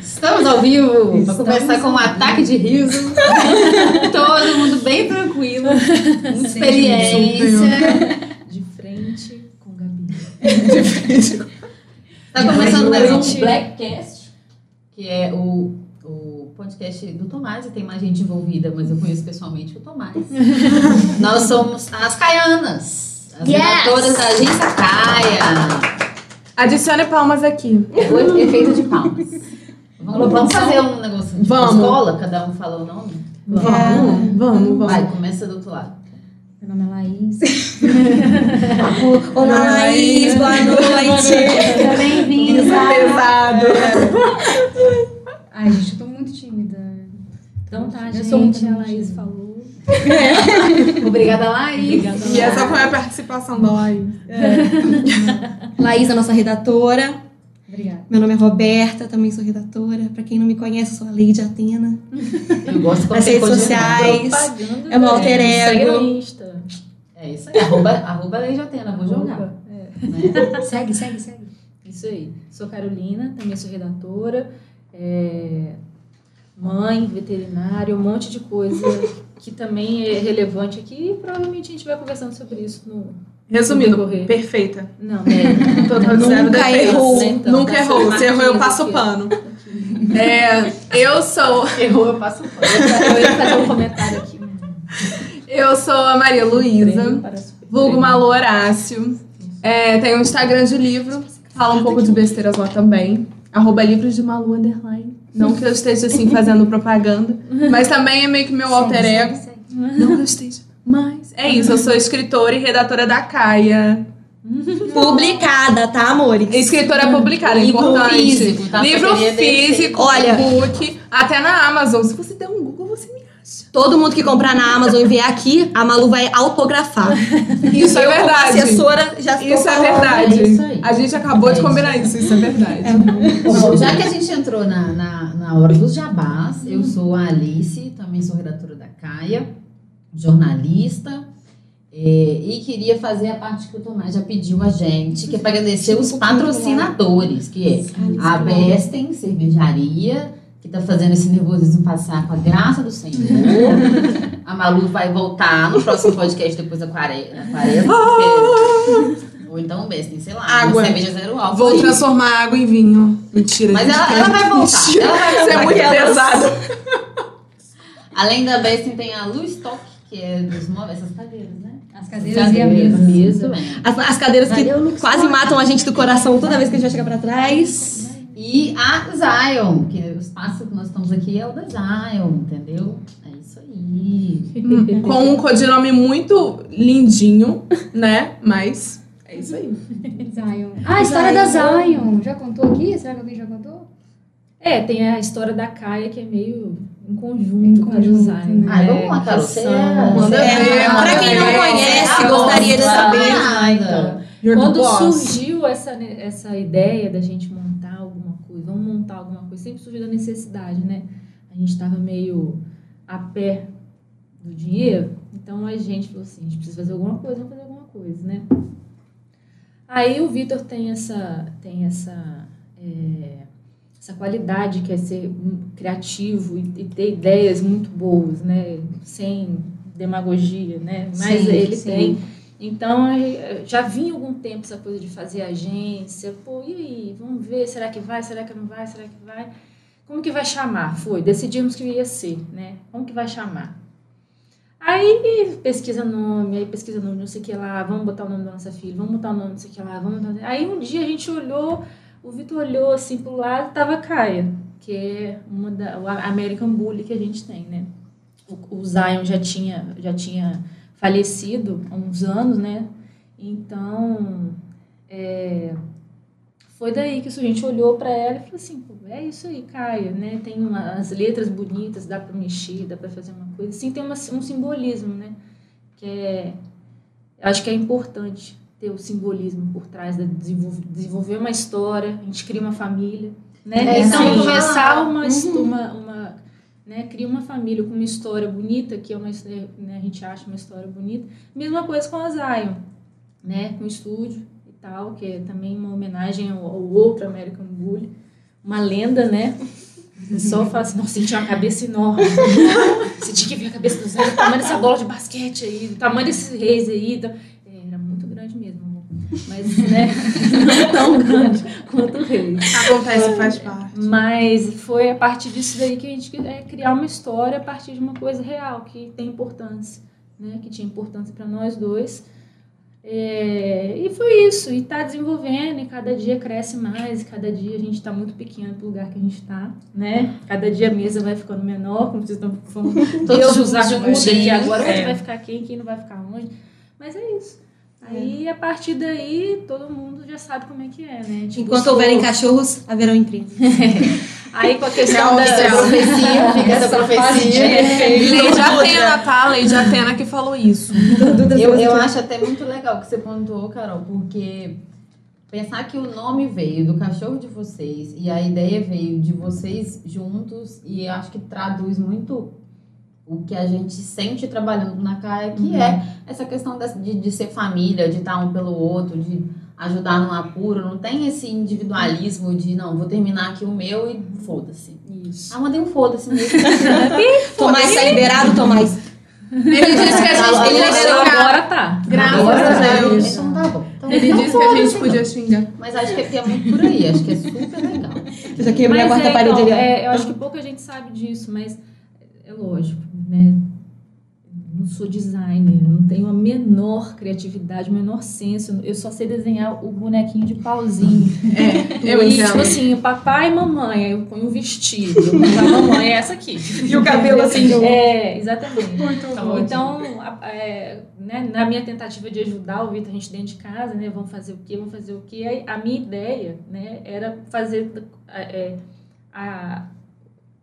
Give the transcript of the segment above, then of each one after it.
Estamos ao vivo para começar com um ataque de riso. Todo mundo bem tranquilo. Muita experiência. De frente com Gabi. De frente. Está começando mais um. Blackcast, que é o, o podcast do Tomás, e tem mais gente envolvida, mas eu conheço pessoalmente o Tomás. Nós somos as Caianas, as Yes! redatoras da agência Caia. Adicione palmas aqui. O efeito de palmas. Vamos, vamos fazer um negócio de Vamos. escola? Cada um fala o nome? Vamos, vamos, vamos. Vai, começa do outro lado. Meu nome é Laís. Olá, Laís, boa noite. Seja bem-vinda. Isso é pesado. Ai, gente, eu tô muito tímida. Então tá, Eu gente. sou muito a Laís falou. Obrigada, Laís. Obrigada, E essa foi a participação da Laís. Laís, a nossa redatora. Obrigada. Meu nome é Roberta, também sou redatora. Pra quem não me conhece, eu sou a Lady Atena. Eu gosto Nas redes sociais. É meu alter? Segue ego. no Insta. É isso aí, arroba, arroba Lei Jatena, vou jogar. É. Né? Segue, segue, segue. Isso aí. Sou Carolina, também sou redatora. é, Mãe, veterinária, um monte de coisa que também é relevante aqui. E provavelmente a gente vai conversando sobre isso no. Resumindo, Decorrer. perfeita. Não, é. Total Nunca errou. Né, então, Nunca tá errou. Se errou, eu passo aqui, ó. pano. É, eu sou Errou, eu passo fora. Eu ia fazer um comentário aqui. eu sou a Maria Luísa, vulgo Malu Horácio. É, tenho um Instagram de livro, fala um pouco de besteiras lá também. Arroba livros de Malu Underline. Não que eu esteja assim fazendo propaganda, mas também é meio que meu alter ego. Não que eu esteja. Mas é isso, eu sou escritora e redatora da Caia. Publicada, tá, amores? Escritora publicada, é Livro importante. físico, tá? Livro físico, Olha. e-book, até na Amazon. Se você der um Google, você me acha. Todo mundo que comprar na Amazon e vier aqui, a Malu vai autografar. Isso é verdade. assessora, já estou Isso é verdade. É isso aí. A gente acabou de É combinar isso, isso é verdade. Bom, já que a gente entrou na, na, na hora dos jabás, eu sou a Alice, também sou redatora da Caia, jornalista. é, e queria fazer a parte que o Tomás já pediu a gente, que é para agradecer os patrocinadores, que é a Besten Cervejaria, que está fazendo esse nervosismo passar com a graça do Senhor. A Malu vai voltar no próximo podcast depois da quare- da quaresma. Ou então Besten, sei lá, Água. cerveja zero álcool. Vou aí. transformar água em vinho. Mentira. Mas ela, ela vai voltar. Mentira. Ela vai Isso é voltar. muito pesado. Além da Bestin tem a Lu Stock, que é dos móveis, essas cadeiras, né? As cadeiras e a mesa. As, as cadeiras que quase matam a gente do coração toda vez que a gente vai chegar pra trás. E a Zion, que o espaço que nós estamos aqui é o da Zion, entendeu? É isso aí. Com um codinome muito lindinho, né? Mas é isso aí. Zion. Ah, a história da Zion. Já contou aqui? Será que alguém já contou? É, tem a história da Caia que é meio em conjunto, a conjunto, design. né? Ai, vamos lá, Carol. Você é... Manda É, ver, pra manda quem não conhece, Ah, gostaria de saber. You're the Quando surgiu essa, essa ideia da gente montar alguma coisa, sempre surgiu da necessidade, né? A gente estava meio a pé do dinheiro, então a gente falou assim, a gente precisa fazer alguma coisa, vamos fazer alguma coisa, né? Aí o Vitor tem essa, tem essa, é, essa qualidade que é ser criativo e, e ter ideias muito boas, né? Sem demagogia, né? Mas Sim, ele sim. tem então, eh, já vinha algum tempo essa coisa de fazer agência. Pô, e aí? Vamos ver, será que vai? Será que não vai? Será que vai? Como que vai chamar? Foi, decidimos que ia ser, né? Como que vai chamar? Aí pesquisa nome, aí pesquisa nome, não sei o que lá, vamos botar o nome da nossa filha, vamos botar o nome não sei o que lá, vamos botar... Aí um dia a gente olhou, o Vitor olhou assim pro lado, tava Caia, que é uma da o American Bully que a gente tem, né? O, o Zion já tinha, já tinha falecido há uns anos, né? Então, é, foi daí que a gente olhou para ela e falou assim, Pô, é isso aí, Caia, né? Tem uma, as letras bonitas, dá para mexer, dá para fazer uma coisa. Sim, tem uma, um simbolismo, né? Que é, eu acho que é importante ter o simbolismo por trás, da desenvolver, desenvolver uma história, a gente cria uma família, né? É, então, sim. começar uma, Uhum. uma, uma né, cria uma família com uma história bonita, que é uma, né, a gente acha uma história bonita. Mesma coisa com a Zion, né, com o estúdio e tal, que é também uma homenagem ao, ao outro American Bully, uma lenda, né? Pessoal fala assim, nossa, ele tinha uma cabeça enorme. Você tinha que ver a cabeça do Zé, o tamanho dessa bola de basquete aí, o tamanho desses reis aí. Então, é, era muito grande mesmo, amor. Mas, né, não tão grande quanto o rei. Acontece, faz parte. Mas foi a partir disso daí que a gente é criar uma história a partir de uma coisa real, que tem importância, né? Que tinha importância para nós dois. É, e foi isso, e tá desenvolvendo, e cada dia cresce mais, e cada dia a gente está muito pequeno pro lugar que a gente está, né? Cada dia a mesa vai ficando menor, como vocês estão falando, Deus nos ajuda aqui agora, onde É. vai ficar quem, quem não vai ficar onde. Mas é isso. Aí, a partir daí, todo mundo já sabe como é que é, né? Tipo, Enquanto sou- houverem cachorros, haverão empresas. Aí, com a questão da, Real da profecia, fica essa profecia. Lei de Atena, tá? Lei de Atena que falou isso. Eu, eu acho até muito legal que você pontuou, Carol, porque pensar que o nome veio do cachorro de vocês e a ideia veio de vocês juntos e eu acho que traduz muito o que a gente sente trabalhando na CAIA, que é essa questão de, de ser família, de estar um pelo outro, de ajudar no apuro. Não tem esse individualismo de, não, vou terminar aqui o meu e foda-se. Isso. Ah, mandei um foda-se mesmo. Tomás tá liberado, Tomás. Ele disse que a gente Ele podia xingar. Agora tá. Graças Agora, a Deus. Então tá bom. Então, Ele então disse que a gente podia xingar. Mas acho que é muito por aí, acho que é super legal. Eu já quebrei a quarta é, parede então, ali. é, eu acho que pouca gente sabe disso, mas é lógico, né? Não sou designer, não tenho a menor criatividade, o menor senso. Eu só sei desenhar o bonequinho de pauzinho. É, eu e, tipo assim, o papai e mamãe, eu ponho o vestido. A mamãe é essa aqui. E o cabelo assim, É, exatamente. Muito bom. Então, a- é, né, na minha tentativa de ajudar o Vitor, a gente dentro de casa, né, vamos fazer o quê, vamos fazer o quê, a minha ideia, né, era fazer é, a,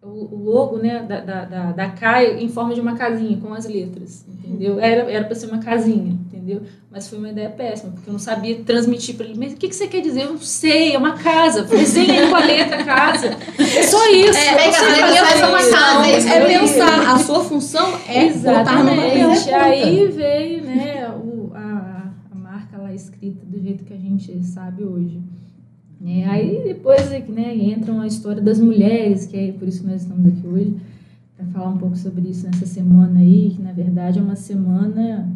o, logo, né, da, da, da, da em forma de uma casinha, com as letras, entendeu? Era, era pra ser uma casinha, entendeu? Mas foi uma ideia péssima, porque eu não sabia transmitir pra ele, mas o que, que você quer dizer? Eu não sei, é uma casa, desenha aí com a letra casa, é só isso. É, pega letra, fazer faz uma isso. casa, É isso. pensar, a sua função é botar Exatamente. coisa. Aí veio, né, o, a, a marca lá escrita do jeito que a gente sabe hoje. É, aí depois né, entra a história das mulheres, que é por isso que nós estamos aqui hoje, para falar um pouco sobre isso nessa semana aí, que na verdade é uma semana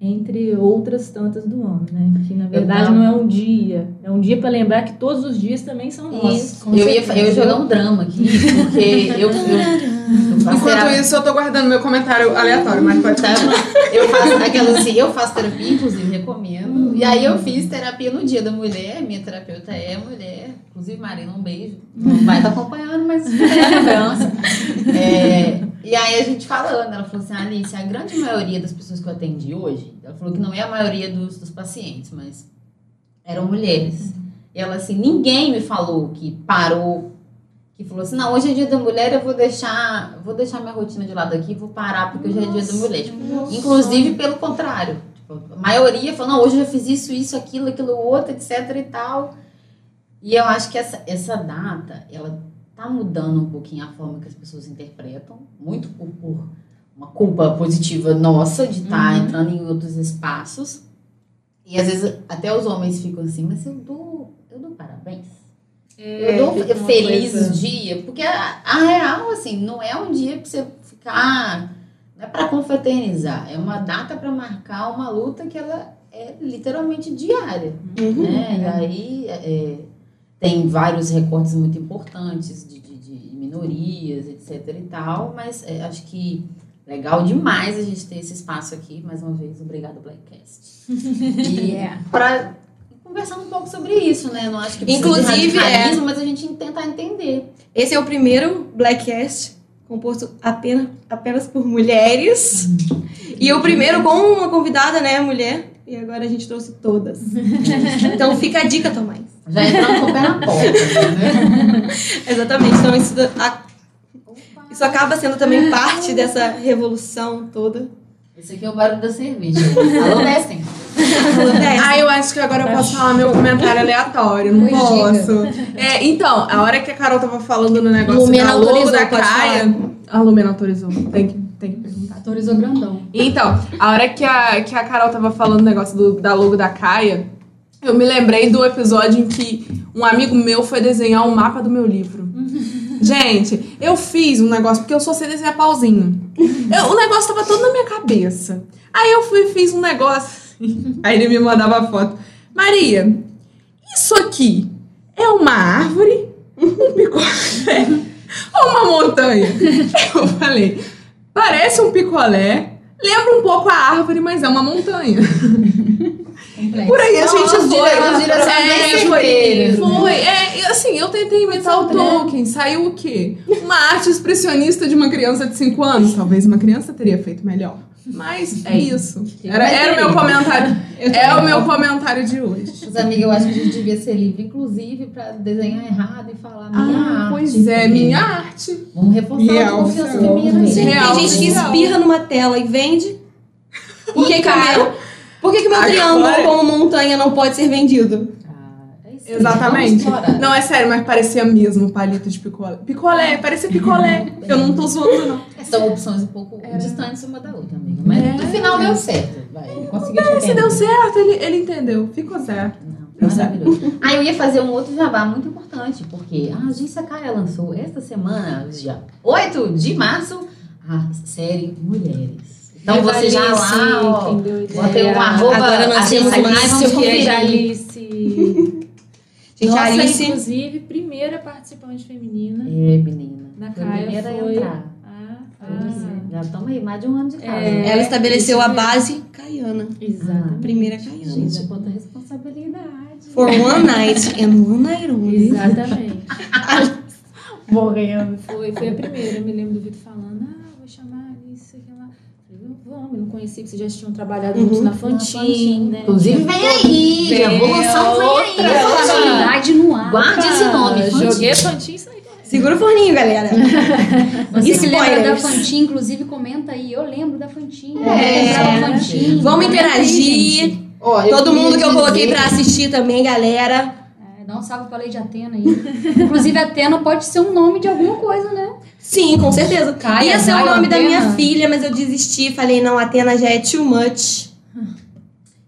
entre outras tantas do ano, né? Que na verdade tava- não é um dia, é um dia para lembrar que todos os dias também são nossos. Isso. Eu ia, eu ia jogar um drama aqui, porque eu, eu, Enquanto isso, eu tô guardando meu comentário aleatório, mas pode Tá? Eu faço aquela assim, eu faço terapia, inclusive recomendo. E aí eu fiz terapia no dia da mulher, minha terapeuta é mulher, inclusive Marina, um beijo. Não vai estar acompanhando, mas é lembrança. É, e aí a gente falando, ela falou assim, Alice, a grande maioria das pessoas que eu atendi hoje, ela falou que não é a maioria dos, dos pacientes, mas eram mulheres. E ela assim, ninguém me falou que parou, que falou assim, não, hoje é dia da mulher, eu vou deixar, vou deixar minha rotina de lado aqui, vou parar porque hoje é dia da mulher. Tipo, Inclusive pelo contrário. Tipo, a maioria falou, não, hoje eu já fiz isso, isso, aquilo, aquilo, outro, etc e tal. E eu acho que essa, essa data, ela tá mudando um pouquinho a forma que as pessoas interpretam, muito por, por uma culpa positiva nossa de estar Uhum. entrando em outros espaços. E às vezes até os homens ficam assim, mas eu dou, eu dou parabéns. É, eu dou uma feliz coisa- dia, porque a, a real, assim, não é um dia pra você ficar. Não é pra confraternizar, é uma data pra marcar uma luta que ela é literalmente diária. Uhum. Né? E aí é, tem vários recortes muito importantes de, de, de minorias, etc e tal, mas é, acho que legal demais a gente ter esse espaço aqui. Mais uma vez, obrigado, Blackcast. E É. pra conversar um pouco sobre isso, né? Não acho que Inclusive, de é. mas a gente tentar entender. Esse é o primeiro Blackcast composto apenas, apenas por mulheres. E o primeiro com uma convidada, né, mulher. E agora a gente trouxe todas. então fica a dica, Tomás. Já entrando com o pé na porta, né? Exatamente. Então isso, a- isso acaba sendo também parte dessa revolução toda. Esse aqui é o barulho da cerveja. Alô, Destin. Ah, eu acho que agora eu posso falar meu comentário aleatório. Não posso. É, então, a hora que a Carol tava falando no negócio Lumena da logo da Caia. A Lumena autorizou. Tem que, tem que perguntar. Autorizou grandão. Então, a hora que a, que a Carol tava falando o negócio do, da logo da Caia, Eu me lembrei do episódio em que um amigo meu foi desenhar o mapa do meu livro. Gente, eu fiz um negócio, porque eu só sei desenhar pauzinho. Eu- o negócio tava todo na minha cabeça. Aí eu fui e fiz um negócio. Aí ele me mandava foto. Maria, isso aqui é uma árvore, um picolé ou uma montanha? Eu falei, parece um picolé, lembra um pouco a árvore, mas é uma montanha. Por aí a gente Nossa, foi. uma bem foi, foi. É, assim, eu tentei imitar o Tolkien. Saiu o quê? Uma arte expressionista de uma criança de 5 anos. Talvez uma criança teria feito melhor. Mas é isso. Era, era o meu comentário. É o meu comentário de hoje. Mas, amiga, eu acho que a gente devia ser livre, inclusive, pra desenhar errado e falar minha Ah, arte. pois é, porque minha arte. Vamos reforçar Real, a confiança feminina aí. Tem gente que real. espirra numa tela e vende. Por que, que o meu? Por que, que o meu Agora- triângulo como montanha não pode ser vendido? É isso. Exatamente. Não, é sério, mas parecia mesmo palito de picolé. Picolé, parecia picolé. Eu não tô zoando, não. São opções um pouco distantes uma da outra, amiga. Mas É. no final deu certo. Vai, te Se deu certo, ele, ele entendeu. Ficou certo. Não, maravilhoso. Ah, eu ia fazer um outro jabá muito importante, porque a Agência Caia lançou esta semana, dia 8 de março, a série Mulheres. Então você já lá, ó, bota aí um arroba Agora nós temos mais vamos Que é conferir. De Alice. Gente, Nossa, a Alice. inclusive, primeira participante feminina É, menina. da a Caia primeira a foi... entrar. Ah, ah. é. Já estamos aí, mais de um ano de casa. É. Ela estabeleceu a mesmo. base caiana. Exatamente. Primeira Gente, caiana. é quanta responsabilidade. For one night and one night only. Exatamente. Morrendo. Foi, foi a primeira. Eu me lembro do Vitor falando, ah, vou chamar isso, sei lá. Eu não conhecia, que vocês já tinham trabalhado juntos na Fantin, né? Inclusive, vem aí, já vou lançar um vem aí. Responsabilidade no ar. Guarde esse nome, Ah, Fantin. Joguei Fantin e saí correndo. Segura o forninho, galera. Você se lembra da Spoilers. Fantin, inclusive comenta aí. Eu lembro da Fantin. É. Eu lembrava da Fantin. Vamos aí, interagir. Ó, Todo mundo que eu coloquei pra assistir também, galera. É, dá um salve pra Lady Atena aí. Inclusive, Atena pode ser um nome de alguma coisa, né? Sim, com certeza. Caia, Ia ser o nome da minha filha, mas eu desisti. Falei, não, Atena já é too much.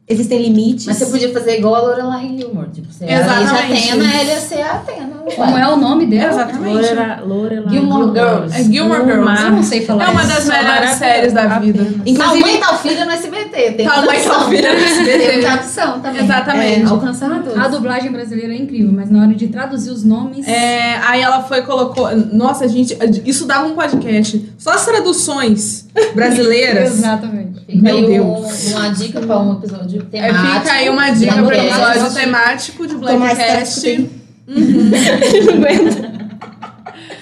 Existem limites. Mas você podia fazer igual a Lorelai Gilmore. Tipo, você a Exatamente. Atena, ela ia ser a Atena. Como é o nome dela? Exatamente. Lorela, Lorela, Gilmore Girls. É Gilmore Girls. Eu não sei falar É uma das melhores séries da vida. Tal Inclusive, mãe, tal filha no SBT. Tem Tal mãe, tal filha no SBT. Tem tradução também. Exatamente. É, alcançando a todos. A dublagem brasileira é incrível, mas na hora de traduzir os nomes. É, aí ela foi colocou. Nossa, gente, isso dava um podcast. Só as traduções brasileiras. Exatamente. Fica Meu Deus. um- uma dica para um episódio É, temático. fica aí uma dica para o Blackcast. episódio temático de Tomás Tráfico não aguenta.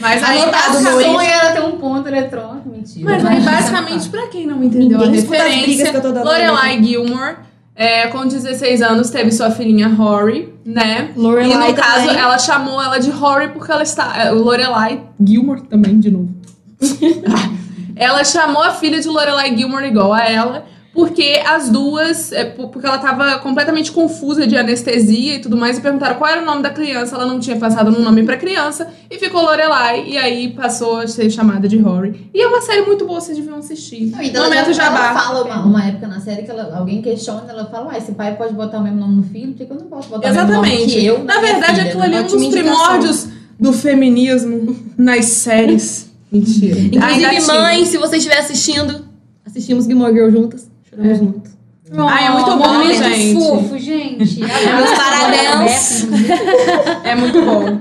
Mas aí, Anotado no sonho era ter um ponto eletrônico. Mentira. Mas aí, basicamente, pra quem não entendeu Ninguém a referência, Lorelai Gilmore, é, com 16 anos, teve sua filhinha Rory, né? Lorelai e no caso, também. ela chamou ela de Rory porque ela está. é, o Lorelai Gilmore também, de novo. ela chamou a filha de Lorelai Gilmore igual a ela. Porque as duas, é, por- porque ela tava completamente confusa de anestesia e tudo mais, e perguntaram qual era o nome da criança, ela não tinha passado no nome pra criança, e ficou Lorelai, e aí passou a ser chamada de Rory. E é uma série muito boa, vocês deviam assistir. Não, então Momento ela, Jabá. ela fala uma, uma época na série que ela- alguém questiona, ela fala, uai, esse pai pode botar o mesmo nome no filho, por que eu não posso botar o mesmo nome Exatamente. que eu Na minha verdade, filha, aquilo ali é um dos indicação. primórdios do feminismo nas séries. Mentira. Inclusive, tinha. mãe, se você estiver assistindo, assistimos Gilmore Girl juntas. Choramos muito. Ai, é muito Oh, bom, momento gente. fofo, gente. Meus parabéns. É muito bom.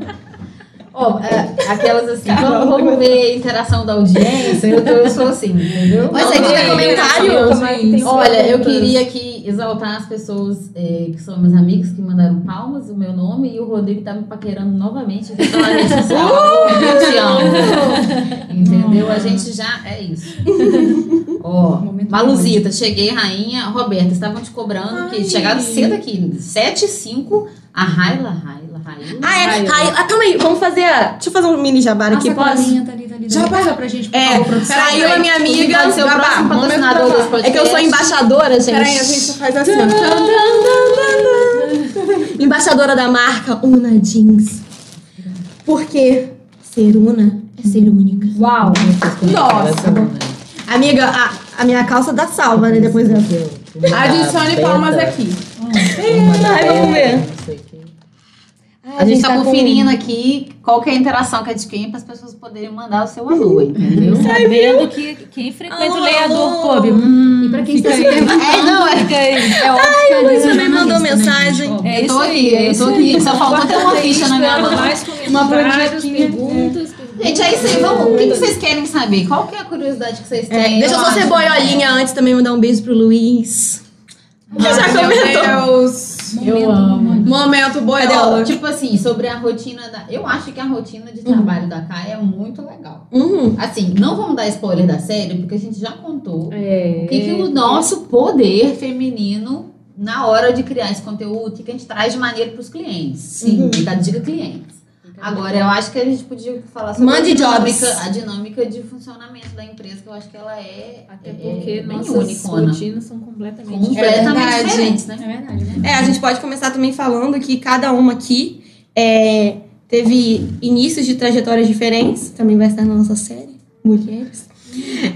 Ó, é, aquelas assim, vamos, vamos ver a interação da audiência, eu, tô- eu sou assim, entendeu? Mas aí Não, tem comentário? Olha, eu queria exaltar as pessoas eh, que são meus amigos que mandaram palmas, o meu nome, e o Rodrigo tá me paquerando novamente aqui pela rede social. Eu te amo. Entendeu? A gente já é isso. Ó, Momento Maluzita, cheguei, rainha. Roberta, estavam te cobrando que Ai. chegaram cedo aqui, 7 e 5. A Raila, Raila, Raila. Ah, é. Raila. Ai, ah, calma aí, vamos fazer. a- Deixa eu fazer um mini Nossa, aqui, a posso? colinha tá ali. Já Passa pra gente, por É, favor, produção. Saiu a minha amiga. Pode ser o Jabá, próximo patrocinador jabá. desse podcast. É que eu sou embaixadora, gente. Peraí, a gente faz assim. Embaixadora da marca Una Jeans. Porque ser Una é ser única. Uau. Nossa. Amiga, a, a minha calça dá salva, né? Depois dessa. Adicione palmas aqui. Ai, vamos ver. O. Ai, A gente tá com- conferindo aqui qual que é a interação que é de quem para as pessoas poderem mandar o seu alô, entendeu? Sabendo que quem frequenta o Alô, lenhador alô. Pub. Hum, E pra quem está se aí. perguntando, É, não, é- Fica aí. é óbvio que a Luiz Lívia também mandou né, mensagem. Ó, É Eu tô isso aqui, aí, é eu isso tô aí. aqui, só faltou ter uma ficha na minha mão. mais Uma comentários, projetinha. perguntas. Gente, aí vocês vão. O que, que vocês querem saber? Qual que é a curiosidade que vocês É, têm? deixa eu só ser boiolinha antes também mandar um beijo pro Luiz. Que já Meu comentou. Deus. Eu amo. Momento boiola. Cadê Tipo assim, sobre a rotina da. Eu acho que a rotina de trabalho da Caia é muito legal. Uhum. Assim, não vamos dar spoiler da série, porque a gente já contou É. o que, que o nosso poder feminino na hora de criar esse conteúdo, o que que a gente traz de maneira para os clientes. Sim. Uhum. Da dica clientes. Agora, eu acho que a gente podia falar sobre Mande a, dinâmica, jobs. a dinâmica de funcionamento da empresa, que eu acho que ela é, Até é- porque é nossas unicona. rotinas são completamente Completamente verdade. diferentes, né? É verdade, né? É, a gente pode começar também falando que cada uma aqui é, teve inícios de trajetórias diferentes, também vai estar na nossa série, Mulheres.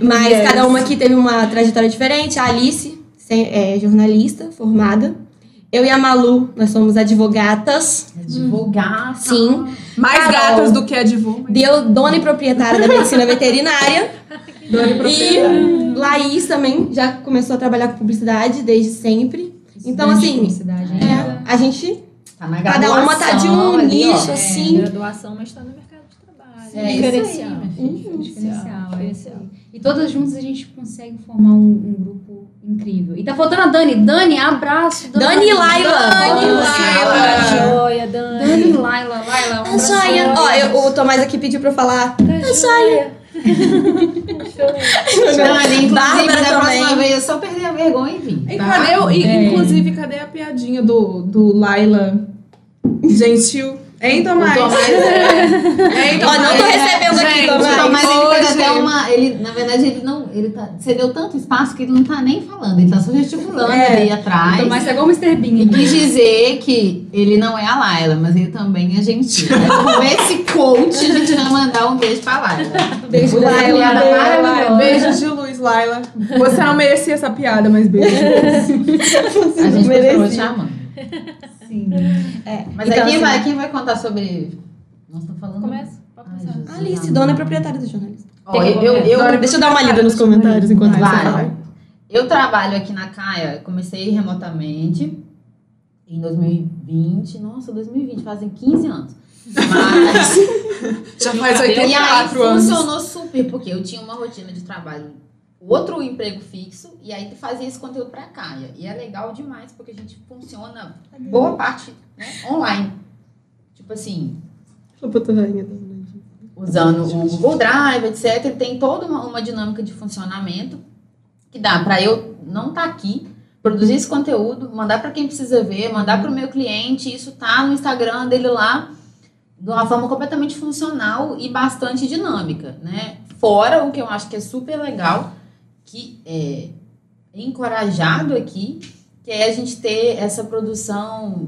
Mas Mulheres. cada uma aqui teve uma trajetória diferente. A Alice sem- é jornalista, formada. Eu e a Malu, nós somos advogatas. Divulgar. Sim. Mais Carol. gatas do que a de vô. mas- Deu dona e proprietária da medicina veterinária. Dona e proprietária. E Laís também já começou a trabalhar com publicidade desde sempre. Então, Grande assim, publicidade, né? é, a gente Tá na Cada uma tá de um graduação ali, ó. nicho, assim. É, graduação, mas está no mercado de trabalho. É isso aí, Diferencial. minha Uhum. Diferencial, é isso Diferencial. aí. E todas juntas a gente consegue formar um, um grupo incrível. E tá faltando a Dani. Dani, abraço. Dani e Laila. Dani e Laila. Joia, Dani. Dani e Laila. Laila, um joia. Ó, eu- o Tomás aqui pediu pra eu falar. Tá joia. Dani, inclusive, Bárbara da próxima também. vez eu só perder a vergonha e vir. E tá? cadê, e, É. Inclusive, cadê a piadinha do, do Laila gentil? Hein, Tomás? O Tomás é- Hein, Ó, não tô Tomás? recebendo aqui, Gente, Tomás. Não, mas ele fez até uma. Ele, na verdade, ele não. Ele tá, você deu tanto espaço que ele não tá nem falando, ele tá só gesticulando É. ali atrás. Tomás é igual o Mr. Bean. E quis dizer que ele não é a Laila, mas ele também é gentil. Com esse coach, a gente vai mandar um beijo pra Laila. Beijo, Laila. Beijos de luz, Laila. Você não merecia essa piada, mas beijo. A gente merecia. te amando. Sim. É, Mas então, aí quem, assim, vai, quem vai contar sobre. Nós estamos falando. Começa. Pode Ai. Alice, dona e proprietária do jornalismo. Ó, eu, eu, eu, Deixa eu dar uma lida nos comentários enquanto você fala. eu trabalho aqui na Caia, comecei remotamente em 2020. Nossa, 2020, fazem 15 anos. Mas. Já faz E aí 84 anos. funcionou super, porque eu tinha uma rotina de trabalho, outro emprego fixo, e aí fazia esse conteúdo pra Caia. E é legal demais, porque a gente funciona boa parte né, online. Tipo assim, usando o Google Drive, etc. Ele tem toda uma, uma dinâmica de funcionamento que dá para eu não estar aqui, produzir esse conteúdo, mandar para quem precisa ver, mandar para o meu cliente, isso tá no Instagram dele lá de uma forma completamente funcional e bastante dinâmica, né? Fora o que eu acho que é super legal, que é encorajado aqui, que é a gente ter essa produção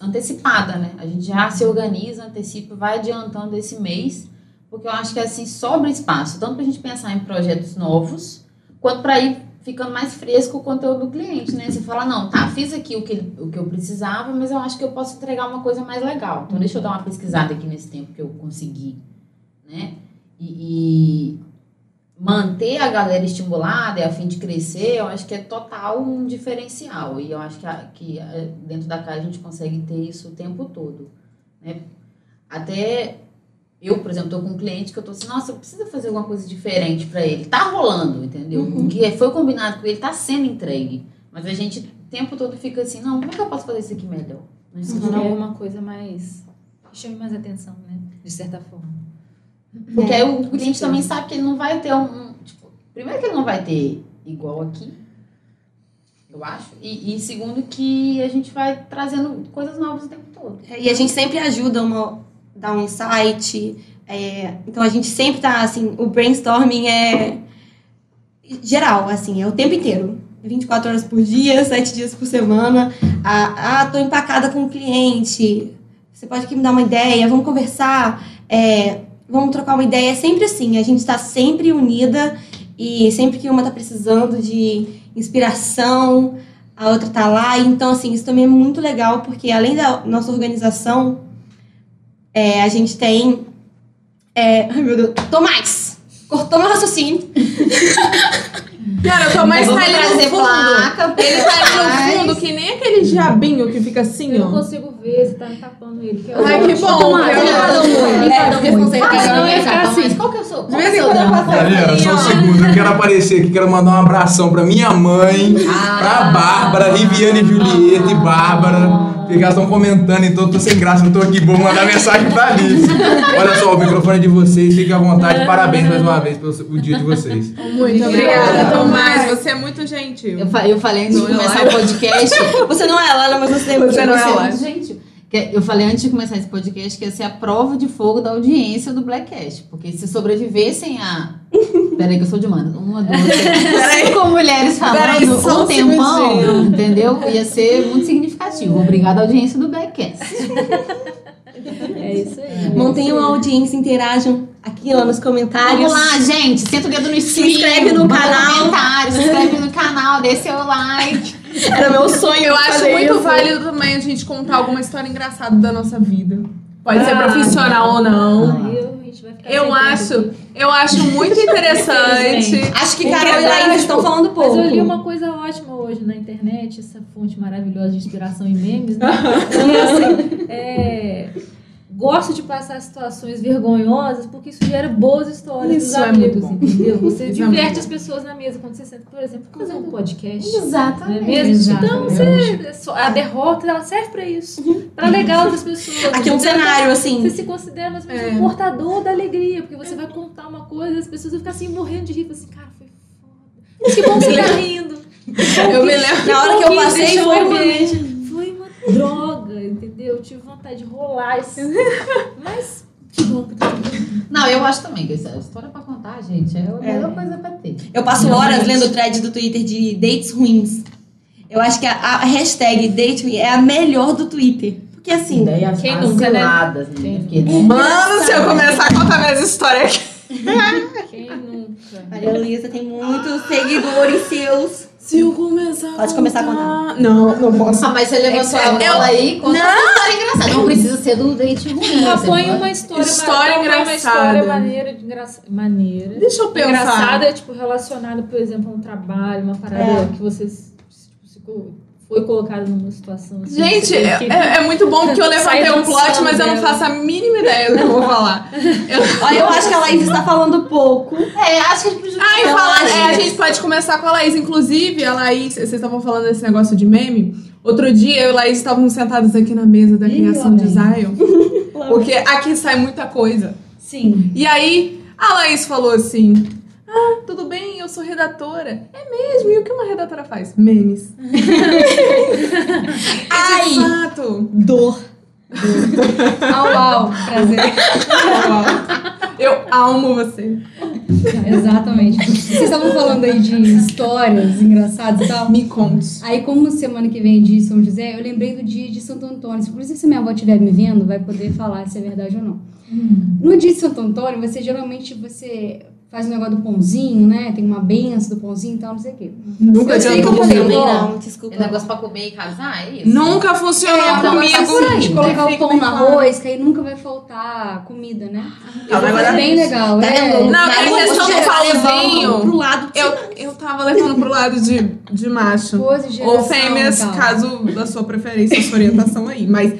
antecipada, né? A gente já se organiza, antecipa, vai adiantando esse mês, porque eu acho que assim sobra espaço, tanto para a gente pensar em projetos novos, quanto para ir ficando mais fresco o conteúdo do cliente, né? Você fala, não, tá, fiz aqui o que, o que eu precisava, mas eu acho que eu posso entregar uma coisa mais legal. Então deixa eu dar uma pesquisada aqui nesse tempo que eu consegui, né? E, e manter a galera estimulada e a fim de crescer, eu acho que é total um diferencial. E eu acho que, a- que a- dentro da casa a gente consegue ter isso o tempo todo. Né? Até eu, por exemplo, tô com um cliente que eu tô assim, nossa, precisa fazer alguma coisa diferente para ele. Tá rolando, entendeu? Uhum. O que foi combinado com ele tá sendo entregue. Mas a gente o tempo todo fica assim, não, como é que eu posso fazer isso aqui melhor? Né? Se tornar alguma coisa mais. que chame mais atenção, né? De certa forma. Porque É, aí o cliente também sabe que ele não vai ter um. tipo, primeiro que ele não vai ter igual aqui, eu acho. E, e segundo que a gente vai trazendo coisas novas o tempo todo. É, E a gente sempre ajuda uma dar um insight. é, então a gente sempre tá assim, o brainstorming é geral, assim, é o tempo inteiro. 24 horas por dia, 7 dias por semana. Ah, ah, tô empacada com o cliente. Você pode aqui me dar uma ideia, vamos conversar, é, vamos trocar uma ideia. É sempre assim, a gente está sempre unida e sempre que uma tá precisando de inspiração, a outra tá lá. Então, assim, isso também é muito legal, porque além da nossa organização, é, a gente tem. É, ai, meu Deus. Tomás! Cortou meu raciocínio. Cara, o Tomás Vamos tá ali no fundo. placa. Ele tá ali Ai. no fundo, que nem aquele diabinho que fica assim, Eu não ó. consigo ver, você tá me tapando ele. Que Ai, que bom. Eu- ele vai dar um oi, ele vai dar um oi. Ah, Faz não, um oi, é cara. assim. Qual que é o seu? De Qual que vez é em o seu quando eu faço Galera, só um segundo, eu quero aparecer aqui, quero mandar um abração pra minha mãe, pra Bárbara, Liviane e Julieta e Bárbara, que elas estão comentando, então eu tô sem graça, não tô aqui, vou mandar mensagem pra Alice. Olha só, o microfone é de vocês, fiquem à vontade, parabéns mais uma vez pelo o dia de vocês. Muito obrigada, Tomás. Você é muito gentil. Eu, fa- eu falei antes de começar o podcast. Você não é Lana, mas você é Você é Você é muito gentil. Que Eu falei antes de começar esse podcast que ia ser a prova de fogo da audiência do Blackcast. Porque se sobrevivessem a. Peraí, que eu sou de mano. Uma, duas, três, cinco mulheres Peraí, falando só um tempão, entendeu? Ia ser muito significativo. Obrigada, audiência do Blackcast. É isso aí. Mantenham a audiência, interajam aqui ó, nos comentários. Vamos lá, gente. Senta o dedo no stream. inscreve no canal. comentário, se inscreve no canal, dê seu like. Era meu sonho. Eu acho muito isso. válido também a gente contar alguma história engraçada da nossa vida. Pode ser Ah, profissional ou não. Aí eu- Eu acho, tempo. eu acho muito interessante. Acho que Carol e verdade, Laís estão falando pouco. Mas eu li uma coisa ótima hoje na internet, essa fonte maravilhosa de inspiração e memes, né? Assim, é, gosto de passar situações vergonhosas porque isso gera boas histórias Isso dos é amigos, entendeu? Você é diverte as pessoas na mesa quando você senta, por exemplo, fazer um podcast. Não é Exatamente. mesmo? Então, Exatamente. você, só- a derrota ela serve pra isso. Pra legal outras pessoas. Aqui é um cenário, assim. Você se considera mais É. um portador da alegria, porque você vai contar uma coisa e as pessoas vão ficar assim morrendo de rir. Assim, cara, foi foda. Que bom que você tá rindo. Eu me lembro. Na hora que eu passei, foi o droga, entendeu? Eu tive vontade de rolar. Assim. Mas que bom tá. Não, eu acho também que essa história pra contar, gente, é a melhor coisa pra ter. Eu passo Realmente. horas lendo o thread do Twitter de dates ruins. Eu acho que a, a hashtag date é a melhor do Twitter. Porque assim, daí as, quem as nunca, né? Quem Porque? Mano, se eu começar a contar minhas histórias aqui. Quem nunca? Maria Luísa tem muitos seguidores seus. Se eu começar Pode começar a contar. Não, não posso. Ah, mas você levantou a Eu- bola aí, conta uma história engraçada. Não precisa ser do date ruim. Só põe uma história, História põe uma história engraçada. maneira, de engraça- maneira. Deixa eu pensar. Engraçada, tipo, relacionada, por exemplo, a um trabalho, uma parada É. que você tipo, foi colocado numa situação assim. Gente, é, que- é muito bom porque eu levantei um plot, mas eu não dela. faço a mínima ideia do que eu vou falar. Olha, eu acho que a Laís está falando pouco. É, acho que a gente podia. Ah, e Então, fala, Laís. é, a gente pode começar com a Laís. Inclusive, a Laís, vocês estavam falando desse negócio de meme. Outro dia, eu e a Laís estávamos sentados aqui na mesa da Ih, criação de. Zion. Porque aqui sai muita coisa. Sim. E aí, a Laís falou assim: Ah, tudo bem, eu sou redatora. É mesmo? E o que uma redatora faz? Memes. Ai, Exato. dor. Au, au. Prazer. Eu amo você. Exatamente. Vocês estavam falando aí de histórias engraçadas e tal. Me conte. Aí, como semana que vem é de São José, eu lembrei do dia de Santo Antônio. Inclusive, se minha avó estiver me vendo, vai poder falar se é verdade ou não. No dia de Santo Antônio, você geralmente você faz o negócio do pãozinho, né? Tem uma benção do pãozinho e tal, não sei o quê. Nunca adiantou falei, comigo. ó, Não, desculpa. É negócio pra comer e casar, é isso? Nunca funcionou É, então, comigo. mas por aí, colocar o pão no arroz, que aí nunca vai faltar comida, né? Ah, mas É bem legal. Tá é. vendo? Não, mas rua, questão do tá pauzinho. levando pro lado. Eu, eu tava levando pro lado de, de macho. Pose, Ou fêmeas, e tal. caso da sua preferência, sua orientação aí. Mas,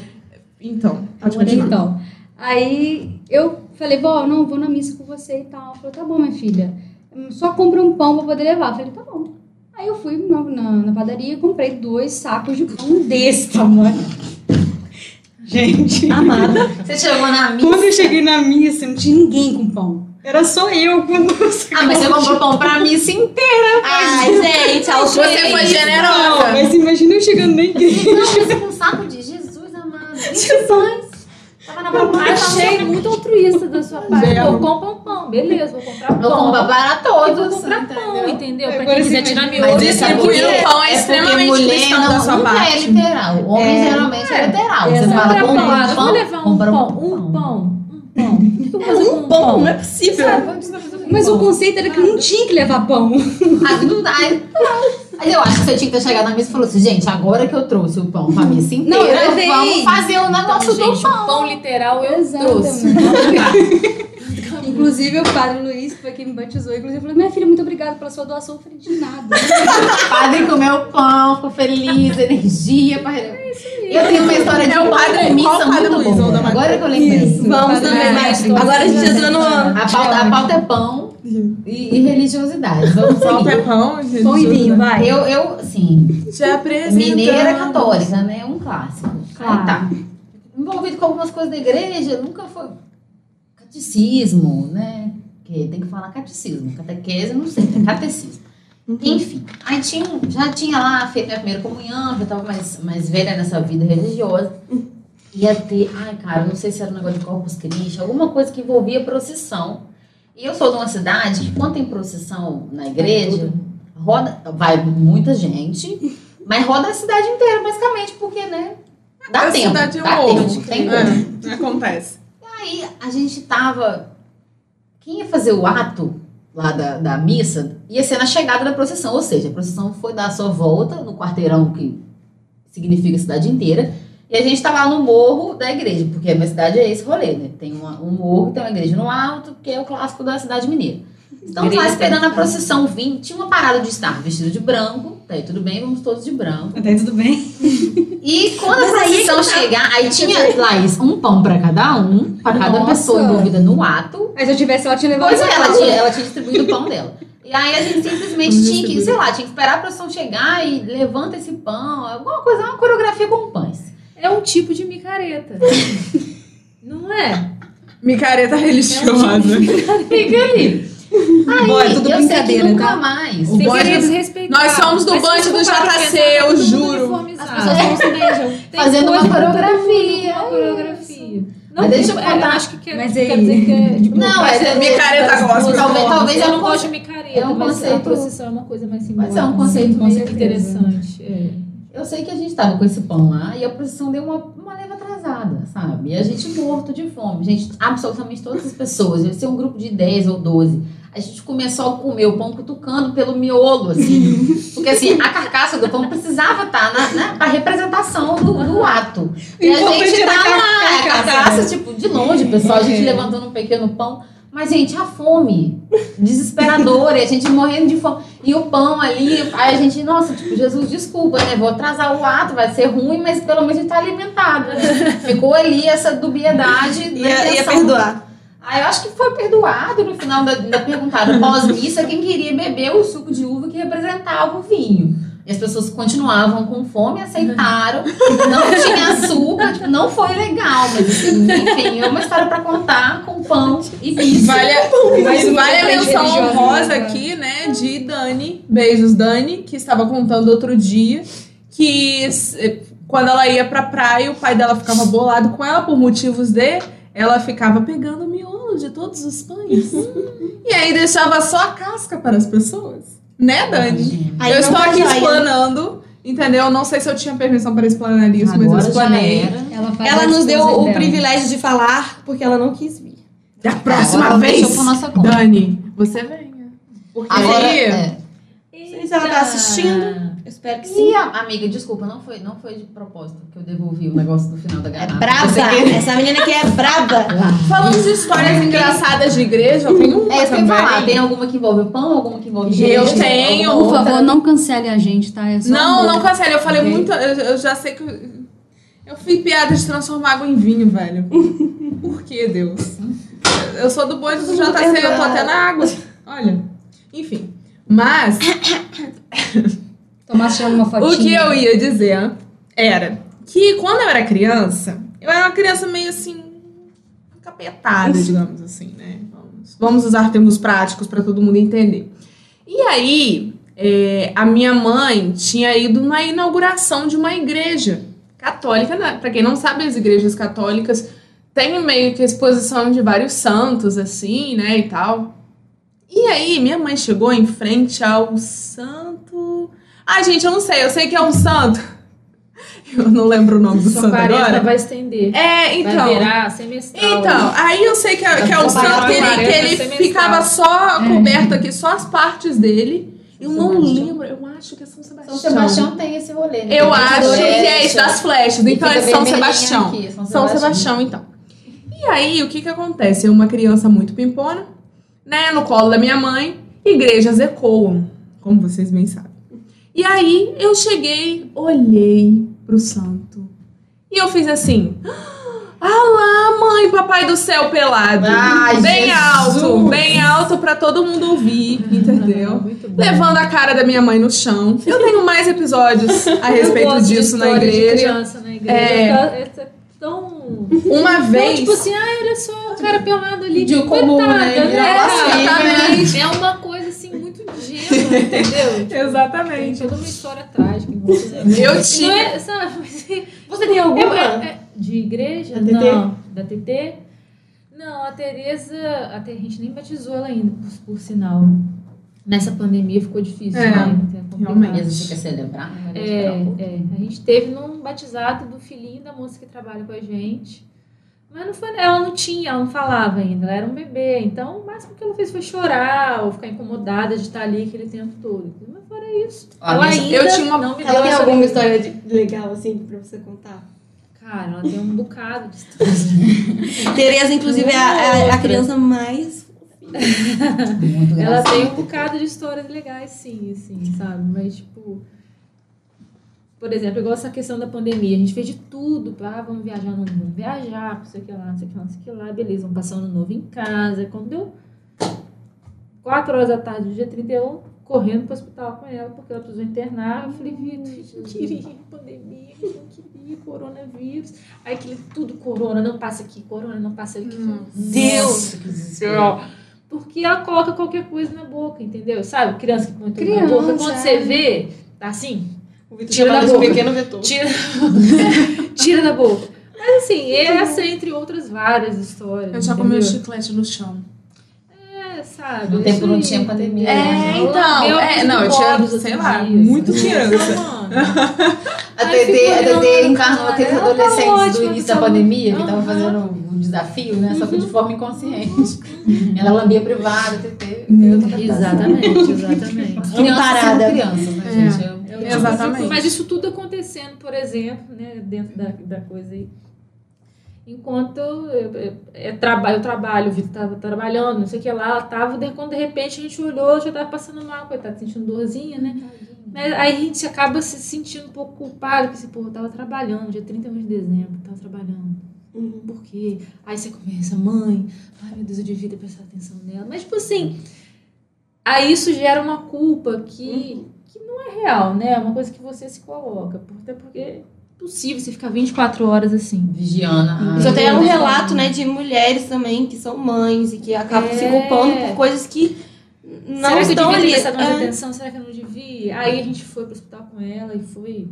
então, pode continuar. Então, aí eu falei, vó, não, vou na missa com você e tal. Ela falou, tá bom, minha filha. Só compra um pão pra poder levar. Eu falei, tá bom. Aí eu fui na, na, na padaria e comprei dois sacos de pão desse tamanho. Gente. Amada. Você chegou na missa. Quando eu cheguei na missa, não tinha ninguém com pão. Era só eu com dois Ah, mas você comprou pão pra missa inteira. Ai, gente, ao Você foi generosa. Mas imagina eu chegando na igreja. Não, você com um saco de Jesus amado. 20 pães. Tava na. Achei muito altruísta da sua parte. Pô, compra um pão, beleza, vou comprar Vou pão. comprar para Eu todos. vou comprar pão, entendeu? entendeu? Pra Agora quem quiser tirar. Mas você distribuir o pão é extremamente mulher cristão não, da sua nunca parte. é literal. O homem É. geralmente é literal. Você fala, Compra compra pão, um vou pão, levar um pão, um pão, um pão. Vou Um pão, não é possível. Sabe, Mas pão? o conceito era que não tinha que levar pão. Ah, não dá. Aí eu acho que você tinha que ter chegado na mesa e falou assim, gente, agora que eu trouxe o pão pra missa inteira, Não, eu vamos fazer o negócio Então, do gente, pão. o pão literal eu Exatamente. trouxe. Inclusive, o padre Luiz, que foi quem me batizou, inclusive, falou: Minha filha, muito obrigada pela sua doação. Eu falei: De nada. O padre comeu pão, ficou feliz, energia. Pra... Eu tenho uma história de É o padre- missa qual padre muito Luiz boa. Agora que eu lembrei. Vamos Padre também. Mestre. Agora a gente entrou no. A pauta, a pauta é pão e, e religiosidade. Vamos Pão seguir. é pão. Pão e vinho, vai. Eu, eu, assim, Já apresentamos. mineira católica, né? Um clássico. Claro. Aí tá. Envolvido com algumas coisas da igreja, nunca foi catecismo, né? Que tem que falar catecismo. Catequese, não sei, é catecismo. Enfim, aí tinha, já tinha lá feito minha primeira comunhão, já estava mais, mais velha nessa vida religiosa. Ia ter, ai cara, não sei se era um negócio de Corpus Christi, alguma coisa que envolvia procissão. E eu sou de uma cidade que quando tem procissão na igreja, roda, vai muita gente, mas roda a cidade inteira, basicamente, porque, né? Dá a tempo. cidade é um tempo. ovo. Tem É, acontece. Aí a gente tava. Quem ia fazer o ato lá da, da missa ia ser na chegada da procissão, ou seja, a procissão foi dar a sua volta no quarteirão que significa a cidade inteira. E a gente tava lá no morro da igreja, porque a minha cidade é esse rolê, né? Tem uma- um morro, tem uma igreja no alto, que é o clássico da cidade mineira. Estamos lá esperando a procissão vir. Tinha uma parada de estar vestido de branco. Tá aí, tudo bem, vamos todos de branco. Até tudo bem? E quando a Mas aí é procissão tá. chegar, aí tinha, Laís, um pão pra cada um, pra cada Nossa. pessoa envolvida no ato. Mas se eu tivesse, ela tinha levado Pois é, ela tinha, ela tinha distribuído o pão dela. E aí a gente simplesmente tinha que, sei lá, tinha que esperar a procissão chegar e levanta esse pão, alguma coisa, uma coreografia com pães. É um tipo de micareta. Não é? Micareta religiosa. Fica ali. Aí, Bom, é tudo eu brincadeira, nunca tá? mais. O Tem bonde- que desrespeitar. Nós somos do você do JC, tá eu juro. As pessoas não se beijam. Fazendo uma coreografia. Uma coreografia. Mas deixa eu é, contar. acho que quer, Mas quer aí- dizer que é tipo, Não, é- é- Micareta gospel. Talvez- talvez eu é um não gosto de micareta, é um mas conceito- a procissão é uma coisa mais simbólica. Mas é um conceito com meio interessante. É. Eu sei que a gente tava com esse pão lá e a procissão deu uma, uma leva atrasada, sabe? E a gente morto de fome. Gente, absolutamente todas as pessoas, deve ser um grupo de 10 ou 12. A gente começou a comer o pão cutucando pelo miolo, assim. Porque, assim, a carcaça do pão precisava estar na, né, pra representação do, do ato. E a importante gente era tá a lá, a carcaça. carcaça, tipo, de longe, pessoal, a gente É. levantando um pequeno pão. Mas, gente, a fome desesperadora, e a gente morrendo de fome. E o pão ali, aí a gente, nossa, tipo, Jesus, desculpa, né? Vou atrasar o ato, vai ser ruim, mas pelo menos a gente tá alimentado. Ficou ali essa dubiedade. da Ia, ia intenção. perdoar. Aí eu acho que foi perdoado no final da, da perguntada pós-missa quem queria beber o suco de uva que representava o vinho. E as pessoas continuavam com fome, aceitaram, não tinha açúcar, tipo, não foi legal, mas assim, enfim, é uma história pra contar com pão e missa. Vale a, uma vale a menção religiosa, honrosa né? aqui, né, de Dani. Beijos, Dani, que estava contando outro dia que s- quando ela ia pra praia, o pai dela ficava bolado com ela por motivos de ela ficava pegando miolo de todos os pães. e aí deixava só a casca para as pessoas. Né, Dani? Aí eu estou aqui joia. explanando, entendeu? Não sei se eu tinha permissão para explanar isso, mas eu Agora explanei. Ela, Ela nos deu o dela. privilégio de falar porque ela não quis vir. Da próxima Agora vez. Dani, você venha. Porque Agora, aí... é. sei se ela tá assistindo. Eu espero que sim. A amiga, desculpa, não foi, não foi de propósito que eu devolvi o negócio no final da É garrafa. braba. Você quer- Essa menina aqui é braba. Falando de histórias engraçadas de igreja, eu tenho uma É isso que eu ia também. falar. Tem alguma que envolve o pão, alguma que envolve Eu tenho. Por outra? favor, não cancele a gente, tá? É só Não, não cancele. Eu falei Ok. muito. Eu, eu já sei que. eu- fui piada de transformar água em vinho, velho. Por que, Deus? Eu sou do bonde do JC, eu tô até na água. Olha. Enfim. Mas, Tomás tirando uma fotinha. o que eu ia dizer era que quando eu era criança, eu era uma criança meio assim. capetada, digamos assim, né? Vamos, vamos usar termos práticos para todo mundo entender. E aí, é, a minha mãe tinha ido na inauguração de uma igreja católica. Né? Para quem não sabe, as igrejas católicas têm meio que exposição de vários santos, assim, né, e tal. E aí, minha mãe chegou em frente ao santo. Ai, gente, eu não sei, eu sei que é um santo. Eu não lembro o nome do Sua santo agora. vai estender. É, então. Vai virar semestral. Então, aí eu sei que é, que é Vai santo que ele, que ele semestral. ficava só coberto aqui, só as partes dele. Eu não Sebastião. lembro, eu acho que é São Sebastião. São Sebastião tem esse rolê. né? Eu acho que é isso, das flechas. Então é São Sebastião. aqui, São São Sebastião, então. E aí, o que que acontece? Eu, uma criança muito pimpona, né, no colo da minha mãe, igrejas ecoam, como vocês bem sabem. E aí, eu cheguei, olhei pro santo, e eu fiz assim... Ah lá, mãe, papai do céu pelado. Ai, bem Jesus. alto, bem alto pra todo mundo ouvir, entendeu? Muito bom. Levando a cara da minha mãe no chão. Eu tenho mais episódios a Eu respeito disso na história de igreja. criança na igreja. É. É. é tão. Uma Não, vez. tipo assim, ah, olha só, o cara pelado ali. De comum, coitada, né? Vira É, blasfêmia. exatamente. É uma coisa entendeu? Tipo, Tem Exatamente. toda uma história trágica? Eu Não tinha. é, sabe? Você tem alguma? é- é- de igreja? Da TT? Não. Da TT? Não, a Tereza, a, a gente nem batizou ela ainda, por, por sinal. Nessa pandemia ficou difícil, É, né? Então, complicado. realmente. Você quer celebrar, É, um é. A gente teve num batizado do filhinho da moça que trabalha com a gente. Mas não foi, ela não tinha, ela não falava ainda, ela era um bebê. Então, o máximo que ela fez foi chorar ou ficar incomodada de estar ali aquele tempo todo. Mas fora isso. Ó, ela minha- ainda eu tinha uma- não me Ela tem alguma alegria. história de- legal, assim, pra você contar? Cara, ela tem um bocado de história. Tereza, inclusive, é a, é a- a Outra. criança mais. Muito Ela tem um bocado de histórias legais, sim, assim, sabe? Mas, tipo. Por exemplo, igual essa questão da pandemia. A gente fez de tudo. pra, Ah, vamos viajar, não vamos viajar, não sei o que lá, não sei o que lá, não sei o que lá. Beleza, vamos passar ano novo em casa. Quando deu 4 horas da tarde do dia 31, correndo pro hospital com ela, porque ela precisou internar. Eu falei, Vitor, a gente não queria pandemia, a gente não queria coronavírus. Aí aquele tudo corona, não passa aqui, corona, não passa aqui. Deus! Nossa, que desespero. Porque ela coloca qualquer coisa na boca, entendeu? Sabe? Criança que põe tudo na Criança, boca. Quando é. você vê, tá assim, O Vitor Tira da boca. pequeno vetor. tira, tira da boca. Mas assim, essa entre outras várias histórias. Eu já comi entendeu? chiclete no chão. É, sabe? No tempo não tinha pandemia, entendeu? né? É, então, Meu, é, não, eu tinha, sei lá, muito criança. A TT, a encarnou aqueles tá adolescentes do início da pandemia que estavam fazendo o desafio, né? Só que de forma inconsciente. Ela lambia privada, a TT. Exatamente, exatamente. Parada. são crianças, né, É. gente? Eu- Eu, É, Exatamente. tipo, mas isso tudo acontecendo, por exemplo, né, dentro da, da coisa aí. Enquanto eu, eu, eu, traba- eu trabalho, o Vitor estava trabalhando, não sei o que lá, ela tava, de, quando de repente a gente olhou, já tava passando mal, coitado, sentindo dorzinha, né? Mas aí a gente acaba se sentindo um pouco culpado, porque assim, pô, eu tava trabalhando, dia 31 de dezembro, tava trabalhando. Uhum. Por quê? Aí você começa, mãe, ai meu Deus, eu devia ter prestado atenção nela. Mas, tipo assim, aí isso gera uma culpa que, que não é real, né? É uma coisa que você se coloca. Até porque é possível você ficar 24 horas assim. Vigiana. ai, Isso até é um relato, né, de mulheres também que são mães e que acabam se É. culpando por coisas que não Será que eu estão devia ter ali. prestado mais É. atenção? Será que eu não Aí a gente foi pro hospital com ela e foi.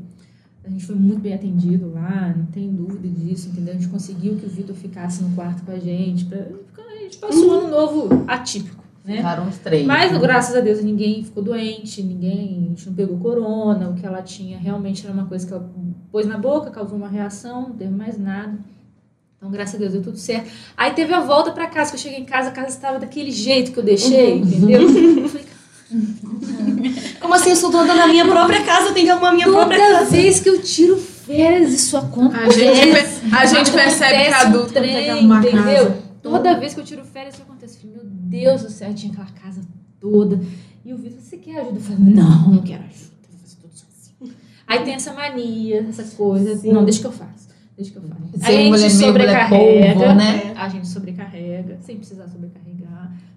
A gente foi muito bem atendido lá, não tem dúvida disso, entendeu? A gente conseguiu que o Vitor ficasse no quarto com a gente. Pra, a gente passou um ano novo atípico, né? Ficaram uns três. Mas, né? graças a Deus, ninguém ficou doente, ninguém, a gente não pegou corona, o que ela tinha realmente era uma coisa que ela pôs na boca, causou uma reação, não teve mais nada. Então, graças a Deus, deu tudo certo. Aí teve a volta pra casa, que eu cheguei em casa, a casa estava daquele jeito que eu deixei, entendeu? Eu falei, Como assim? Eu sou dona da minha própria casa, eu tenho que arrumar a minha própria toda casa. vez que eu tiro férias, isso acontece. A gente, pe- a gente percebe que adulto trem, tem que arrumar a entendeu? casa. Toda vez que eu tiro férias, isso acontece. Eu falei, Meu Deus do céu, tinha aquela casa toda. E o Vitor, você quer ajuda? Eu falei, não, não quero ajuda, eu vou fazer tudo sozinho. Aí tem essa mania, essa coisa. Sim. Não, deixa que eu faço. Deixa que eu faço. A gente mulher sobrecarrega. polvo, né? A gente sobrecarrega, sem precisar sobrecarregar.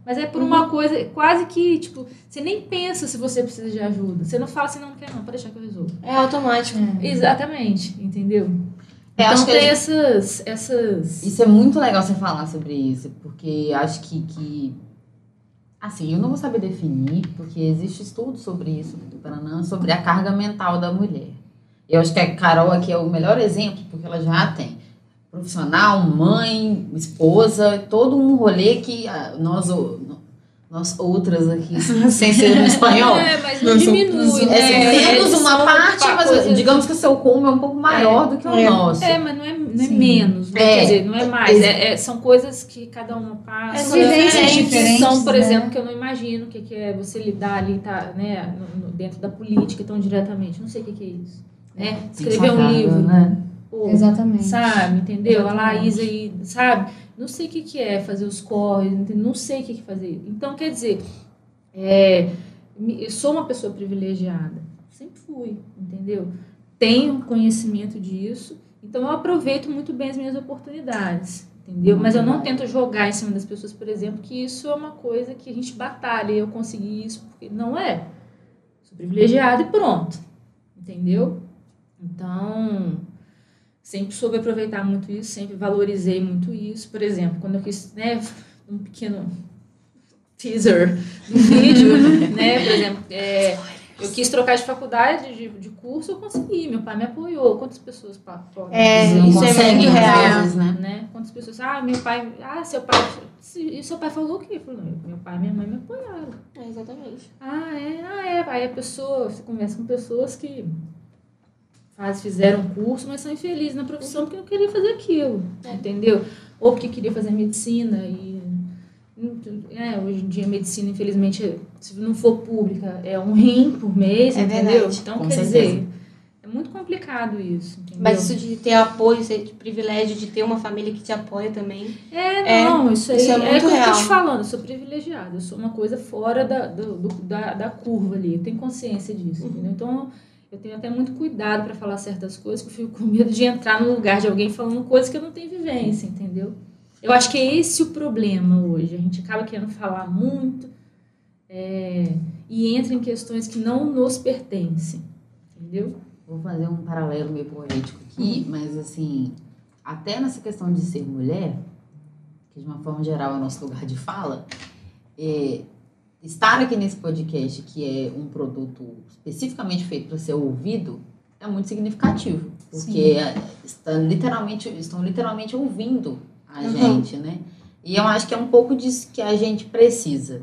Mas é por uma coisa quase que, tipo, você nem pensa se você precisa de ajuda. Você não fala assim, não, não quero não, pode deixar que eu resolvo. É automático. Exatamente, entendeu? É, então acho que a tem gente- essas, essas... Isso é muito legal você falar sobre isso, porque acho que, que. Assim, eu não vou saber definir, porque existe estudo sobre isso, Paranã, sobre a carga mental da mulher. Eu acho que a Carol aqui é o melhor exemplo, porque ela já tem profissional, mãe, esposa, todo um rolê que ah, nós, nós outras aqui, sem ser no espanhol. É, mas não diminui, somos- né? É, temos Eles uma parte, pa- mas digamos que o seu como é um pouco maior do que o É. nosso. É, mas não é, não é Sim. menos, né? É. quer dizer, não é mais. É, é- são coisas que cada uma passa. É, vivências que diferentes, São, por né? exemplo, que eu não imagino o que, que é você lidar ali, tá, né, no- no- dentro da política tão diretamente. Não sei o que, que é isso. Né? Escrever um livro. Né? Exatamente. Sabe, entendeu? A Exatamente. Laís aí, sabe? Não sei o que, que é fazer os corres, não sei o que, que fazer. Então, quer dizer, é, eu sou uma pessoa privilegiada. Sempre fui, entendeu? Tenho conhecimento disso, então eu aproveito muito bem as minhas oportunidades, entendeu? Mas eu não tento jogar em cima das pessoas, por exemplo, que isso é uma coisa que a gente batalha e eu consegui isso, porque não é. Sou privilegiada e pronto, entendeu? Então, sempre soube aproveitar muito isso, sempre valorizei muito isso. Por exemplo, quando eu quis, né, um pequeno teaser do vídeo, né, por exemplo, é, eu quis trocar de faculdade, de, de curso, eu consegui, meu pai me apoiou. Quantas pessoas pa- podem É, isso é muito real. né? né? Quantas pessoas, ah, meu pai, ah, seu pai, se- e seu pai falou o quê? Não, meu pai e minha mãe me apoiaram. É, exatamente. Ah, é, ah, é. Aí a pessoa, você conversa com pessoas que fizeram um curso, mas são infelizes na profissão porque não queriam fazer aquilo, entendeu? Ou porque queria fazer medicina e é, hoje em dia a medicina, infelizmente, se não for pública, é um rim por mês, É entendeu? verdade, Então, com quer certeza. dizer, é muito complicado isso, entendeu? Mas isso de ter apoio, ser de privilégio, de ter uma família que te apoia também. É, É, não, isso aí isso é é, muito o que eu tô real. te falando, eu sou privilegiada, eu sou uma coisa fora da, do- do- da, da curva ali, eu tenho consciência disso, Uhum. entendeu? Então, eu tenho até muito cuidado para falar certas coisas, que eu fico com medo de entrar no lugar de alguém falando coisas que eu não tenho vivência, entendeu? Eu acho que é esse o problema hoje, a gente acaba querendo falar muito é, e entra em questões que não nos pertencem, entendeu? Vou fazer um paralelo meio poético aqui, mas assim, até nessa questão de ser mulher, que de uma forma geral é o nosso lugar de fala, é, estar aqui nesse podcast, que é um produto especificamente feito para ser ouvido, é muito significativo. Porque estão, literalmente, estão literalmente ouvindo a Uhum. gente, né? E eu acho que é um pouco disso que a gente precisa,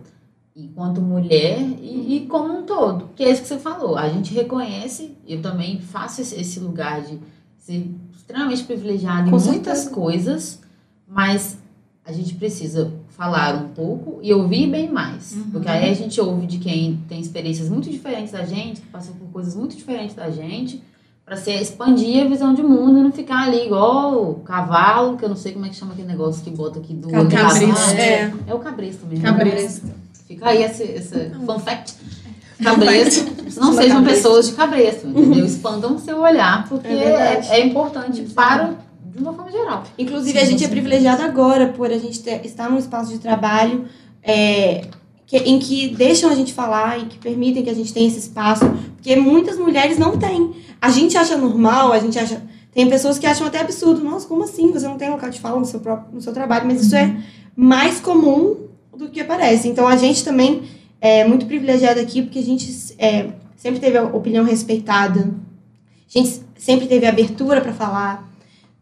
enquanto mulher e, e como um todo. Que é isso que você falou. A gente reconhece, eu também faço esse, lugar de ser extremamente privilegiada Com em muitas certeza. coisas, mas a gente precisa falar um pouco e ouvir bem mais. Uhum. Porque aí a gente ouve de quem tem experiências muito diferentes da gente, que passou por coisas muito diferentes da gente, para se expandir a visão de mundo e não ficar ali igual o cavalo, que eu não sei como é que chama aquele negócio que bota aqui do outro lado. Cabresto. É, é o cabresto mesmo. Cabresto. Fica aí esse, esse fun fact. Cabresto. Não sejam pessoas de cabresto, entendeu? Expandam seu olhar, porque É é, é importante para, de uma forma geral. Inclusive, a gente é privilegiado agora por a gente ter, estar num espaço de trabalho é, que- em que deixam a gente falar e que permitem que a gente tenha esse espaço, porque muitas mulheres não têm. A gente acha normal, a gente acha. Tem pessoas que acham até absurdo. Nossa, como assim? Você não tem local de fala no seu, próprio, no seu trabalho, mas isso é mais comum do que parece. Então, a gente também é muito privilegiado aqui, porque a gente é, sempre teve a opinião respeitada, a gente sempre teve abertura para falar.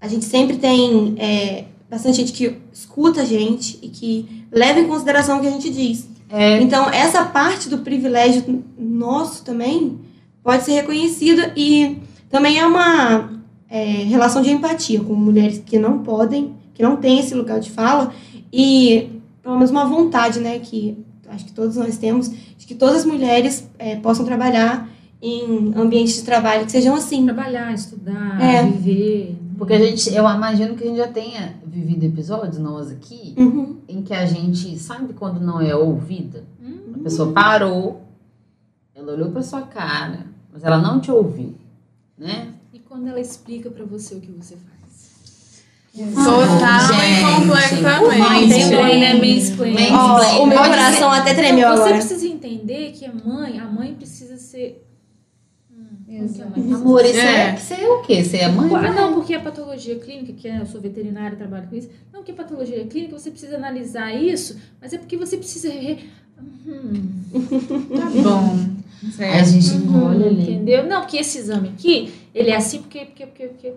A gente sempre tem é, bastante gente que escuta a gente e que leva em consideração o que a gente diz. É, Então, essa parte do privilégio nosso também pode ser reconhecida e também é uma é, relação de empatia com mulheres que não podem, que não têm esse lugar de fala e pelo menos uma vontade, né, que acho que todos nós temos, de que todas as mulheres é, possam trabalhar em ambientes de trabalho que sejam assim. Trabalhar, estudar, É. viver. Porque a gente, eu imagino que a gente já tenha vivido episódios, nós aqui, Uhum. em que a gente sabe quando não é ouvida. A pessoa parou, ela olhou para sua cara, mas ela não te ouviu, né? E quando ela explica pra você o que você faz? Total e completamente. Mansplaining, né? Mansplaining. Ó, o meu coração até tremeu Então, você agora. precisa entender que a mãe, a mãe precisa ser. Hum, como que a mãe Exato. precisa Amor, isso é, É. você é o quê? Você é mãe? Ah, não, porque a patologia clínica, que é, eu sou veterinária, trabalho com isso. Não, que a patologia clínica, você precisa analisar isso, mas é porque você precisa. Re... Hum, Tá bom. Aí a gente engole ali. entendeu? Não, porque esse exame aqui, ele é assim porque. porque, porque, porque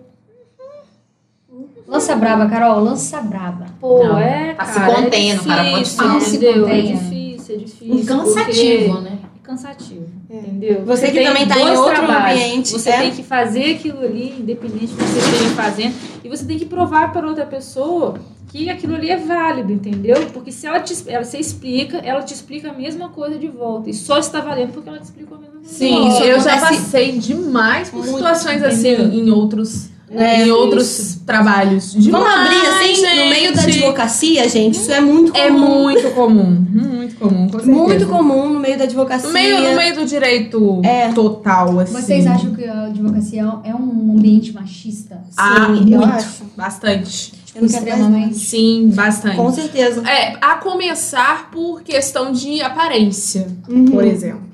Lança braba, Carol, lança braba. pô, Não, é. tá se cara, contendo, é cara, pode difícil, falar. Se entendeu? É difícil, é difícil. Cansativo, porque né? Cansativo. É. Entendeu? Você que tem também tá em outro trabalhos. ambiente, Você é? tem que fazer aquilo ali, independente do que você esteja fazendo. E você tem que provar para outra pessoa que aquilo ali é válido, entendeu? Porque se ela te ela, você explica, ela te explica a mesma coisa de volta. E só está valendo porque ela te explicou a mesma coisa. Sim, eu já passei demais por muito, situações assim em outros, É, em outros trabalhos. Demais, Vamos abrir assim, no meio da gente. advocacia, gente? Isso é muito comum. É muito comum, muito comum, com. Muito comum no meio da advocacia. No meio, no meio do direito É. total, assim. Vocês acham que a advocacia é um ambiente machista? Ah, Sim, eu muito. acho. Bastante. Eu não quero mais Extremamente. Sim, bastante. Com certeza. É, a começar por questão de aparência, Uhum. por exemplo.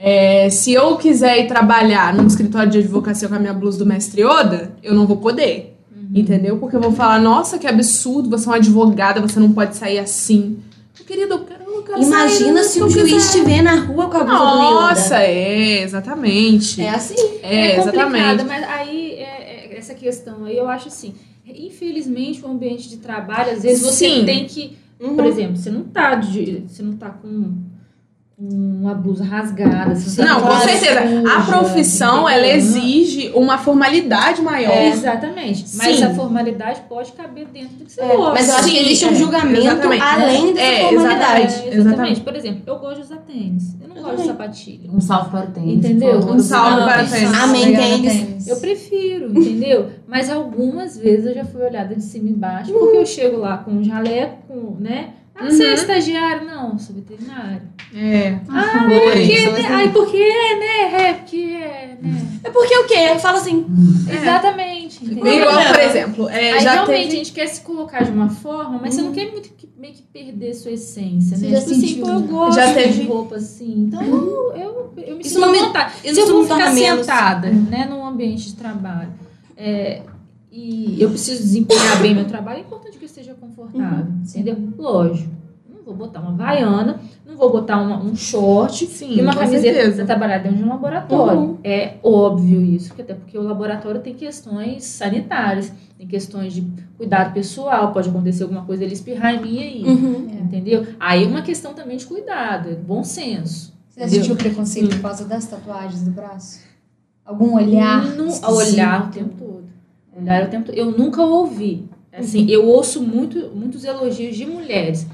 É, se eu quiser ir trabalhar num escritório de advocacia com a minha blusa do mestre Oda, eu não vou poder. Entendeu? Porque eu vou falar, nossa, que absurdo, você é uma advogada, você não pode sair assim. Querido, eu quero, eu quero Imagina sair se o juiz estiver na rua com a blusa do Nossa, é, exatamente. É assim. É, complicado, exatamente. mas aí é- é- essa questão aí eu acho assim, infelizmente o ambiente de trabalho às vezes você Sim. tem que, Uhum. por exemplo, você não tá de, você não tá com uma blusa rasgada, você Não, com com certeza. suja, A profissão, ela exige uma formalidade maior. É, exatamente. Mas Sim. a formalidade pode caber dentro do que você É, gosta. mas eu acho que Sim, existe um é, julgamento exatamente. além dessa É, formalidade. Exatamente. exatamente. Por exemplo, eu gosto de usar tênis. Eu não Eu gosto de também. sapatilha. Um salve para o tênis. Entendeu? Um salve para o tênis. Amém, Obrigada, tênis. Eu prefiro, entendeu? Mas algumas vezes eu já fui olhada de cima e embaixo, porque eu chego lá com um jaleco, com, né? Ah, você é Uhum. estagiário? Não, sou veterinário. É. Ah, é porque, sou né? assim. Ai, porque é, né? É, porque é, né? É porque o quê? Fala assim. Exatamente. Entendeu? Igual, por exemplo, é, Aí já realmente teve... a gente quer se colocar de uma forma, mas você não quer muito que, meio que perder sua essência, Você né? já tipo assim, sentiu, pô, eu né? gosto Já teve- de roupa assim. Então eu, eu, eu me Isso sinto não à me- vontade. isso Se eu não vou ficar menos. sentada, né, num ambiente de trabalho, é, e eu preciso desempenhar bem meu trabalho, é importante que eu esteja confortável, entendeu? Lógico. Não vou botar uma vaiana, não vou botar uma- um short Sim, e uma camiseta para trabalhar dentro de um laboratório. Uhum. É óbvio isso, até porque o laboratório tem questões sanitárias, tem questões de cuidado pessoal, pode acontecer alguma coisa ele espirrar em mim e aí. Uhum. Entendeu? Aí é uma questão também de cuidado, é bom senso. Você já sentiu preconceito por causa das tatuagens do braço? Algum olhar? No, olhar o tempo todo. Olhar o tempo. Eu nunca ouvi. Assim, eu ouço muito, muitos elogios de mulheres.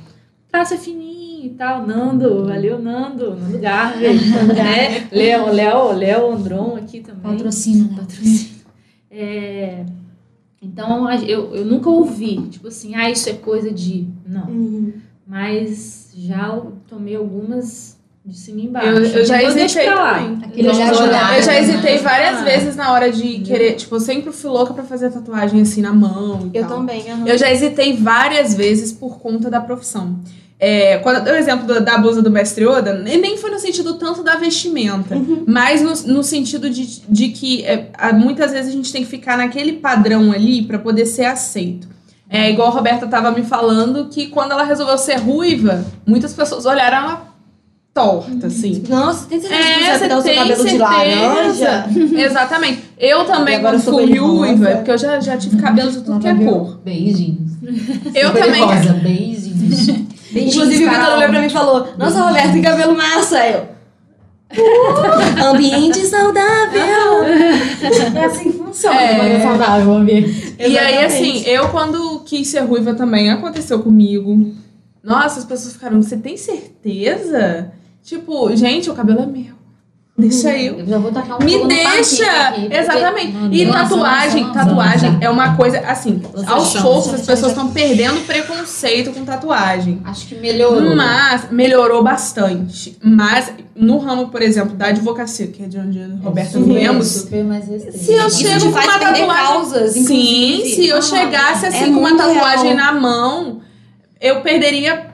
Traço é fininho e tal. Nando, valeu, Nando. Nando Garvey. né? Léo, Léo, Léo Andron aqui também. Patrocínio, né? Patrocínio. É, então, eu, eu nunca ouvi, tipo assim, ah, isso é coisa de. Não. Uhum. Mas já tomei algumas de cima e embaixo. Eu, eu já hesitei lá. também. Aquele Não, jurado, Eu já hesitei várias Ah. vezes na hora de querer, tipo, eu sempre fui louca pra fazer tatuagem assim na mão e Eu tal. também. aham. Eu já hesitei várias vezes por conta da profissão. É, quando eu dei o exemplo do- da blusa do mestre Oda, e nem foi no sentido tanto da vestimenta, mas no, no sentido de, de que é, muitas vezes a gente tem que ficar naquele padrão ali pra poder ser aceito. É igual a Roberta tava me falando que quando ela resolveu ser ruiva, muitas pessoas olharam ela torta, assim. Nossa, tem certeza que É, você vai você pintar o seu tem cabelo de certeza. laranja? Exatamente. Eu também, agora quando fui bem ruiva, porque eu já, já tive cabelo de tudo que é cor. Beijinhos. Eu Super também. Rosa, beijinhos. Inclusive, o Vitor olhou pra mim e falou: Nossa, Roberto, tem cabelo massa. Eu. "Uh, ambiente saudável. É assim que funciona. É. é saudável o ambiente. E aí, assim, eu quando quis ser ruiva também, aconteceu comigo. Nossa, as pessoas ficaram, você tem certeza? Tipo, gente, o cabelo é meu. Deixa eu. Eu já vou tacar um Me deixa! aqui, porque- Exatamente. Mano, E tatuagem, tatuagem é uma coisa, assim, Lança aos poucos as pessoas estão perdendo preconceito com tatuagem. Acho que melhorou. Mas melhorou bastante. Mas no ramo, por exemplo, da advocacia, que é de onde a Roberta Super, viemos, super mais restrito. Se eu chego com uma tatuagem. causas, Sim, inclusive. se eu Ah, chegasse assim é com uma tatuagem real. na mão, eu perderia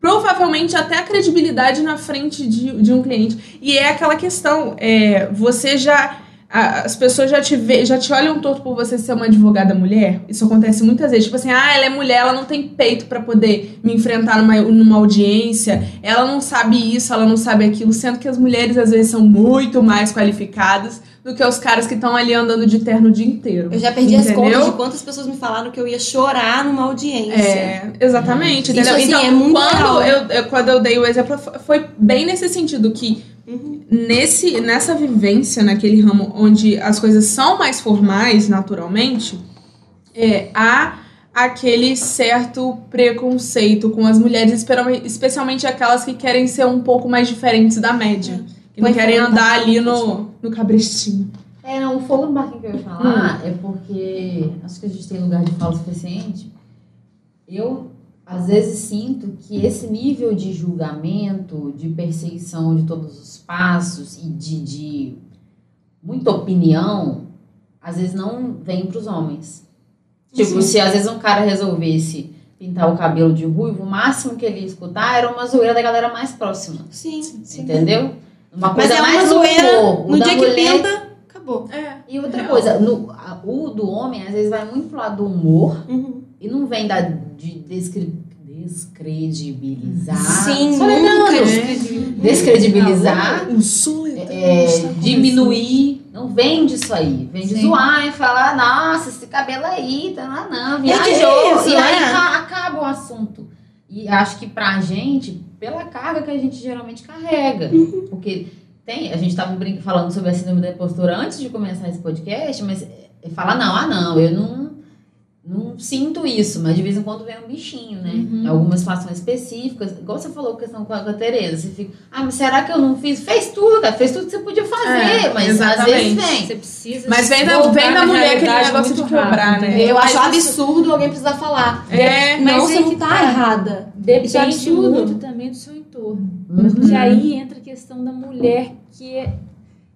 provavelmente até a credibilidade na frente de, de um cliente. E é aquela questão, é, você já as pessoas já te, vê, já te olham torto por você ser uma advogada mulher. Isso acontece muitas vezes. Tipo assim, ah, ela é mulher, ela não tem peito pra poder me enfrentar numa, numa audiência. Ela não sabe isso, ela não sabe aquilo. Sendo que as mulheres, às vezes, são muito mais qualificadas do que os caras que estão ali andando de terno o dia inteiro. Eu já perdi as Entendeu? contas de quantas pessoas me falaram que eu ia chorar numa audiência. É, exatamente, Isso, entendeu? assim, então, é muito quando real. eu, quando eu dei o exemplo, foi bem nesse sentido que Uhum. nesse, nessa vivência, naquele ramo onde as coisas são mais formais, naturalmente, é, há aquele certo preconceito com as mulheres, especialmente aquelas que querem ser um pouco mais diferentes da média. Que não querem andar tá? ali no, no cabrestinho. É, não, o fogo no barquinho que eu ia falar é porque acho que a gente tem lugar de fala suficiente. Eu, às vezes, sinto que esse nível de julgamento, de perseguição de todos os passos e de, de muita opinião, às vezes não vem para os homens. Tipo, se às vezes um cara resolvesse pintar o cabelo de ruivo, o máximo que ele ia escutar era uma zoeira da galera mais próxima. Sim, sim. Uma Mas coisa é uma mais no zoeira, humor. O no dia que mulher- pinta, acabou. É. e outra coisa, no, a- o do homem às vezes vai muito pro lado do humor Uhum. e não vem da, de descre- descredibilizar. Sim, Só nunca. lembrando, descredibilizar, O som é, diminuir. Não vem disso aí. Vem de Sim. zoar e falar, nossa, esse cabelo aí, tá lá não, E que viajou. isso, e aí né? ca- acaba o assunto. E acho que pra gente, pela carga que a gente geralmente carrega. Porque tem, a gente tava brin- falando sobre a síndrome da impostora antes de começar esse podcast, mas é falar, não, ah não, eu não, não sinto isso, mas de vez em quando vem um bichinho, né? Uhum. Em algumas situações específicas, igual você falou questão com a, com a Tereza, você fica, ah, mas será que eu não fiz? Fez tudo, cara, fez tudo que você podia fazer, É, mas às exatamente. vezes vem. Você precisa Mas vem da, vem da mulher aquele negócio de cobrar, né? Eu acho isso- absurdo alguém precisar falar. É, Mas não, você não que tá, tá. errada. É Depende absurdo. muito também do seu entorno. Uhum. Porque aí entra a questão da mulher que é-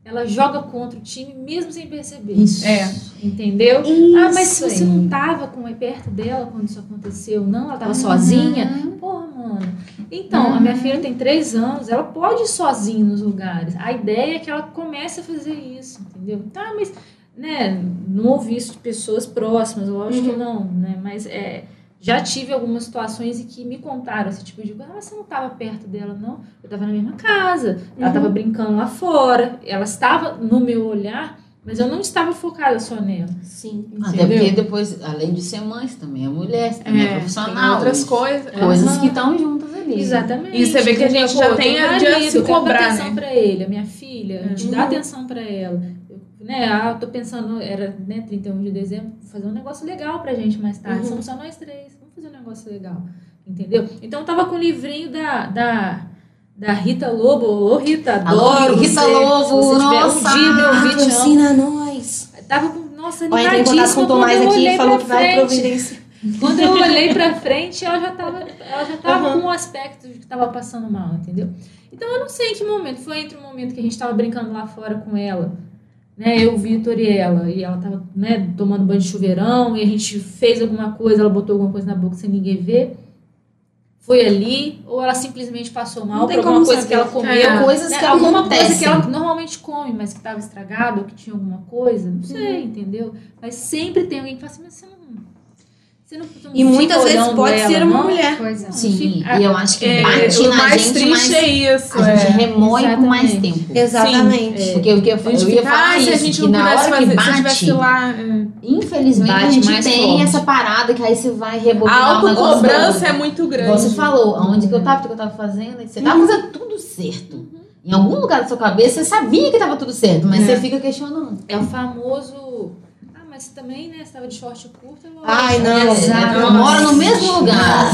ela joga contra o time mesmo sem perceber. Isso. É. Entendeu? ah, mas se Isso você não tava com perto dela quando isso aconteceu, não, ela tava sozinha. Porra, mano. Então, a minha filha tem três anos, ela pode ir sozinha nos lugares. A ideia é que ela comece a fazer isso, entendeu? Tá, mas, né, não ouvi isso de pessoas próximas, lógico que não, né? Mas é, já tive algumas situações em que me contaram esse tipo de coisa. Ah, você não estava perto dela, não? Eu estava na mesma casa, ela estava brincando lá fora, ela estava no meu olhar, mas eu não estava focada só nela. Sim. Até porque depois, além de ser mãe, você também é mulher, você também é, É, tem profissional. outras coisas. Coisas que estão juntas ali. Exatamente. E você vê que a gente Entendeu? já tem a de se cobrar, dar atenção né? pra ele, a minha filha, a gente dá Uhum. atenção pra ela. Eu, né, ah, eu tô pensando, era né, 31 de dezembro, fazer um negócio legal pra gente mais tarde. Uhum. Somos só nós três, vamos fazer um negócio legal. Entendeu? Então eu tava com o livrinho da, da, da Rita Lobo. Ô, Rita, adoro. Rita você. Lobo, nossa, um dia meu vídeo, Patrocina nós. tava com, nossa, Ó, entrei em contato com o Tomás aqui e falou que vai frente. providenciar. Quando eu olhei pra frente, ela já tava, ela já tava Uhum. com um aspecto de que tava passando mal, entendeu? Então eu não sei em que momento. Foi entre o momento que a gente tava brincando lá fora com ela, né? Eu, Vitor e ela, e ela tava, né, tomando banho de chuveirão, e a gente fez alguma coisa, ela botou alguma coisa na boca sem ninguém ver. Foi ali, ou ela simplesmente passou mal por tem alguma coisa saber. que ela comeu. É. Coisas né, que alguma coisa acontecem. que ela normalmente come, mas que estava estragada ou que tinha alguma coisa, não sei, entendeu? Mas sempre tem alguém que fala assim, mas você não. Não, E muitas vezes pode ela, ser uma não? mulher. Pois é. Sim, e eu acho que É, bate o na mais gente, triste é isso. a gente é. remói por mais Exatamente. tempo. Exatamente. Porque o que eu, A eu ia falar ah, isso, se a gente que não na hora fazer, que bate, lá. é. infelizmente Bate a gente tem forte. essa parada que aí você vai A rebobinar o negócio autocobrança é muito grande. Você falou, aonde que eu tava, o que eu tava fazendo, e você tava fazendo tudo certo. Em algum lugar da sua cabeça você sabia que tava tudo certo, mas É. você fica questionando. É o famoso. Ah, mas também, né? Você tava de short curto. eu- Ai, não. Exato. Nossa. Mora no mesmo lugar.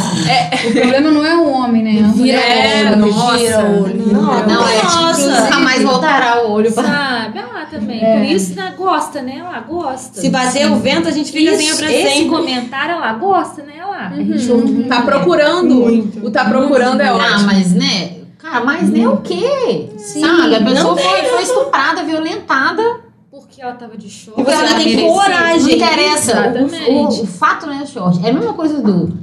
O problema não é o homem, né? A mulher É, que nossa. gira o olho. Não, Não, é tipo, nunca mais voltará o olho pra Sabe? Ah, lá também. É. Por isso, né, gosta, né? Ela gosta. Se bater o vento, a gente fica sem Isso, pra esse sempre. comentário, ela gosta, né? Lá. A gente ouve muito, Tá procurando. Muito. O tá procurando é Ah, ótimo. mas né? Cara, mas né o quê? Sim, Sabe? A pessoa não foi, foi estuprada, violentada. Porque ela tava de short. E você ela tem coragem. Não interessa. O, Exatamente. o, o fato não é short. É a mesma coisa do.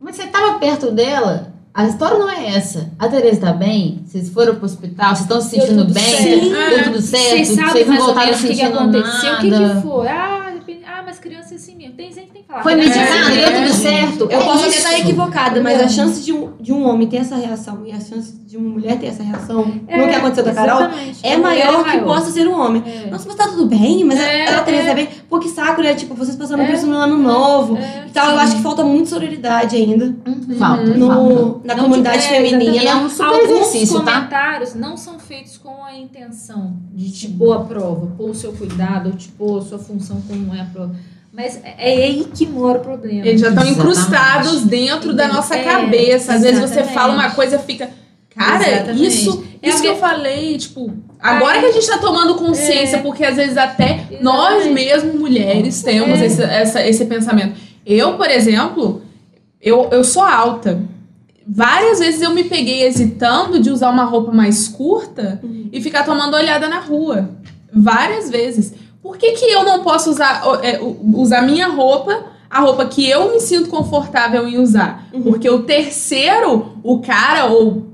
Mas você tava perto dela, A história não é essa. A Tereza tá bem? Vocês foram pro hospital? Vocês estão se sentindo tudo bem? certo. Deu tudo certo? Vocês sabem Vocês não voltaram que, que sentindo aconteceu? O que, nada? que foi? Ah, ah, mas criança é assim mesmo. Tem gente Foi medicado? É, Deu tudo certo? Eu É posso até isso. estar equivocada, mas a chance de um, de um homem ter essa reação e a chance de uma mulher ter essa reação É, no que aconteceu da Carol é maior que possa ser um homem. É. Nossa, mas tá tudo bem? Mas É, ela Teresa é. é bem. Pô, que saco, né? Tipo, vocês passaram por É, isso no ano novo. É, e tal. Eu acho que falta muito sororidade ainda Falta, falta. no, na Não, comunidade tipo, é, feminina. É um super Alguns exercício, tá? comentários não são feitos com a intenção de te pôr a prova, pôr o seu cuidado, ou te pôr a sua função como é a prova. Mas é aí que mora o problema. Eles já estão Exatamente. incrustados dentro da nossa É, cabeça. Às vezes você exatamente. fala uma coisa e fica. Cara, Exatamente. isso, É isso que eu falei, tipo, agora Ai. que a gente tá tomando consciência, porque às vezes até Exatamente. nós mesmos, mulheres, temos É. esse, essa- esse pensamento. Eu, por exemplo, eu, eu sou alta. Várias vezes eu me peguei hesitando de usar uma roupa mais curta e ficar tomando olhada na rua. Várias vezes. Por que, que eu não posso usar, é, usar minha roupa, a roupa que eu me sinto confortável em usar? Porque o terceiro, o cara, ou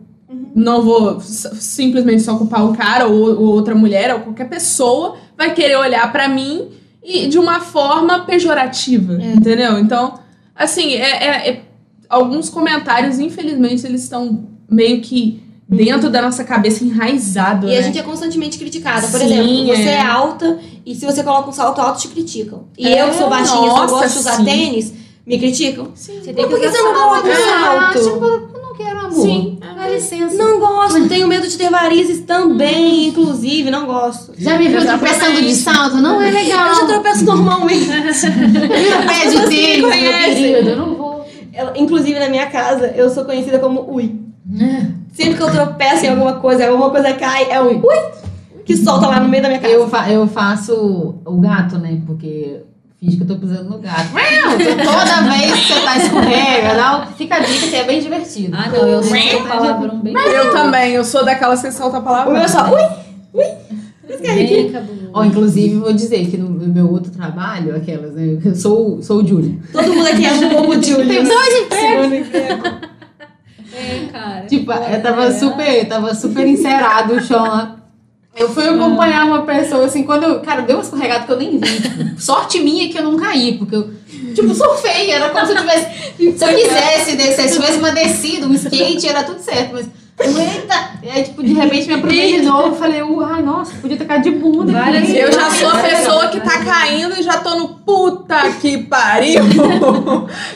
não vou simplesmente só culpar o cara ou, ou outra mulher ou qualquer pessoa, vai querer olhar pra mim e de uma forma pejorativa, entendeu? Então, assim, é, é- é- alguns comentários, infelizmente, eles estão meio que dentro da nossa cabeça enraizado, E né? a gente é constantemente criticada. Por Sim, exemplo, você é. é. alta e se você coloca um salto alto, te criticam. E É, eu que sou baixinha, só nossa, gosto de usar sim. tênis, me criticam. Você Mas tem por que usar você não coloca um Ah, salto? tipo, eu não quero amor. Sim. Dá licença. Não gosto, tenho medo de ter varizes também, inclusive, não gosto. Já me viu tropeçando de salto? Não é legal. Eu já tropeço normalmente. Pé de tênis, meu querido. Eu não vou. Ela- inclusive, na minha casa, eu sou conhecida como Ui. Sempre que eu tropeço em alguma coisa, alguma coisa cai, é um Ui que solta lá no meio da minha casa. Eu, fa- eu faço o gato, né? Porque finge que eu tô pisando no gato. Toda vez que você tá escorrega, não, fica a dica que é bem divertido. Ah, não, eu sou um palavrão bem, Eu também, eu sou daquela que solta a palavra. O meu é só Ui. bem cabuloso. Ó, inclusive, vou dizer que no meu outro trabalho, aquelas, né? Eu sou, sou o Júlia. Todo mundo aqui é um pouco Julius. Tem dois empregos. Cara. Tipo, eu tava É. super, tava super encerado o chão lá. Eu fui acompanhar uma pessoa assim, quando eu, cara, deu uma escorregada que eu nem vi. Sorte minha que eu não caí, porque eu, tipo, surfei, era como se eu tivesse, se eu quisesse descer, se tivesse uma descida, um skate, era tudo certo, mas, eita, e aí, tipo, de repente me aproveitei de novo, eu falei, ai, nossa, podia ter caído de bunda. Várias aqui. Eu já sou a pessoa que tá caindo e já tô no puta que pariu.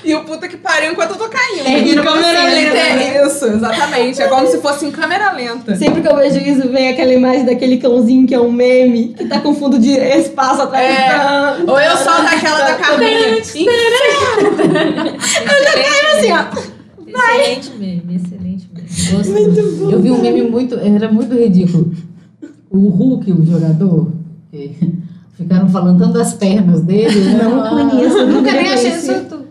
e o puta que pariu enquanto eu tô caindo. Termina Em câmera lenta. né? É isso, exatamente. É como se fosse em câmera lenta. Sempre que eu vejo isso, vem aquela imagem daquele cãozinho que é um meme, que tá com fundo de espaço atrás. É. Ou eu solto aquela da Carminha. Assim, ó. Excelente meme, excelente muito. Eu vi um meme muito, era muito ridículo. O Hulk, o jogador, ficaram falando tanto das pernas dele. né? Não conheço, Nunca nem achei isso. tudo.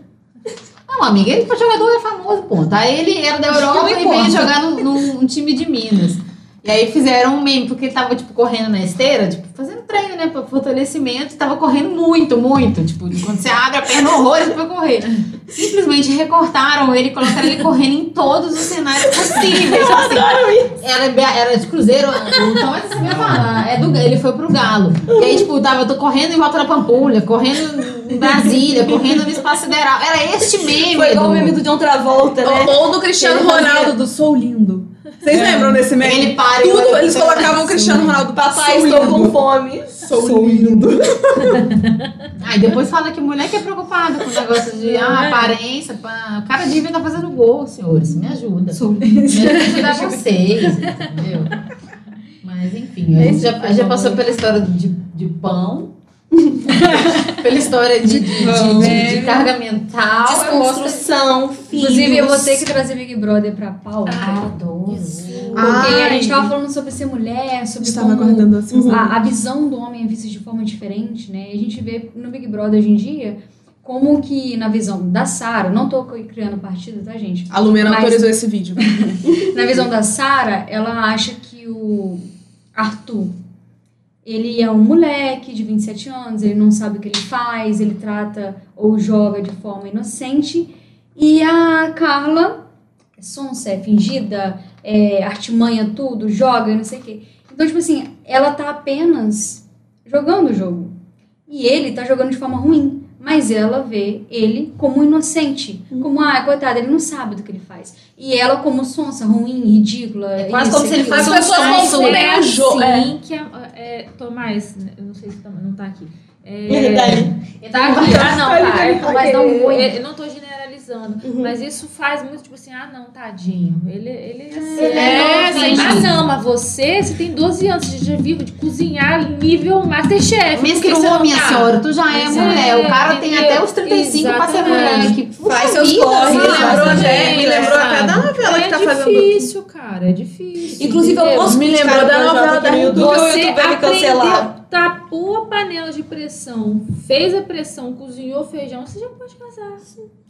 Não, amiga, ele foi jogador é famoso, ponto. Aí ele era da Europa e veio jogar num, num time de Minas. E aí fizeram um meme, porque ele tava, tipo, correndo na esteira, tipo, fazendo treino, né, pra fortalecimento, e tava correndo muito, muito. Tipo, quando você abre a perna, horrores pra correr. Simplesmente recortaram ele, colocaram ele correndo em todos os cenários possíveis. Tipo assim, era, era de cruzeiro, então é assim, eu falar, é do, ele foi pro Galo. E aí, tipo, tava, eu tô correndo em volta da Pampulha, correndo em Brasília, correndo no espaço sideral. Era este meme. Foi igual o meme do John Travolta, né? Ou, do Cristiano Ronaldo, do Sou Lindo. Vocês lembram desse meme? Ele para e Tudo, eles colocavam o Cristiano Ronaldo. Papai, Sou estou lindo. com fome. Sou lindo. Aí depois fala que mulher que é preocupada com o negócio de ah, aparência. Pá. O cara devia estar fazendo gol, senhores. Me ajuda. Me ajuda a ajudar vocês, entendeu? Mas enfim, a gente já, a gente já passou pela história de, de pão. pela história de, de, de- de- de carga mental. Desconstrução, filhos. Inclusive, eu vou ter que trazer Big Brother pra pauta. Adoro. Porque a Ai. gente tava falando sobre ser mulher, sobre Estava como assim. a, a visão do homem é vista de forma diferente, né? E a gente vê no Big Brother hoje em dia como que na visão da Sara, não tô criando partido, tá, gente? A Lumena Mas- autorizou esse vídeo. Na visão da Sara, ela acha que o Arthur, ele é um moleque de 27 anos, ele não sabe o que ele faz, ele trata ou joga de forma inocente. E a Carla é sonsa, é fingida, é artimanha tudo, joga, não sei o quê. Então, tipo assim, ela tá apenas jogando o jogo. E ele tá jogando de forma ruim. Mas ela vê ele como inocente. Como, ah, coitado, ele não sabe do que ele faz. E ela como sonsa, ruim, ridícula. É quase como se ele fosse As pessoas Mas confundem é o jogo. assim que a, é, Tomás, eu não sei se tá- não tá aqui. Ele É, tá ali. tá aqui, ah não, tá. Ele tá Mas não, eu não tô generalizando. Mas isso faz muito, tipo assim, ah não, tadinho. Ele, ele é assim. É, sim. Ah não, mas você, você tem 12 anos de, vir de cozinhar nível Masterchef. por que Menstruou, não minha tá? senhora, tu já é Pois mulher. é, o cara tem entendeu? até os 35 pra ser Exatamente. mulher. Que Faz seus corres, Me Exatamente. lembrou, né? Me lembrou até da novela é que tá fazendo. difícil, cara, é difícil. Inclusive, eu posso Me lembrou da novela da YouTube, Você me cancelar. Tapou a panela de pressão, fez a pressão, cozinhou feijão, você já pode casar.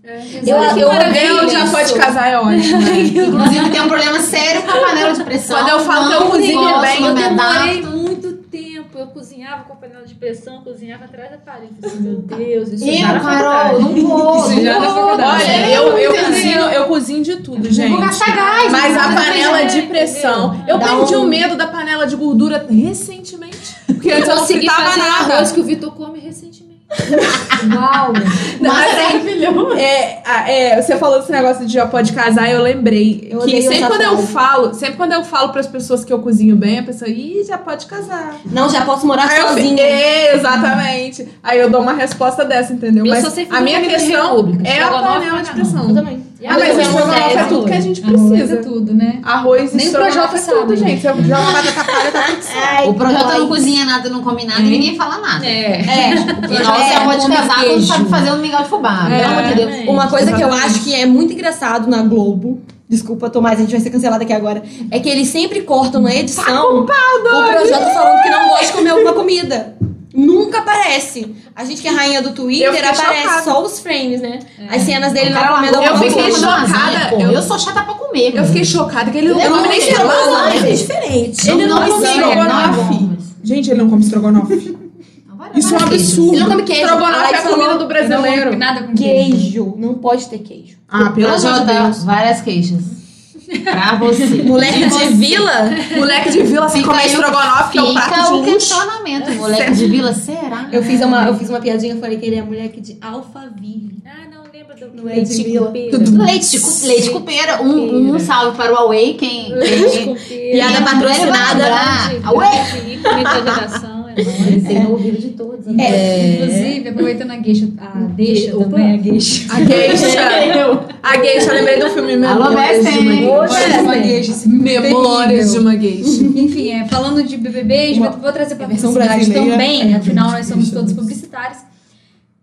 Eu, eu, Eu odeio já pode casar, é ótimo. né? Inclusive, tem um problema sério com a panela de pressão. Quando eu falo que eu cozinho bem, não eu demorei muito tempo. Eu cozinhava com a panela de pressão, cozinhava atrás da parede. Eu falei assim, meu Deus, isso Eu, já na Carol, não vou. Isso já não na vou. Olha, eu, eu, cozinho, eu cozinho de tudo, gente. Vou gastar gás. Mas a panela de pressão. Eu perdi o medo da panela de gordura recentemente. Porque antes eu Eu não consegui fritava fazer nada. arroz que o Vitor come recentemente. Uau! Não, assim, é, a- é, você falou desse negócio de já pode casar, eu lembrei. Eu que sempre quando eu falo, sempre quando eu falo pras pessoas que eu cozinho bem, a pessoa, ih, já pode casar. Não, já posso morar Aí eu sozinha. é, exatamente. Aí eu dou uma resposta dessa, entendeu? Eu Mas a minha questão é a panela de pressão. Eu também. Ah, mas estrogonofe é tudo que a gente Arroz é precisa. tudo, né? Arroz e Nem o estrogonofe é tudo, gente. Se eu fizer uma batata palha, tá tudo certo. O Projota não cozinha nada, não come nada, ninguém fala nada. É. É, E nossa, é, é, pode casar quando queijo. sabe fazer um mingau de fubá. É. Pelo amor de Deus. Uma coisa que eu acho que é muito engraçado na Globo, desculpa, Tomás, a gente vai ser cancelado aqui agora, é que eles sempre cortam na edição o Projota falando que não gosta de comer alguma comida. Nunca aparece. A gente que é rainha do Eu Twitter, fiquei aparece chocada. só os frames, né? As cenas dele não Cara, comendo eu eu alguma fiquei coisa. como chocada, lasanha, pô. eu- Eu sou chata pra comer. Eu fiquei chocada que ele não Eu come não nem lasanha. é diferente. Ele não come estrogonofe. é Gente, ele não come estrogonofe. Isso é um absurdo. Ele não come queijo. Estrogonofe é a comida do Eu brasileiro. não nada com queijo. Queijo. Não pode ter queijo. Ah, pelo amor de Deus. várias queixas. Pra você. Moleque de vila, Moleque de vila sem Fica comer o- estrogonofe, que é um prato o de luxo. questionamento. Moleque de vila, será? eu fiz uma, eu fiz uma piadinha, eu falei que ele é moleque de Alphaville. Ah, não lembra do Não é de vila. Leite de, cu- leite de cupeira. Um, um salve para o Away. Quem, quem Piada patrocinada. Da geração, é nóis. Ele tem no ouvido de todos. né? É. Inclusive, aproveitando a gueixa, a deixa Opa. também, a gueixa. A gueixa. A gueixa, eu lembrei do filme Memórias de uma. Gueixa. Uma Memórias de uma gueixa. Enfim, é, falando de BBBs, Uma- vou trazer para a versão publicidade brasileira. também, É, afinal nós somos todos publicitários.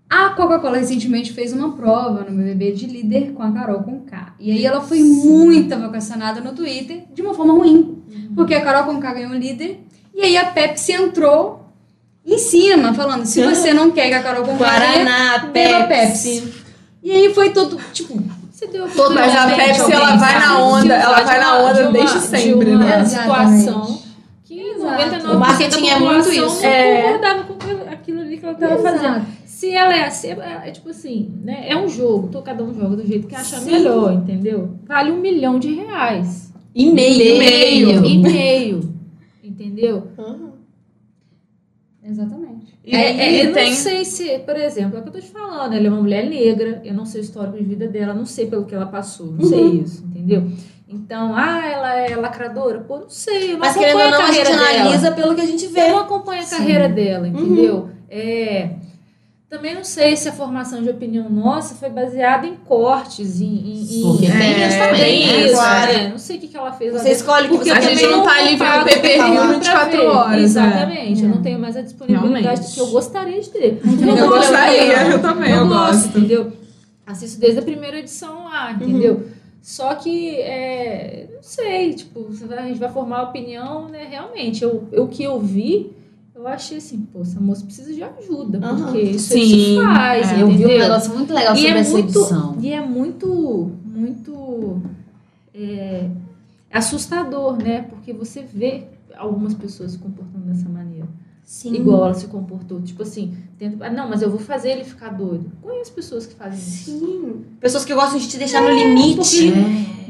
A Coca-Cola recentemente fez uma prova no BBB de líder com a Carol Conká. E aí ela foi muito vocacionada no Twitter de uma forma ruim. Porque a Carol Conká ganhou o líder e aí a Pepsi entrou em cima, falando: se você não quer que a Carol ganhe, Guaraná, Pepsi. Pepsi. E aí foi todo, tipo, Você deu Mas a Pepsi, ela vai na onda, ela vai na onda de uma- desde de sempre, uma né? situação que Exato. 99% O marketing é muito isso. não É. concordava com aquilo- ali que ela estava fazendo. Se ela é assim, é, é tipo assim, né? É um jogo, tô, cada um joga do jeito que acha Sim. melhor, entendeu? Vale um milhão de reais. E meio. Meio. E meio. Entendeu? Exatamente. E, É, é, e eu tem... não sei se, por exemplo, é o que eu tô te falando, ela é uma mulher negra, eu não sei o histórico de vida dela, não sei pelo que ela passou, não sei isso, entendeu? Então, ah, ela é lacradora? Pô, não sei, eu não Mas querendo acompanho ou não, a a gente dela. analisa pelo que a gente Eu vê. não acompanho a carreira dela, entendeu? É, também não sei se a formação de opinião nossa foi baseada em cortes, em. em, em Porque tem É, isso também. tem né? isso, claro. né? Não sei o que, que ela fez lá Você escolhe Porque você a eu gente também não tá ali vendo pra 24 ver. horas, né? Exatamente. Eu É. não tenho mais a disponibilidade Realmente. que eu gostaria de ter. Eu não gostaria, gosto, eu também, eu eu gosto, gosto. entendeu? Assisto desde a primeira edição lá, entendeu? Só que, é, não sei, tipo, a gente vai formar opinião, né? Realmente, eu, eu- o que eu vi, eu achei assim, pô, essa moça precisa de ajuda, Aham. porque isso Sim, isso faz, é. Eu vi um negócio muito legal E sobre é essa muito, edição. e é muito, muito é, assustador, né? Porque você vê algumas pessoas se comportando dessa maneira. Sim. igual ela se comportou. Tipo assim, tenta, ah, não, mas eu vou fazer ele ficar doido. Conheço pessoas que fazem isso. Sim. Pessoas que gostam de te deixar no limite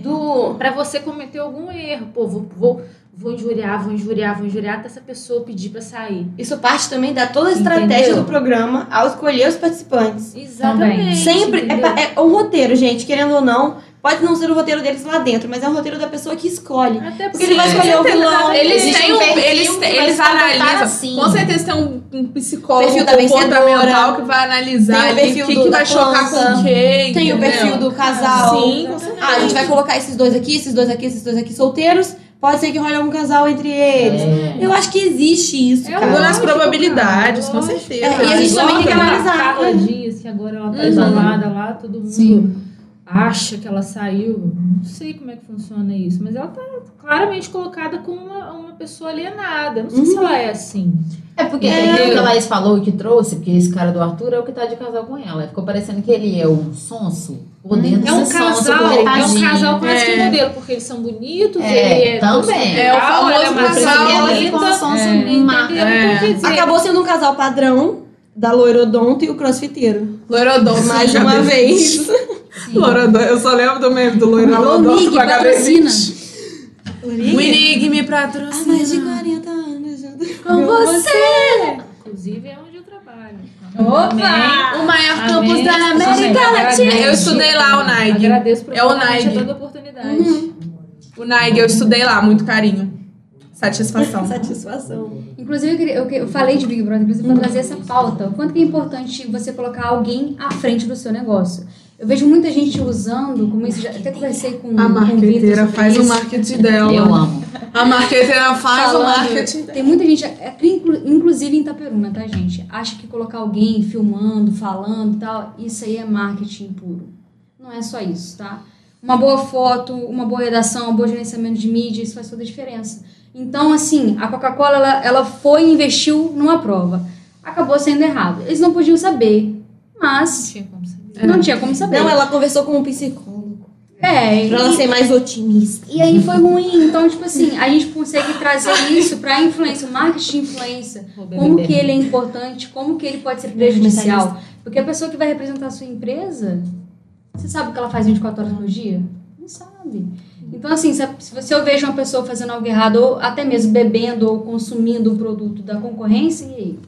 do. Pra você cometer algum erro. Pô, vou, vou, vou injuriar, vou injuriar, vou injuriar até essa pessoa pedir pra sair. Isso parte também da toda a estratégia Entendeu? do programa ao escolher os participantes. Exatamente. Sempre. É, é o roteiro, gente, querendo ou não. Pode não ser o roteiro deles lá dentro, mas é o roteiro da pessoa que escolhe. Até Porque ele vai escolher o vilão. Eles têm um um, perfil eles, têm- eles analisam. assim. Com certeza tem um, um psicólogo Perfil da comportamental que vai analisar Tem o perfil que, do- que vai chocar com quem. Tem o perfil do casal. Sim, com certeza. Ah, a gente vai colocar esses dois aqui, esses dois aqui, esses dois aqui solteiros. Pode ser que role algum casal entre eles. É. Eu acho que existe isso, É cara. Nas probabilidades, cara, com certeza. É, e a gente também tem que analisar. Carla Dias, que agora ela tá Uhum. isolada lá, todo mundo Sim. Acha que ela saiu. Não sei como é que funciona isso, mas ela tá claramente colocada como uma, uma pessoa alienada. Não sei Uhum. se ela é assim. É porque É. aquilo que a Laís falou e que trouxe, porque esse cara do Arthur é o que tá de casal com ela. Ficou parecendo que ele é um sonso. Por dentro É um sonso, casal, porque é um tadinho. casal quase que É. modelo, porque eles são bonitos, É, ele é também. É o famoso é casal. Sonsa entendeu? má. Então, dizer, Acabou sendo um casal padrão da loirodonto e o crossfiteiro. Loirodonto. Mais uma cadê? vez. Loirodonto. Eu só lembro do meme do Loirodonto Mig, com a patrocina. O Inig me Há mais de patrocina. 40 anos junto Com você. Inclusive é onde eu trabalho. Opa! O maior Amém. campus da América Latina. Eu estudei lá, o NAIG. Agradeço É o Nike. a toda oportunidade. O NAIG, eu estudei lá, muito carinho. Satisfação. Satisfação. Inclusive, eu, queria- eu, eu falei de Big Brother, inclusive, para trazer essa pauta. O quanto que é importante você colocar alguém à frente do seu negócio. Eu vejo muita gente usando, como isso, já, até conversei com A o marqueteira faz o marketing dela. Eu amo. A marqueteira faz o Falando- marketing Tem muita gente, é, inclu- inclusive em Itaperuna, tá, gente? Acha que colocar alguém filmando, falando e tal, isso aí é marketing puro. Não é só isso, tá? Uma boa foto, uma boa redação, um bom gerenciamento de mídia, isso faz toda a diferença. Então, assim, a Coca-Cola, ela, ela foi e investiu numa prova. Acabou sendo errado. Eles não podiam saber, Não mas tinha como saber. Não tinha como saber. Não, ela conversou com um psicólogo. É, Pra ela ser mais otimista. E aí foi ruim. Então, tipo assim, a gente consegue trazer isso pra influência, o marketing de influência. Como que ele é importante, como que ele pode ser prejudicial. Porque a pessoa que vai representar a sua empresa, você sabe o que ela faz 24 horas por dia? Não sabe. Então, assim, se, se você eu vejo uma pessoa fazendo algo errado, ou até mesmo bebendo ou consumindo um produto da concorrência, e aí?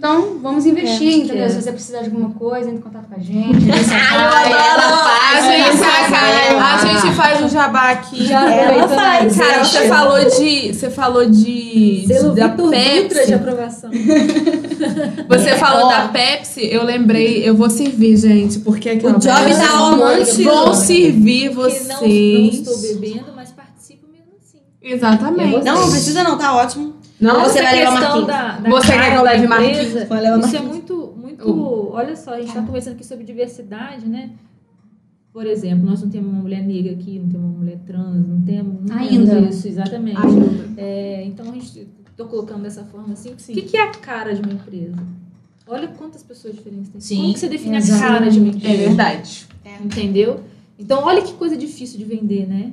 Então, vamos investir, É, entendeu? é. Se você precisar de alguma coisa, entre em contato com a gente. Essa A gente, Ai, a gente faz o jabá aqui. Já Ela faz. Cara, você falou de. Você falou de. Selo da Vitor Dutra de Pepsi. aprovação. Você falou da Pepsi, eu lembrei, eu vou servir, gente, porque aquela O Job Pepsi- tá amante. Vou servir Que vocês. não, não estou bebendo, mas. Exatamente. Não, não precisa não, tá ótimo. Não, Você vai levar Marquinhos. da, da Você quer que eu leve levar Isso é Marquinhos. muito, muito. Olha só, a gente está conversando aqui sobre diversidade, né? Por exemplo, nós não temos uma mulher negra aqui, não temos uma mulher trans, não temos, não Ainda. temos isso, exatamente. É, então a gente estou colocando dessa forma assim. O que, que é a cara de uma empresa? Olha quantas pessoas diferentes tem. Sim, Como que você define a cara de uma empresa? É verdade. Entendeu? Então, olha que coisa difícil de vender, né?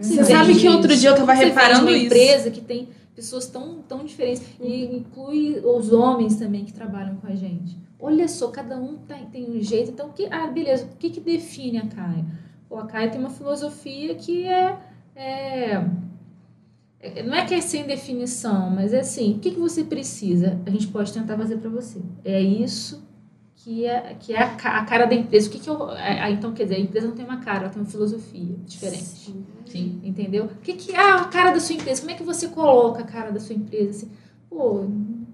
Você sabe que outro dia eu tava Como você reparando uma isso. empresa que tem pessoas tão, tão diferentes e inclui os homens também que trabalham com a gente. Olha só, cada um tá- tem um jeito. Então, que, ah, beleza, o que, que define a Caia? Pô, a Caia tem uma filosofia que é, é- é- Não é que é sem definição, mas é assim: o que, que você precisa? A gente pode tentar fazer para você. É isso que é, que é a, a cara da empresa. O que, que eu. ah, então, quer dizer, a empresa não tem uma cara, ela tem uma filosofia diferente. Sim. Entendeu? O que, que é a cara da sua empresa? Como é que você coloca a cara da sua empresa? Assim, pô, um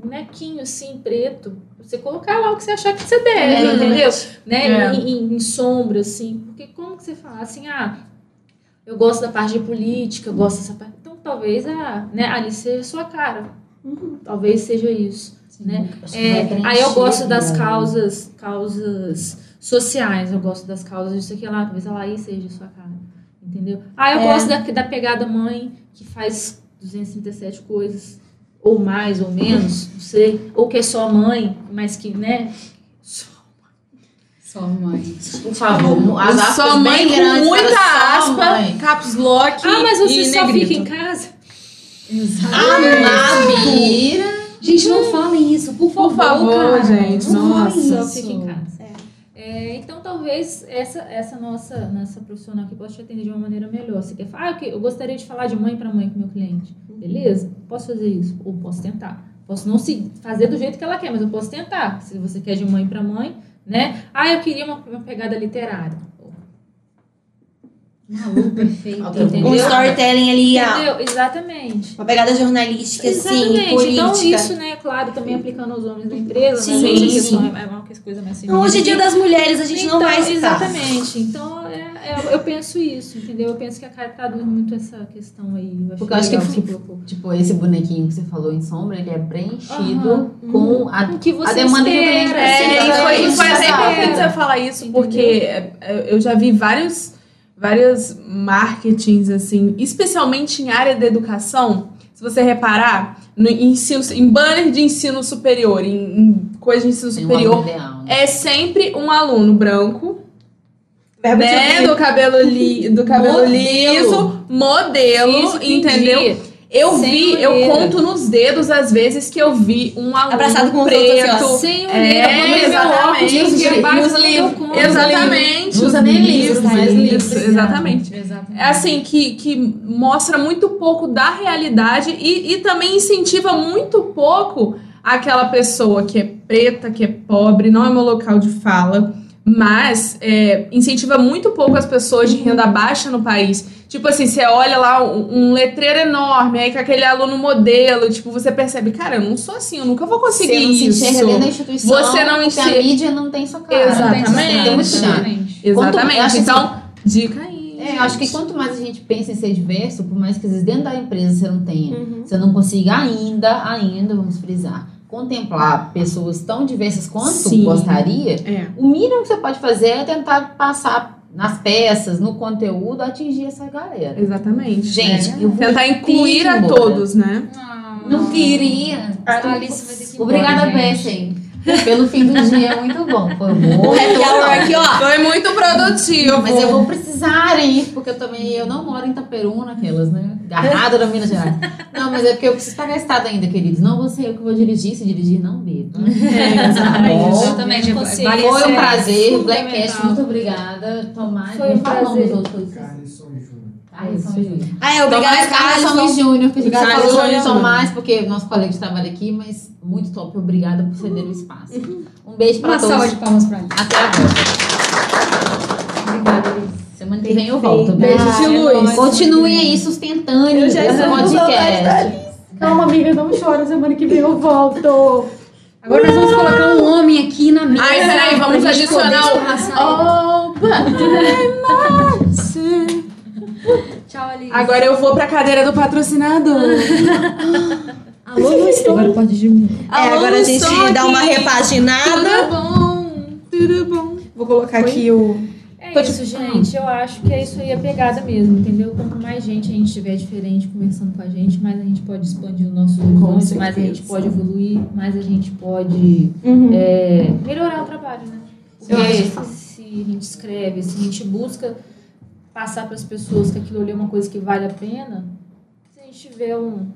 bonequinho assim, preto. Você colocar lá o que você achar que você deve, É. entendeu? Né? É. Em, em- em sombra, assim. Porque como que você fala assim, ah, eu gosto da parte de política, eu gosto dessa parte. Então talvez a, né, ali seja a sua cara. Talvez seja isso. Né? É, aí eu gosto das aquilo. causas, causas sociais, eu gosto das causas disso aqui lá, talvez a Laís seja a sua cara. Entendeu? Ah, eu É. gosto da, da pegada mãe, que faz 237 coisas, ou mais ou menos, não sei. Ou que é só mãe, mas que, né? Só mãe. Por favor, as aspas Sua mãe bem grandes com muita aspa, mãe. caps lock Ah, mas você só negrito. fica em casa? Amabira. Gente, não falem isso, por favor. Por favor, cara. gente. Não Nossa. falem isso. fica em casa. É, então, talvez essa, essa nossa, nossa profissional aqui possa te atender de uma maneira melhor. Você quer falar, ah, ok, eu gostaria de falar de mãe para mãe com meu cliente. Beleza? Posso fazer isso? Ou posso tentar. Posso não se fazer do jeito que ela quer, mas eu posso tentar. Se você quer de mãe para mãe, né? Ah, eu queria uma, uma pegada literária. Maluco, perfeito. Entendeu? Um storytelling ali, ah, Entendeu? Exatamente. uma pegada jornalística, assim, Exatamente. política. Então, isso, né, claro, também aplicando aos homens da empresa, Sim, a sim. questão é uma coisa mais Então, hoje é dia das mulheres, a gente não Então, vai citar. Exatamente. Então, é, é- eu penso isso, entendeu? Eu penso que a cara traduz muito essa questão aí. Eu Porque eu acho que fu- você colocou. Tipo, esse bonequinho que você falou em sombra, ele é preenchido Aham. com a, O que você a demanda que o cliente espera, precisa. É, e Sim, foi, e foi até Exato. importante você falar isso, Entendeu? porque é, eu já vi vários, vários marketings, assim, especialmente em área da educação. Se você reparar, no ensino, em banner de ensino superior, em, em coisa de ensino Tem um superior, ideal, né? é sempre um aluno branco, Verbo de né, do cabelo, li, do cabelo Modelo. liso, modelo, Isso, entendi. Eu Sem vi, eu conto nos dedos as vezes que eu vi um aluno Abraçado com preto, assim, ó. Sem É, olheira, meu exatamente. óculos, que bate livros. Exatamente. Usa nem livros, mas livros. Exatamente. Exatamente. É assim, que, que mostra muito pouco da realidade e, e também incentiva muito pouco aquela pessoa que é preta, que é pobre, não é meu local de fala, mas é, incentiva muito pouco as pessoas de renda baixa no país. Tipo assim, você olha lá um, um letreiro enorme, aí com aquele aluno modelo, tipo, você percebe, cara, eu não sou assim, eu nunca vou conseguir Você não se isso. enxerga dentro da instituição. Você não porque enxerga- a mídia não tem sua cara. Exatamente. Exatamente. Então, dica aí. É, eu acho que quanto mais a gente pensa em ser diverso, por mais que às vezes dentro da empresa você não tenha, Uhum. você não consiga ainda, ainda, vamos frisar, contemplar pessoas tão diversas quanto Sim. gostaria, É. o mínimo que você pode fazer é tentar passar nas peças, no conteúdo, atingir essa galera. Exatamente. Gente, É. eu vou Tentar incluir a todos, né? Não queria. A Alice vai ter que ir Obrigada. Bessie. Pelo fim do dia, é muito bom. Foi bom. O happy hour aqui, ó. Foi muito produtivo. Mas eu vou precisar ir, porque eu também eu não moro em Itaperuna, aquelas, né? Garrada da Minas Gerais. Não, mas é porque eu preciso pagar estado ainda, queridos. Não vou ser eu que vou dirigir, se dirigir, não beba. É. Exatamente. Consciência. Vale Foi um é prazer. Blackcast, muito obrigada. Tomás, Foi me fala o nome Ah, é, obrigada, Carlos. e Júnior, que a gente Obrigada, falou sobre Júnior. Tomás, porque nosso colega de trabalho aqui, mas muito top. Obrigada por ceder o espaço. Um beijo pra Uma salva todos. de palmas pra mim. Até a próxima. Obrigada, Alice. Semana que vem eu volto. Beijo de luz. Continuem aí sustentando esse podcast. Calma, amiga, não chora. Semana que vem eu volto. Agora nós vamos colocar um homem aqui na mesa. Ai, peraí, vamos adicionar o. Opa! Tchau, Alice. Agora eu vou pra cadeira do patrocinador. Alô, estou. Agora pode diminuir. É, agora a gente Alô, dá uma repaginada. Tudo bom? Tudo bom? Vou colocar aqui o. É isso, gente. Eu acho que é isso aí a pegada mesmo, entendeu? Quanto mais gente a gente tiver diferente conversando com a gente, mais a gente pode expandir o nosso horizonte, mais a gente pode evoluir, mais a gente pode Uhum. é, melhorar o trabalho, né? Eu Porque acho. se a gente escreve, se a gente busca passar para as pessoas que aquilo ali é uma coisa que vale a pena, se a gente tiver um.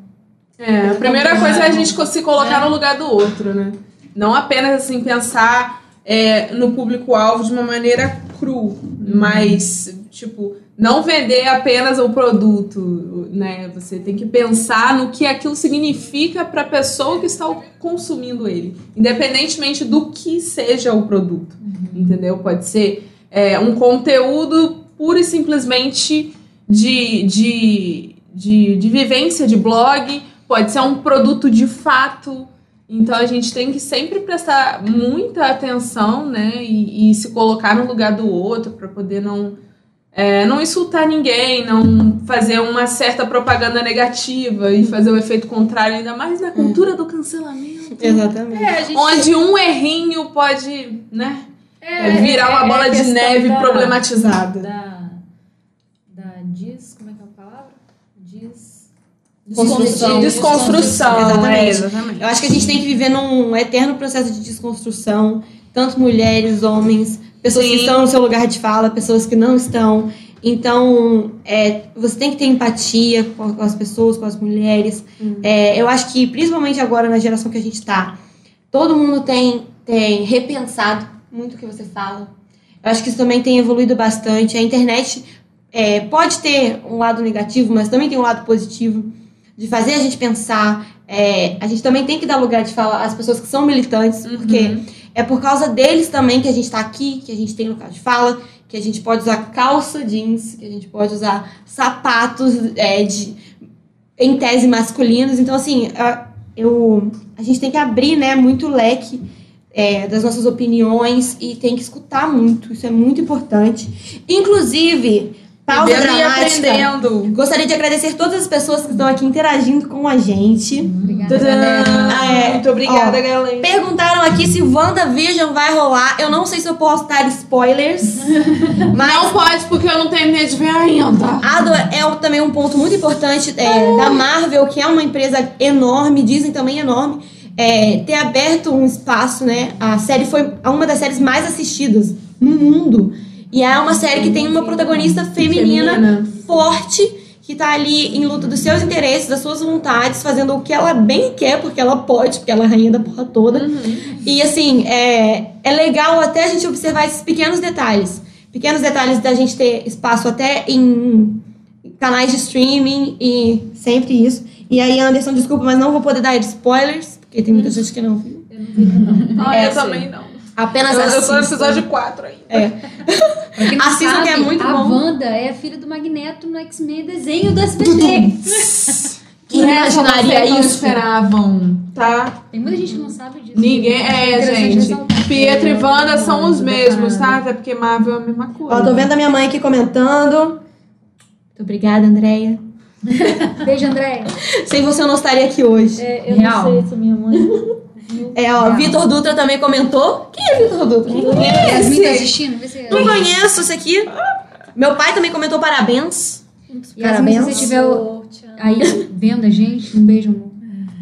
É, a primeira coisa é a gente se colocar no lugar do outro, né? Não apenas assim pensar é, no público-alvo de uma maneira cru, mas tipo não vender apenas o produto, né? Você tem que pensar no que aquilo significa para a pessoa que está consumindo ele, independentemente do que seja o produto, entendeu? Pode ser é, um conteúdo pura e simplesmente de, de, de, de vivência de blog, pode ser um produto de fato. Então a gente tem que sempre prestar muita atenção, né? E, e se colocar no lugar do outro para poder não, é, não insultar ninguém, não fazer uma certa propaganda negativa e fazer o efeito contrário, ainda mais na cultura do cancelamento. Exatamente. É, Onde um errinho pode, né? é, virar uma é- é bola de neve da- problematizada. Da, da diz. Como é que é a palavra? Diz. Construção. Desconstrução, Exatamente. é, exatamente. Eu acho que a gente tem que viver num eterno processo de desconstrução, tanto mulheres, homens, pessoas que Sim. estão no seu lugar de fala, pessoas que não estão. Então, é, você tem que ter empatia com, as pessoas, com as mulheres. É, eu acho que, principalmente agora, na geração que a gente tá, todo mundo tem, tem repensado muito o que você fala. Eu acho que isso também tem evoluído bastante. A internet é, pode ter um lado negativo, mas também tem um lado positivo de fazer a gente pensar. É, a gente também tem que dar lugar de fala às pessoas que são militantes, porque é por causa deles também que a gente está aqui, que a gente tem lugar de fala, que a gente pode usar calça jeans, que a gente pode usar sapatos é, de, em tese masculinos. Então, assim, a, eu, a gente tem que abrir né, muito o leque é, das nossas opiniões e tem que escutar muito. Isso é muito importante. Inclusive, pausa Vivendo e dramática. aprendendo. Gostaria de agradecer todas as pessoas que estão aqui interagindo com a gente. Obrigada, galera. É, Muito obrigada, ó, galera. Perguntaram aqui se WandaVision vai rolar. Eu não sei se eu posso dar spoilers, mas Não pode, porque eu não terminei de ver ainda. Ado é um- também um ponto muito importante é, da Marvel, que é uma empresa enorme, Disney também enorme, é, ter aberto um espaço, né? A série foi uma das séries mais assistidas no mundo. E é uma série que tem uma protagonista feminina, Feminina. forte, que tá ali em luta dos seus interesses, das suas vontades, fazendo o que ela bem quer, porque ela pode, porque ela é rainha da porra toda. E assim, é, é legal até a gente observar esses pequenos detalhes. Pequenos detalhes da gente ter espaço até em canais de streaming e sempre isso. E aí, Anderson, desculpa, mas não vou poder dar spoilers, porque tem muita gente que não viu. Ah, É, eu sim. também não. Apenas Eu, eu tô no assistam. episódio 4 ainda. É. Assistam que é muito a bom. Wanda é a filha do Magneto no X-Men desenho do SBT. Quem imaginaria Vocês não isso? esperavam, tá? Tem muita gente que não sabe disso. Ninguém. É, Interessante gente. Pietro e Wanda são os mesmos, tá? Até porque Marvel é a mesma coisa. Ó, tô vendo a minha mãe aqui comentando. Muito obrigada, Andréia. Beijo, André. Sem você eu não estaria aqui hoje. É, eu Real. não sei se minha mãe. É, ó, Vitor Dutra também comentou. Quem é Vitor Dutra? Não conheço. Tá assistindo? Vê se... Não conheço esse aqui. Meu pai também comentou parabéns. Yasmin, se Parabéns. você estiver aí vendo a gente, um beijo, amor.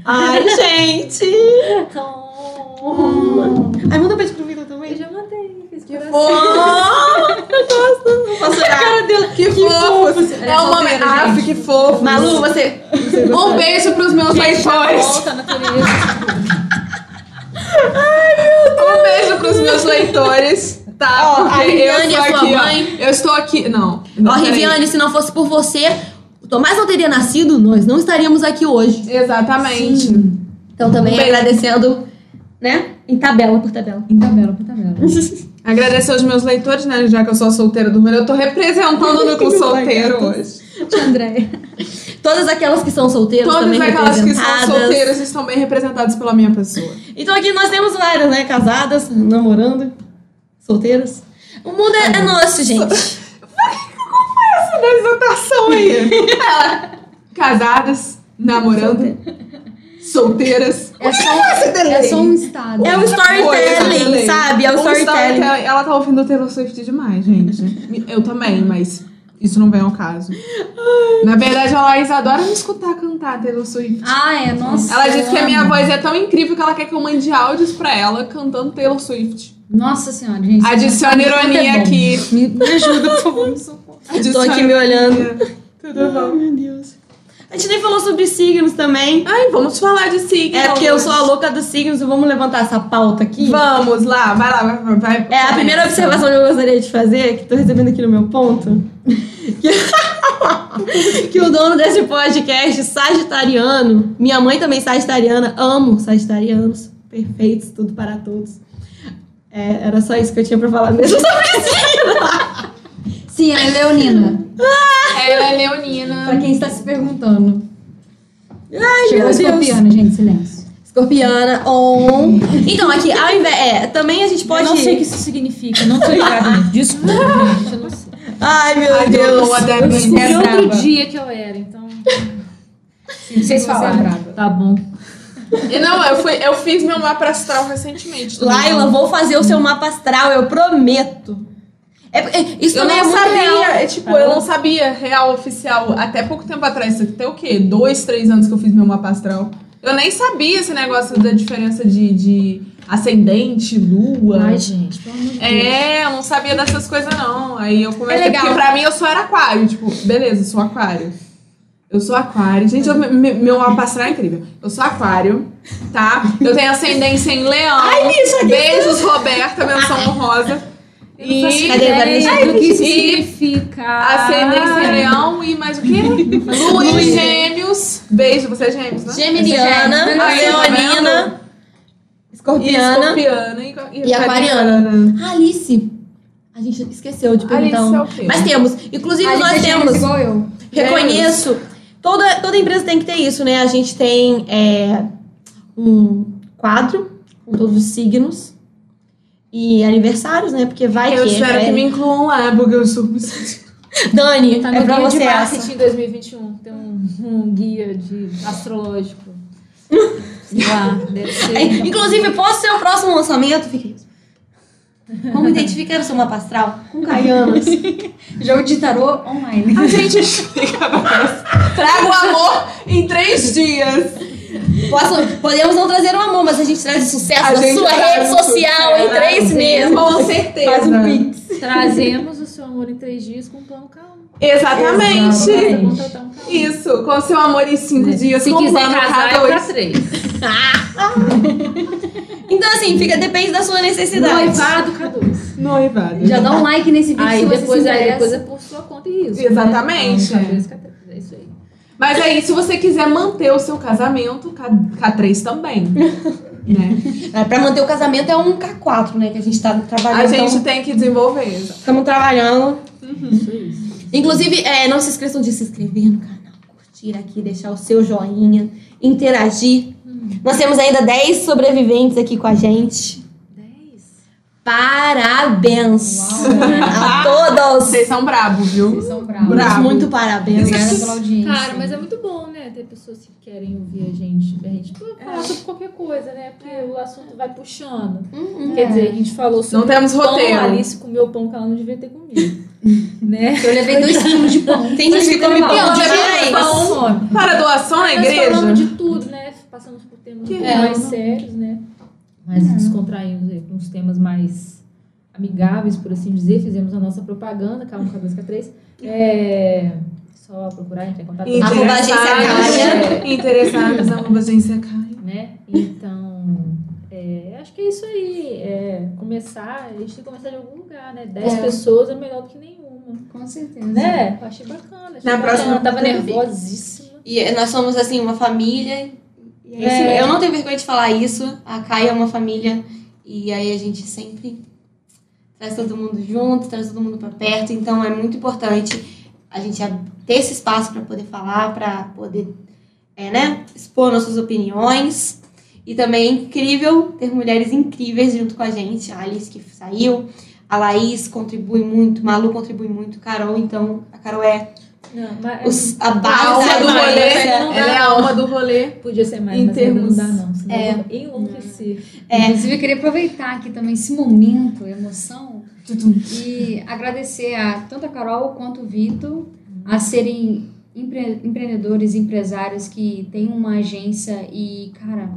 Ai, gente. Ai, manda um beijo pro Vitor também. Eu já mandei. Que fofo! Eu gosto. Não posso chorar. Cara dele, que, fofo! É uma solteira, Ah, que fofo! Malu, você. Um beijo pros meus leitores! Volta, natureza. Um beijo pros meus leitores, tá? Ó, a Riviane é sua aqui, ó. mãe. Eu estou aqui. Não. Ó, peraí. Riviane, se não fosse por você, o Tomás não teria nascido, nós não estaríamos aqui hoje. Exatamente. Então também Um agradecendo, né? Em tabela por tabela. Em tabela, por tabela. Agradecer aos meus leitores, né? Já que eu sou solteira do número, eu tô representando o núcleo solteiro hoje. André. Todas aquelas que são solteiras Todas também aquelas que são solteiras estão bem representadas pela minha pessoa. Então aqui nós temos várias, né? Casadas, namorando, solteiras. O mundo é, é nosso, gente. Essa apresentação aí. Casadas, namorando, solteiras. É só, é só um estado. É o storytelling, sabe? É o Um storytelling. storytelling. Ela tá ouvindo Taylor Swift demais, gente. Eu também, mas isso não vem ao caso. Na verdade, a Laís adora me escutar cantar Taylor Swift. Ah, é, nossa. Ela disse que a minha voz é tão incrível que ela quer que eu mande áudios pra ela cantando Taylor Swift. Nossa senhora, gente. Adiciona Muito ironia aqui. Me, me ajuda, por favor. me socorro. Tô aqui me olhando. Tudo bom. Meu Deus. A gente nem falou sobre signos também. Ai, vamos falar de signos. É porque eu sou a louca dos signos e vamos levantar essa pauta aqui. Vamos lá, vai lá, vai. vai É, a primeira observação que eu gostaria de fazer, que tô recebendo aqui no meu ponto, que, que o dono desse podcast, sagitariano, minha mãe também sagitariana, amo sagitarianos, perfeitos, tudo para todos. É, era só isso que eu tinha pra falar mesmo sobre signo. Sim, ela é leonina. Ela é leonina. Pra quem está se perguntando. Ai, Chegou meu a Deus. escorpiana, gente, silêncio. Escorpiana, on. Então, aqui, ao invés. É, também a gente pode. Eu não sei o que isso significa. Não tô ligada nisso. Desculpa, gente. Eu não sei. Ai, meu Ai, Deus. Deus. What that Eu means. descobri é outro dia que eu era, então. Sim, Vocês você é falaram. brava. Tá bom. E não, eu, fui, eu fiz meu mapa astral recentemente. Laila, vou fazer o seu mapa astral, eu prometo. É, é, isso Eu também é não muito sabia, real. é, tipo, Tá eu não sabia real oficial até pouco tempo atrás. Isso aqui tem o quê? Dois, três anos que eu fiz meu mapa astral. Eu nem sabia esse negócio da diferença de, de ascendente, lua. Ai, gente, pelo amor de Deus. É, eu não sabia dessas coisas, não. Aí eu comecei. É legal. Porque pra mim eu só era aquário. Tipo, beleza, eu sou aquário. Eu sou aquário. Gente, eu- me- meu mapa astral é incrível. Eu sou aquário, tá? Eu tenho ascendência em leão. Beijos, Roberta, menção honrosa. E Cadê Vanessa? Ai, do que E- significa? ascendência em leão e mais o quê? Lua em gêmeos. Beijo, você é gêmeos, né? Geminiana, Leonina, E Escorpiana escorpiana e, e Aquariana. Alice. A gente esqueceu de Alice perguntar. é um. o quê? Mas temos. Inclusive, Alice nós é temos. igual eu. Reconheço. Toda, toda empresa tem que ter isso, né? A gente tem é, um quadro com todos os signos e aniversários, né? Porque vai Eu que espero é, que me incluam lá, porque eu sou Dani, Tá no é pra guia você de essa. marketing 2021. Tem um, um guia de astrológico. Sei lá, deve ser. É, inclusive, posso ser o próximo lançamento? Fica isso. Como identificar o seu mapa astral? Com Caianas. Jogo de tarô online. A gente explica pra. Traga o amor em três dias. Posso, podemos não trazer um amor, mas a gente traz o sucesso A da sua rede o social em três meses. Com certeza. Faz um pix. Trazemos o seu amor em três dias com um plano K1. Exatamente. K1. Isso, com seu amor em cinco dias, Se com quiser plano casar, é K2. pra três. Então, assim, fica, depende da sua necessidade. Noivado, K2. Noivado. Já dá um like nesse vídeo Aí se você depois, se aí depois é por sua conta e risco. Exatamente. Né? Então, K2, K3, é isso aí. Mas aí, se você quiser manter o seu casamento, K, K3 também. né? É, pra manter o casamento é um K4, né? Que a gente tá trabalhando. A gente então, tem que desenvolver. estamos trabalhando. Isso, isso. Inclusive, é, não se esqueçam de se inscrever no canal, curtir aqui, deixar o seu joinha, interagir. Nós temos ainda 10 sobreviventes aqui com a gente. Parabéns a todos! Vocês são bravos, viu? Vocês são bravos. Bravo. Muito parabéns. Obrigada pela audiência. Cara, mas é muito bom, né? Ter pessoas que querem ouvir a gente. A gente pode falar sobre qualquer coisa, né? Porque o assunto vai puxando. Uhum. Quer dizer, a gente falou sobre Não temos pão, roteiro. a Alice comeu pão que ela não devia ter comido. né? Eu levei dois quilos de pão. Tem gente que come pão de passamos fome. Para doação na Nós igreja? falamos de tudo, né? Passamos por temas mais sérios, né? Mais descontraímos aí, com uns temas mais amigáveis, por assim dizer. Fizemos a nossa propaganda, K1, K2, K3. É... Só procurar, entrar em contato com a gente. Arroba agência Interessados, interessados, arroba agência Caia. né? Então, é, acho que é isso aí. É, começar, a gente tem que começar de algum lugar, né? Dez É. pessoas é melhor do que nenhuma. Com certeza. Né? Eu achei bacana. Achei Na bacana. próxima- tava nervosíssima. E nós somos, assim, uma família. É. É. Eu não tenho vergonha de falar isso. A Caia é uma família. E aí a gente sempre traz todo mundo junto, traz todo mundo pra perto. Então é muito importante a gente ter esse espaço para poder falar, para poder é, né, expor nossas opiniões. E também é incrível ter mulheres incríveis junto com a gente. A Alice que saiu, a Laís contribui muito, Malu contribui muito, Carol, então a Carol é Não, mas os- a base do rolê. dá, Ela é a alma do rolê. podia ser mais, Em mas termos- não dá não. Senão É. eu vou enlouquecer. É. Inclusive, eu queria aproveitar aqui também esse momento, emoção, e agradecer a tanto a Carol quanto o Vitor a serem empre- empreendedores, empresários que têm uma agência e, cara,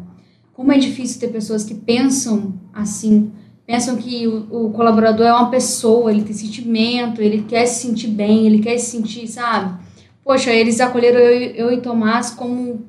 como é difícil ter pessoas que pensam assim, pensam que o, o colaborador é uma pessoa, ele tem sentimento, ele quer se sentir bem, ele quer se sentir, sabe? Poxa, eles acolheram eu, e- eu e Tomás como.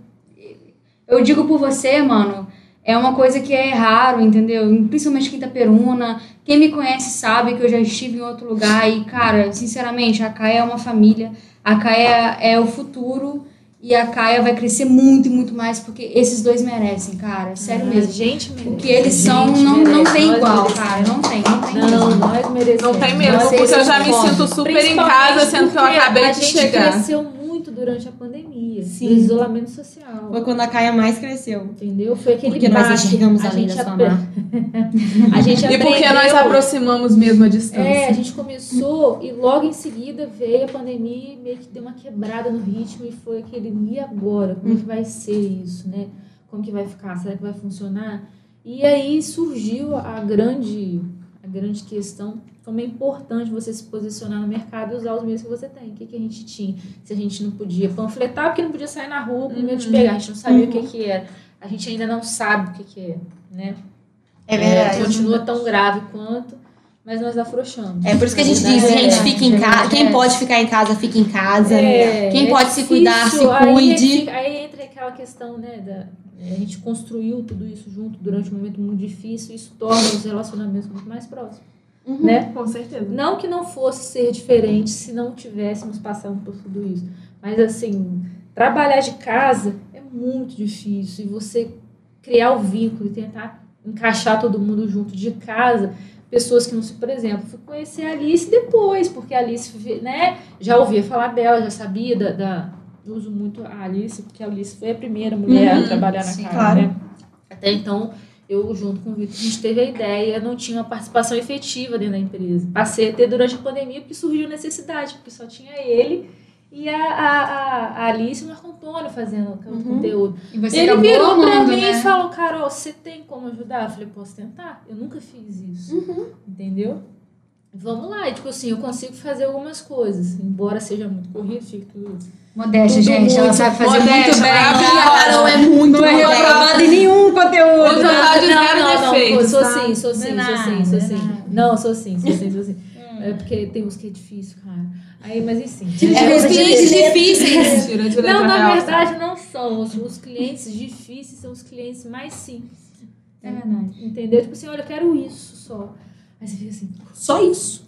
Eu digo por você, mano, é uma coisa que é raro, entendeu? Principalmente quem tá peruna. Quem me conhece sabe que eu já estive em outro lugar e, cara, sinceramente, a Caia é uma família, a Caia é o futuro e a Caia vai crescer muito e muito mais porque esses dois merecem, cara. Sério mesmo. Gente, O que eles são não, não tem igual, cara. Não tem, não tem Não, mesmo. nós merecemos. Não tem mesmo, Nós porque eu já me merecemos. sinto super em casa, sendo que eu acabei a de gente chegar. cresceu muito durante a pandemia, Sim. do isolamento social. Foi quando a Caia mais cresceu. Entendeu? Foi aquele Porque nós enxergamos a além gente da sua apre- marca. A gente E porque nós aproximamos mesmo a distância. É, a gente começou e logo em seguida veio a pandemia e meio que deu uma quebrada no ritmo e foi aquele, e agora? Como é que vai ser isso, né? Como que vai ficar? Será que vai funcionar? E aí surgiu a grande, a grande questão, como é importante você se posicionar no mercado e usar os meios que você tem. O que, que a gente tinha? Se a gente não podia panfletar, porque não podia sair na rua com medo de pegar, a gente não sabia o que, que era. A gente ainda não sabe o que, que é, né? É verdade. continua tão grave quanto, mas nós afrouxamos. É por isso que a gente diz, verdade, gente, é. fica em casa. Quem pode ficar em casa, fica em casa. É, Quem é pode se difícil, cuidar, se aí cuide. fica- Aí, entra aquela questão, né, da, a gente construiu tudo isso junto durante um momento muito difícil, isso torna os relacionamentos muito mais próximos, Uhum. né? Com certeza. Não que não fosse ser diferente se não tivéssemos passando por tudo isso, mas assim, trabalhar de casa é muito difícil e você criar o vínculo e tentar encaixar todo mundo junto de casa, pessoas que não se, por exemplo, fui conhecer a Alice depois, porque a Alice, né, já ouvia falar dela, já sabia da, da eu uso muito a Alice, porque a Alice foi a primeira mulher Uhum, a trabalhar na sim, casa, claro. né? Até então, eu, junto com o Vitor, a gente teve a ideia, não tinha uma participação efetiva dentro da empresa. Passei a ter durante a pandemia, porque surgiu necessidade, porque só tinha ele e a, a, a, Alice e o Marco Antônio fazendo o Uhum. conteúdo. E você ele acabou virou pra amando, mim né? e falou, Carol, você tem como ajudar? Eu falei, posso tentar? Eu nunca fiz isso. Uhum. Entendeu? Vamos lá, e, tipo assim, eu consigo fazer algumas coisas, embora seja muito corrido, fique tudo Modéstia, Tudo gente. Ela sabe fazer modéstia, muito bem. maravilhosa. tá? A Carol é muito Não é reprovada em nenhum conteúdo. Hoje eu tava de não, zero não, não, defeitos, sou tá? sim, sou sim, Não é sou sim, sou é sim. Não, sou sim, sou sim, sou sim. É porque tem uns que é difícil, cara. Aí, mas enfim. É, os clientes difíceis. Tira Não, na verdade não são. Os, os clientes difíceis são os clientes mais simples. É verdade. Entendeu? Tipo assim, olha, eu quero isso só. Aí você fica assim, Só isso.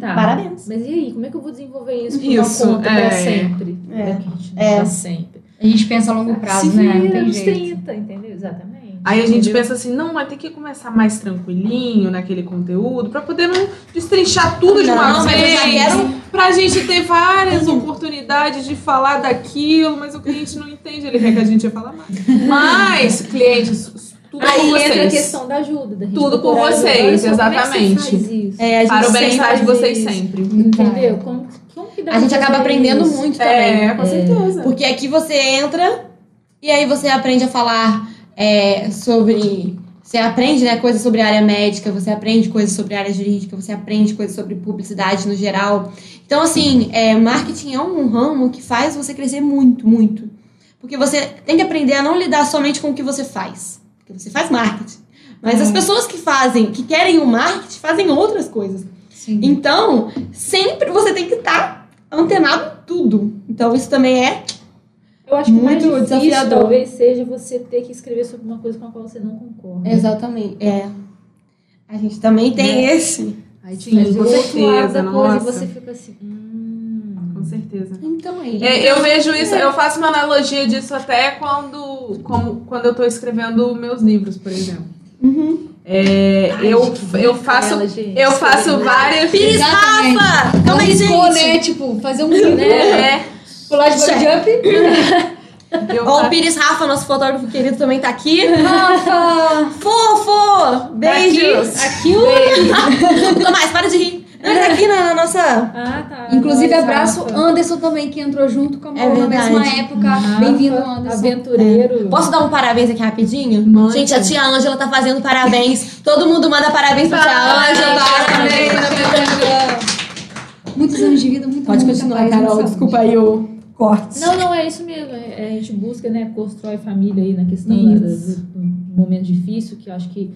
Tá. Parabéns. Mas e aí, como é que eu vou desenvolver isso por Isso, uma conta é. pra sempre? É. Pra não É. pra sempre. A gente pensa a longo prazo, Se né? Não vira tem nos jeito. 30, entendeu? Exatamente. Aí a gente Entendeu? pensa assim, não, mas tem que começar mais tranquilinho naquele conteúdo, pra poder não destrinchar tudo de uma Não, mas eu já vez. quero- Pra gente ter várias oportunidades de falar daquilo, mas o cliente não entende, ele quer que a gente falar mais. Mas, clientes, tudo Aí com entra a vocês. questão da ajuda. Da gente Tudo ajuda. vocês, como é que você exatamente. É, a gente Para o bem-estar de vocês isso. sempre. Entendeu? Como, como que dá A gente acaba aprendendo isso? muito também. É, com certeza. Porque aqui você entra e aí você aprende a falar é, sobre. Você aprende né, coisas sobre a área médica, você aprende coisas sobre a área jurídica, você aprende coisas sobre publicidade no geral. Então, assim, é, marketing é um ramo que faz você crescer muito, muito. Porque você tem que aprender a não lidar somente com o que você faz. Porque você faz marketing. Mas as pessoas que fazem, que querem o marketing, fazem outras coisas. Sim. Então, sempre você tem que estar antenado em tudo. Então, isso também é Eu acho que o mais Muito difícil desafiador. talvez seja você ter que escrever sobre uma coisa com a qual você não concorda. Exatamente. É. A gente também tem esse. Aí Sim, faz com certeza, coisa e nossa. você fica assim. Hum. Com certeza. Então aí. É, eu vejo isso, eu faço uma analogia disso até quando, como, quando eu tô escrevendo meus livros, por exemplo. Uhum. É, eu, eu faço, eu faço várias. Pires Exatamente. Rafa! Calma aí, gente. né? Tipo, fazer um né? É, pular de bungee jump. eu Ó, o faço- Pires Rafa, nosso fotógrafo querido, também tá aqui. Rafa! Fofo! Beijos! Aqui, aqui o Tomás, para de rir. Ele tá aqui na nossa. Ah, tá. Inclusive, Nossa, abraço Rafa. Anderson também, que entrou junto com a É Malu na mesma época. Rafa, Bem-vindo, Anderson. Aventureiro. Posso dar um parabéns aqui rapidinho? Mande. Gente, a tia Ângela tá fazendo parabéns. Todo mundo manda parabéns pra tia Ângela. Muitos anos de vida, muito Pode continuar, paz, Carol. Desculpa aí o corte. Não, não, é isso mesmo. É- A gente busca, né, constrói família aí na questão da- do, do momento difícil, que eu acho que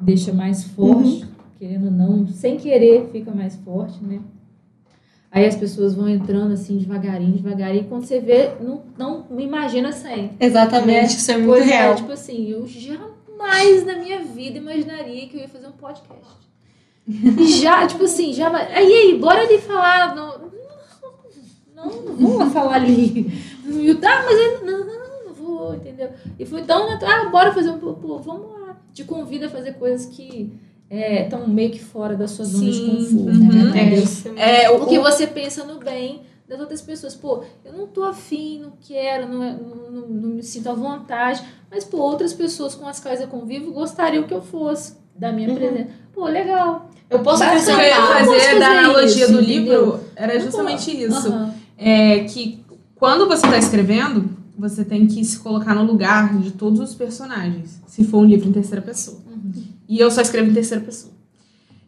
deixa mais forte, querendo ou não, sem querer fica mais forte, né? Aí as pessoas vão entrando assim devagarinho, devagarinho, e quando você vê, não, não imagina sem. Exatamente, isso é muito Pois real. é, tipo assim, eu jamais na minha vida imaginaria que eu ia fazer um podcast. E já, tipo assim, já. Aí, aí, bora ali falar. Não, não, não vou falar ali. Ah, mas eu, não, não, não vou, entendeu? E foi tão natural. Ah, bora fazer um. Pô, vamos lá. Te convida a fazer coisas que estão meio que fora da sua zona de Sim, conforto. uhum. entendeu? É, o, Porque você pensa no bem das outras pessoas. Pô, eu não tô afim, não quero, não, é- não, não, não me sinto à vontade. Mas, pô, outras pessoas com as quais eu convivo gostariam que eu fosse da minha presença. Pô, legal. Eu posso o que eu acrescentar. ia eu posso fazer fazer da analogia isso, do entendeu? livro era justamente isso. Aham. É que quando você está escrevendo, você tem que se colocar no lugar de todos os personagens, se for um livro em terceira pessoa. E eu só escrevo em terceira pessoa.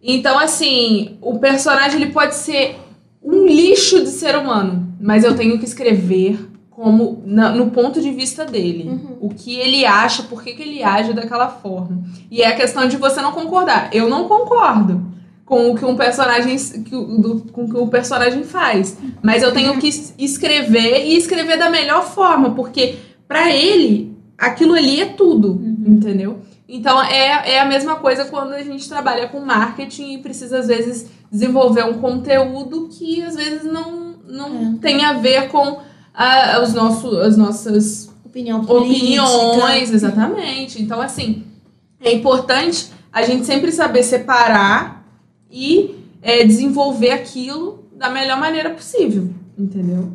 Então, assim, o personagem ele pode ser um lixo de ser humano, mas eu tenho que escrever como na- no ponto de vista dele. O que ele acha, por que, que ele age daquela forma. E é a questão de você não concordar. Eu não concordo com o que um personagem que do- com o que o personagem faz, mas eu tenho que es- escrever e escrever da melhor forma, porque pra ele aquilo ali é tudo, entendeu? Então é, é a mesma coisa quando a gente trabalha com marketing e precisa às vezes desenvolver um conteúdo que às vezes não, não tem a ver com ah, os nossos, as nossas Opinião política. opiniões, exatamente. Então, assim, é importante a gente sempre saber separar e é, desenvolver aquilo da melhor maneira possível, entendeu?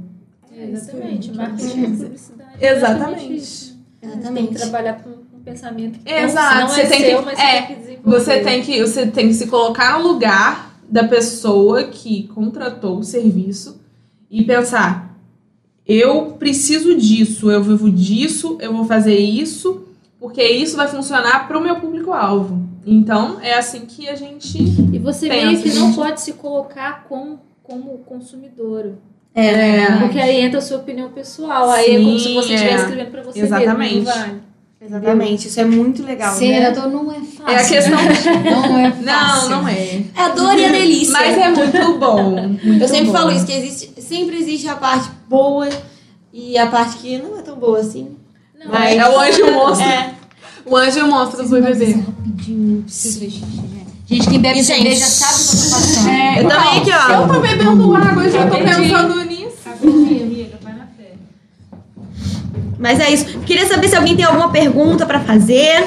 É, exatamente. Marketing e publicidade. Exatamente. isso. Tem que Exatamente. trabalhar com pensamento que Exato, não, não você é tem seu, que- mas é, você tem que desenvolver. Você tem que você tem que se colocar no lugar da pessoa que contratou o serviço e pensar: eu preciso disso, eu vivo disso, eu vou fazer isso, porque isso vai funcionar para o meu público-alvo. Então, é assim que a gente E você Pensa, meio que não pode se colocar como, como consumidor. É, Porque aí entra a sua opinião pessoal. Aí é como se Sim, você é. estivesse escrevendo pra você Exatamente. mesmo. Não. Exatamente, isso é muito legal. Ser né? não é fácil. É a questão- né? Não é Não, fácil. não é. É a dor e a delícia. Mas é muito bom. muito Eu sempre bom. falo isso, que existe, sempre existe a parte boa e a parte que não é tão boa assim. Não, Mas- É o anjo monstro. É. O anjo monstro do BBB. Rapidinho, preciso ver xixi, né? Gente, quem bebe gente, cerveja sabe o que eu tô passando. É, Eu também aqui, ó. Eu tô bebendo água, eu já tô pensando nisso. Rapidinho, amiga, vai na fé. Mas é isso. Queria saber se alguém tem alguma pergunta pra fazer.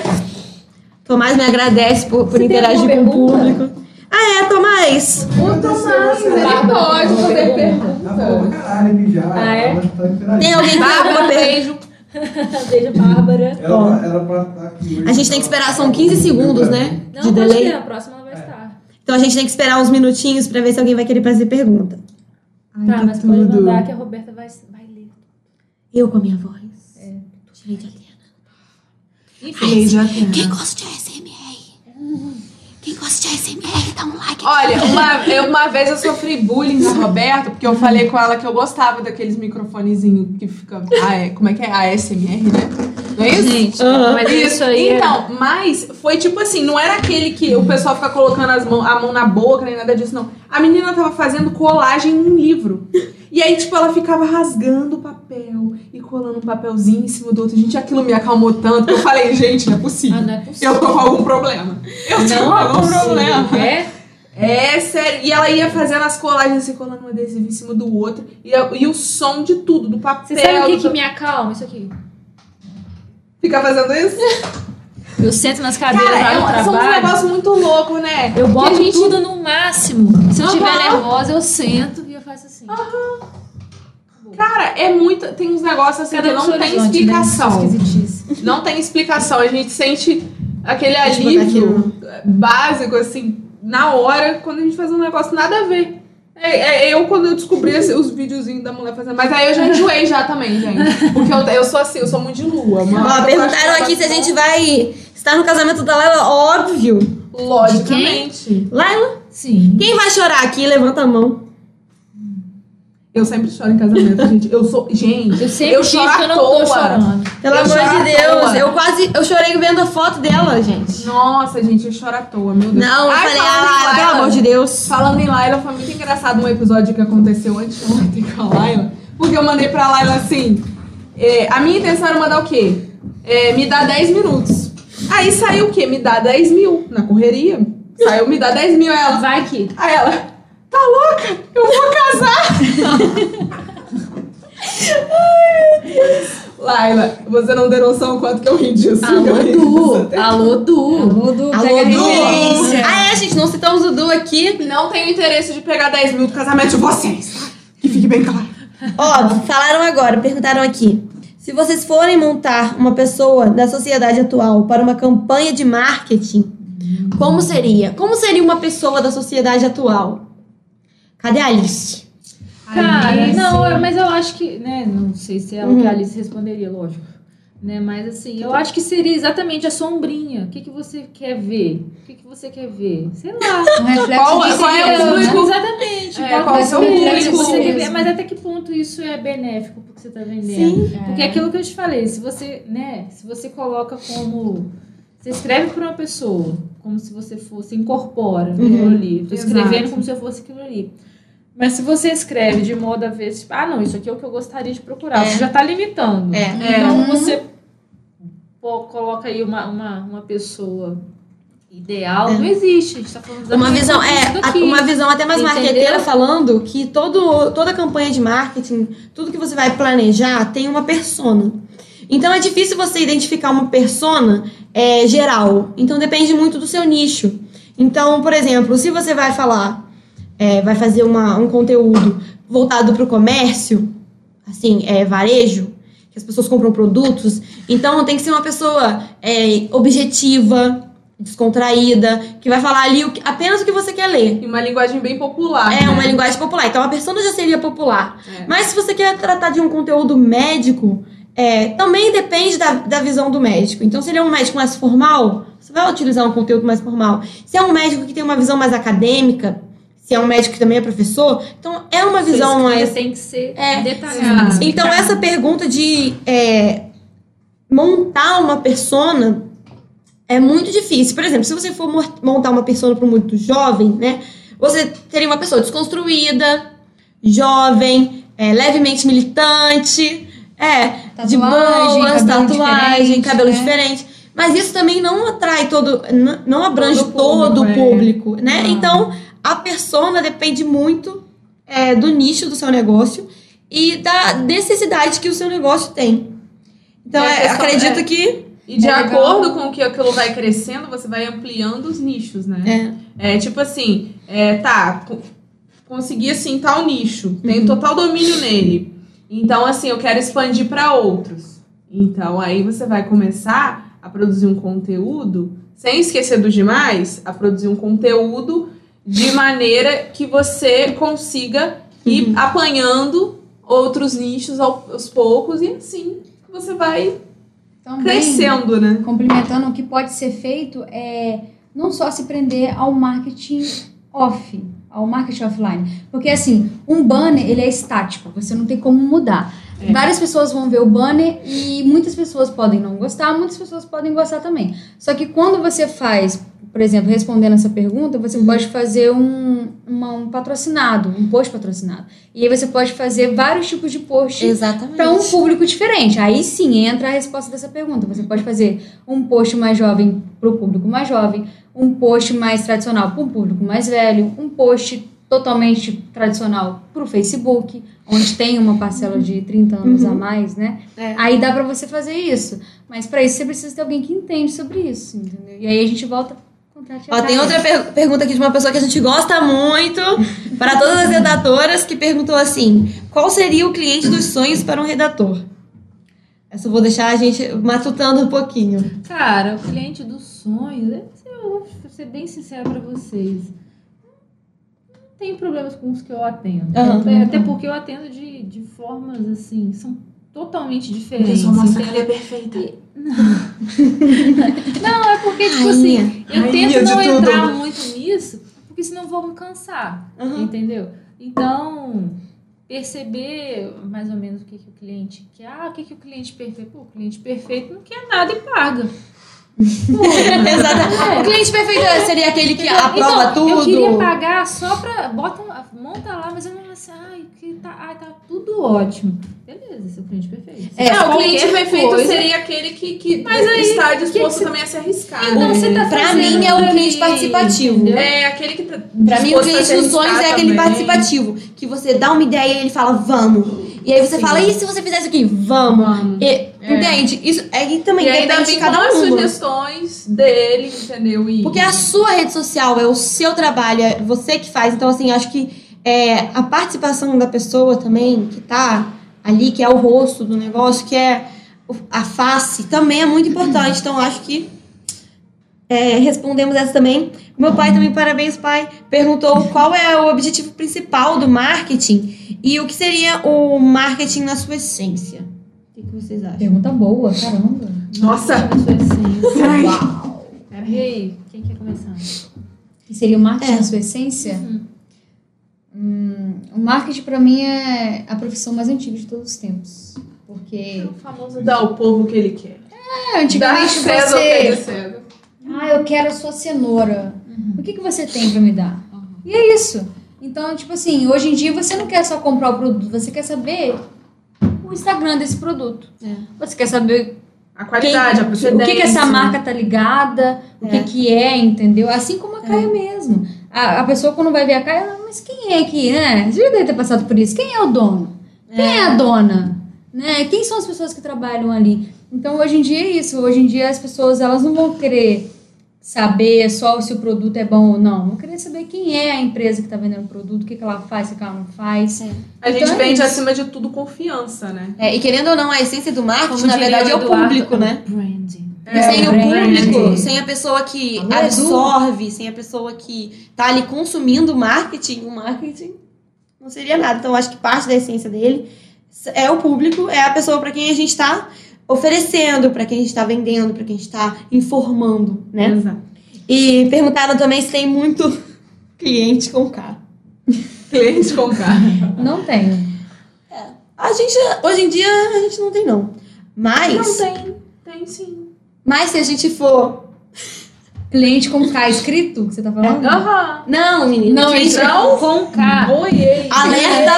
Tomás me agradece por, por interagir com o público. Ah, é, Tomás. O Tomás, ele Bárbara, pode tem fazer pergunta. Tá. Ah, é? Tá. Tem alguém que tem alguma pergunta? beijo. Beijo, Bárbara. Ela, ela pra estar aqui. A gente tem que esperar, são 15 segundos, né? Não, De pode delay. ter, a próxima ela vai estar. Então a gente tem que esperar uns minutinhos pra ver se alguém vai querer fazer pergunta. Ai, Tá, mas pode tudo. mandar que a Roberta vai, vai ler. Eu com a minha voz. É. Gente, Adriana. Enfim, Ai, já tem. Quem gosta de ASMR? Quem gosta de ASMR, dá um like. Olha, uma, eu- uma vez eu sofri bullying da Roberta, porque eu falei com ela que eu gostava daqueles microfonezinhos que fica. Ah, é, como é que é? ASMR, né? Não é isso? gente, Aham. mas isso aí é- Então, mas foi tipo assim, não era aquele que o pessoal fica colocando as mão, a mão na boca, nem nada disso, não. A menina tava fazendo colagem num livro. E aí, tipo, ela ficava rasgando o papel e colando um papelzinho em cima do outro. Gente, aquilo me acalmou tanto que eu falei, gente, não é possível. Ah, não é possível. Eu tô com algum problema. Eu tô com Não é algum possível. problema. É? É sério. E ela ia fazendo as colagens assim, colando um adesivo em cima do outro. E, e o som de tudo, do papel. Você sabe o que, do- que me acalma? Isso aqui. Fica fazendo isso? Eu sento nas cadeiras Cara, lá é um, são uns negócios muito loucos, né? Eu boto gente- tudo no máximo. Se eu estiver nervosa, eu sento faço assim. Cara, é muito. Tem uns negócios assim Cada que não tem horizonte, explicação. Né? Não tem explicação. A gente sente aquele alívio básico, assim, na hora, quando a gente faz um negócio nada a ver. É, é eu quando eu descobri esse- os videozinhos da mulher fazendo. Mas aí eu já enjoei já também, gente. Porque eu, eu sou assim, eu sou muito de lua. Hora Ó, perguntaram aqui se a gente vai estar no casamento da Laila. Óbvio. Logicamente. Laila, Sim. quem vai chorar aqui? Levanta a mão. Eu sempre choro em casamento, gente. Eu sou. Gente, Eu sempre eu choro que eu à não toa. tô chorando. Pelo Eu amor de Deus. Eu quase. Eu chorei vendo a foto dela, gente. Nossa, gente, eu choro à toa, meu Deus. Não, eu Ai, falei, ah, Laila, pelo amor de Deus. Falando em Laila, foi muito engraçado um episódio que aconteceu anteontem com a Laila. Porque eu mandei pra Laila assim. é, a minha intenção era mandar o quê? É, me dá 10 minutos. Aí saiu o quê? Me dá 10 mil na correria. Saiu me dá 10 mil. Ela. Vai aqui. Aí ela. Tá louca? Eu vou casar! Laila, você não tem noção o quanto que eu ri disso. Alô, Du. Alô, Du. Alô, Du, Alô, pega a referência. Ah, é, gente, não citamos o Du aqui. Não tenho interesse de pegar 10 mil do casamento de vocês? Que fique bem claro. Ó, falaram agora, perguntaram aqui. Se vocês forem montar uma pessoa da sociedade atual para uma campanha de marketing, como seria? Como seria uma pessoa da sociedade atual? Cadê a Alice? Cara, Alice. não, eu- mas eu acho que, né, não sei se é o Uhum. que a Alice responderia, lógico. Né, mas assim, eu acho que seria exatamente a sombrinha. O que, que você quer ver? O que, que você quer ver? Sei lá. Um reflexo Qual- de qual é o público? Exatamente. É, qual é o o público público que você quer ver? Mas até que ponto isso é benéfico? Porque que você está vendendo. Sim. Porque é aquilo que eu te falei, se você, né, se você coloca como. Você escreve para uma pessoa, como se você fosse, incorpora aquilo ali. Tô escrevendo Exato. como se eu fosse aquilo ali. Mas se você escreve de modo a ver, tipo, ah, não, isso aqui é o que eu gostaria de procurar, É. você já está limitando. É. Então você pô, coloca aí uma, uma, uma pessoa ideal, não existe. A gente tá falando É. Uma visão, é, disso a- daqui. uma visão até mais Entendeu? marqueteira falando que todo, toda campanha de marketing, tudo que você vai planejar tem uma persona. Então é difícil você identificar uma persona é, geral. Então depende muito do seu nicho. Então, por exemplo, se você vai falar, é, vai fazer uma, um conteúdo voltado para o comércio, assim, é, varejo, que as pessoas compram produtos, então tem que ser uma pessoa é, objetiva, descontraída, que vai falar ali o que- apenas o que você quer ler. E uma linguagem bem popular. É né? uma linguagem popular. Então a persona já seria popular. É. Mas se você quer tratar de um conteúdo médico, é, também depende da, da visão do médico. Então, se ele é um médico mais formal, você vai utilizar um conteúdo mais formal. Se é um médico que tem uma visão mais acadêmica, se é um médico que também é professor, então é uma Sua visão mais. tem que ser É. detalhada. Então, essa pergunta de é, montar uma persona é muito difícil. Por exemplo, se você for mo- montar uma persona para muito jovem, né? Você teria uma pessoa desconstruída, jovem, é, levemente militante, é, de Tatuagem, boas, cabelo tatuagem, diferente, cabelo né? diferente. Mas isso também não atrai todo, não abrange Todo todo, público, o é. público, né? Não. Então, a persona depende muito é, do nicho do seu negócio e da necessidade que o seu negócio tem. Então, É, acredito é. que. E de É legal. acordo com que aquilo vai crescendo, você vai ampliando os nichos, né? É, É tipo assim, é, tá, co- consegui assim tal nicho, tenho total domínio nele. Então, assim, eu quero expandir para outros. Então, aí você vai começar a produzir um conteúdo, sem esquecer dos demais, a produzir um conteúdo de maneira que você consiga ir apanhando outros nichos ao- aos poucos e assim você vai Também, crescendo, né? complementando, o que pode ser feito é não só se prender ao marketing off, ao marketing offline. Porque, assim, um banner, ele é estático, você não tem como mudar. É. Várias pessoas vão ver o banner e muitas pessoas podem não gostar, muitas pessoas podem gostar também. Só que quando você faz, por exemplo, respondendo essa pergunta, você pode fazer um, uma- um patrocinado, um post patrocinado. E aí você pode fazer vários tipos de post para um público diferente. Aí sim entra a resposta dessa pergunta. Você pode fazer um post mais jovem para o público mais jovem, um post mais tradicional para um público mais velho, um post totalmente tradicional para o Facebook, onde tem uma parcela de 30 anos a mais, né? É. Aí dá para você fazer isso. Mas para isso você precisa ter alguém que entende sobre isso, entendeu? E aí a gente volta Ó, tem outra per- pergunta aqui de uma pessoa que a gente gosta muito, para todas as redatoras, que perguntou assim: qual seria o cliente dos sonhos para um redator? Essa eu vou deixar a gente matutando um pouquinho. Cara, o cliente dos sonhos, é- eu vou ser bem sincera pra vocês. Não tenho problemas com os que eu atendo. Aham. Até, porque eu atendo de, de formas assim, são totalmente diferentes. nossa entendeu? é perfeita. Não, é porque, tipo Rainha. assim, eu Rainha tento não tudo. entrar muito nisso, porque senão vou me cansar. Aham. Entendeu? Então, perceber mais ou menos o que, que o cliente quer. Ah, o que, que o cliente perfeito. Pô, o cliente perfeito não quer nada e paga. Exato. É. O cliente perfeito seria aquele que aprova então, tudo. Eu queria pagar só pra. Bota, monta lá, mas eu não assim, ai, que tá, ai, tá tudo ótimo. Beleza, esse é o cliente perfeito. É, o cliente perfeito coisa- seria aquele que, que Mas aí, está disposto que também a se arriscar. Então né? você tá Pra mim é o cliente participativo. entendeu? É aquele que tá Pra mim, o cliente dos sonhos é aquele também. participativo. Que você dá uma ideia e ele fala, vamos. E aí você Sim. fala, e se você fizer isso aqui? Vamos. Vamos. E- Entende? Isso é que também E ainda depende de cada com as sugestões dele, entendeu? E... Porque a sua rede social é o seu trabalho, é você que faz. Então, assim, acho que é, a participação da pessoa também, que tá ali, que é o rosto do negócio, que é a face, também é muito importante. Então, acho que é, respondemos essa também. Meu pai também, parabéns, pai, perguntou qual é o objetivo principal do marketing e o que seria o marketing na sua essência. O que, que vocês acham? Pergunta boa, caramba. Nossa! Na sua essência. Ai. Uau! E aí, quem quer começar? Que seria o marketing É. na sua essência? Uhum. Hum, o marketing pra mim é a profissão mais antiga de todos os tempos. Porque O famoso dá ao povo o que ele quer. é, Dá antigamente o é de você. Ah, eu quero a sua cenoura. O que, que você tem pra me dar? E é isso. Então, tipo assim, hoje em dia você não quer só comprar o produto, você quer saber o Instagram desse produto. Você quer saber A qualidade, a o procedência. que, que essa marca tá ligada, o que, que é, entendeu? Assim como a Caia mesmo. A, a pessoa quando vai ver a Caia, ela, mas quem é que, né? Você já deve ter passado por isso. Quem é o dono? Quem é a dona? Né? Quem são as pessoas que trabalham ali? Então, hoje em dia é isso. Hoje em dia as pessoas, elas não vão querer saber só se o produto é bom ou não. Vão querer saber quem é a empresa que está vendendo o produto, o que, que ela faz, o que ela não faz. A gente Então é vende isso. acima de tudo confiança, né? É, e querendo ou não, a essência do marketing, Como na verdade, é o público, né? Branding. sem o público, sem a pessoa que absorve, sem a pessoa que tá ali consumindo o marketing, o marketing não seria nada. Então, eu acho que parte da essência dele é o público, é a pessoa para quem a gente está oferecendo, para quem a gente está vendendo, para quem a gente está informando, né? Exato. E perguntaram também se tem muito cliente com K. Cliente com carro. Não tenho. A gente, hoje em dia, a gente não tem, não. Mas, Não tem. Tem sim. mas se a gente for. Cliente com K escrito, que você tá falando? Aham. Não, menina. Não, cliente Não? Com K. Boiei. Alerta!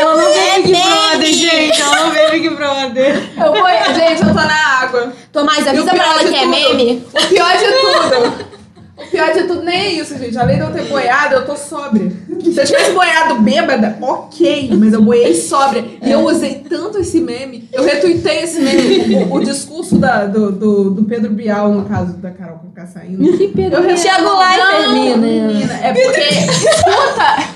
Ela não vê Big Brother, gente. Ela não vê Big Brother. Eu boiei. Gente, eu tô na água. Tomás, avisa pra ela que é tudo- meme. O pior de tudo. Pior de tudo nem é isso, gente. Além de eu ter boiado, eu tô sóbria. Se eu tivesse boiado bêbada, ok. Mas eu boiei sóbria. E eu usei tanto esse meme. Eu retuitei esse meme. O, o discurso da, do, do, do Pedro Bial, no caso da Carol com saindo. Que Pedro Eu Leifert, Não, menina. menina. É porque. Puta!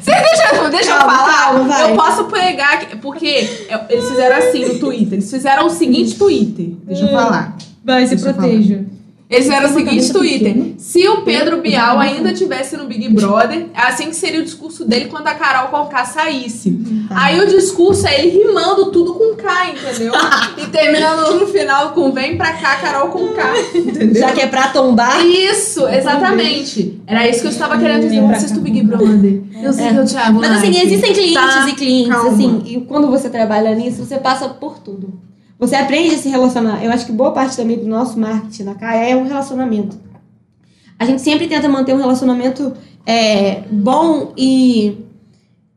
Vocês deixam, deixa eu Calma, falar? calma, eu posso pegar aqui. Porque eles fizeram assim no Twitter. Eles fizeram o seguinte Twitter. Deixa eu falar. Vai, se Deixa eu proteja. Eles fizeram o seguinte Twitter. Se o Pedro Bial ainda tivesse no Big Brother, é assim que seria o discurso dele quando a Carol Conká saísse. Aí o discurso é ele rimando tudo com K, entendeu? e terminando no final com vem pra cá, Carol Conká. Entendeu? Já que é pra tombar. Isso, exatamente. Era isso que eu estava querendo dizer. Eu assisto Big Brother. Eu sei que eu te amo. Mas assim, existem clientes Tá, e clientes, calma. assim, e quando você trabalha nisso, você passa por tudo. Você aprende a se relacionar. Eu acho que boa parte também do nosso marketing na Caia é um relacionamento. A gente sempre tenta manter um relacionamento é, bom e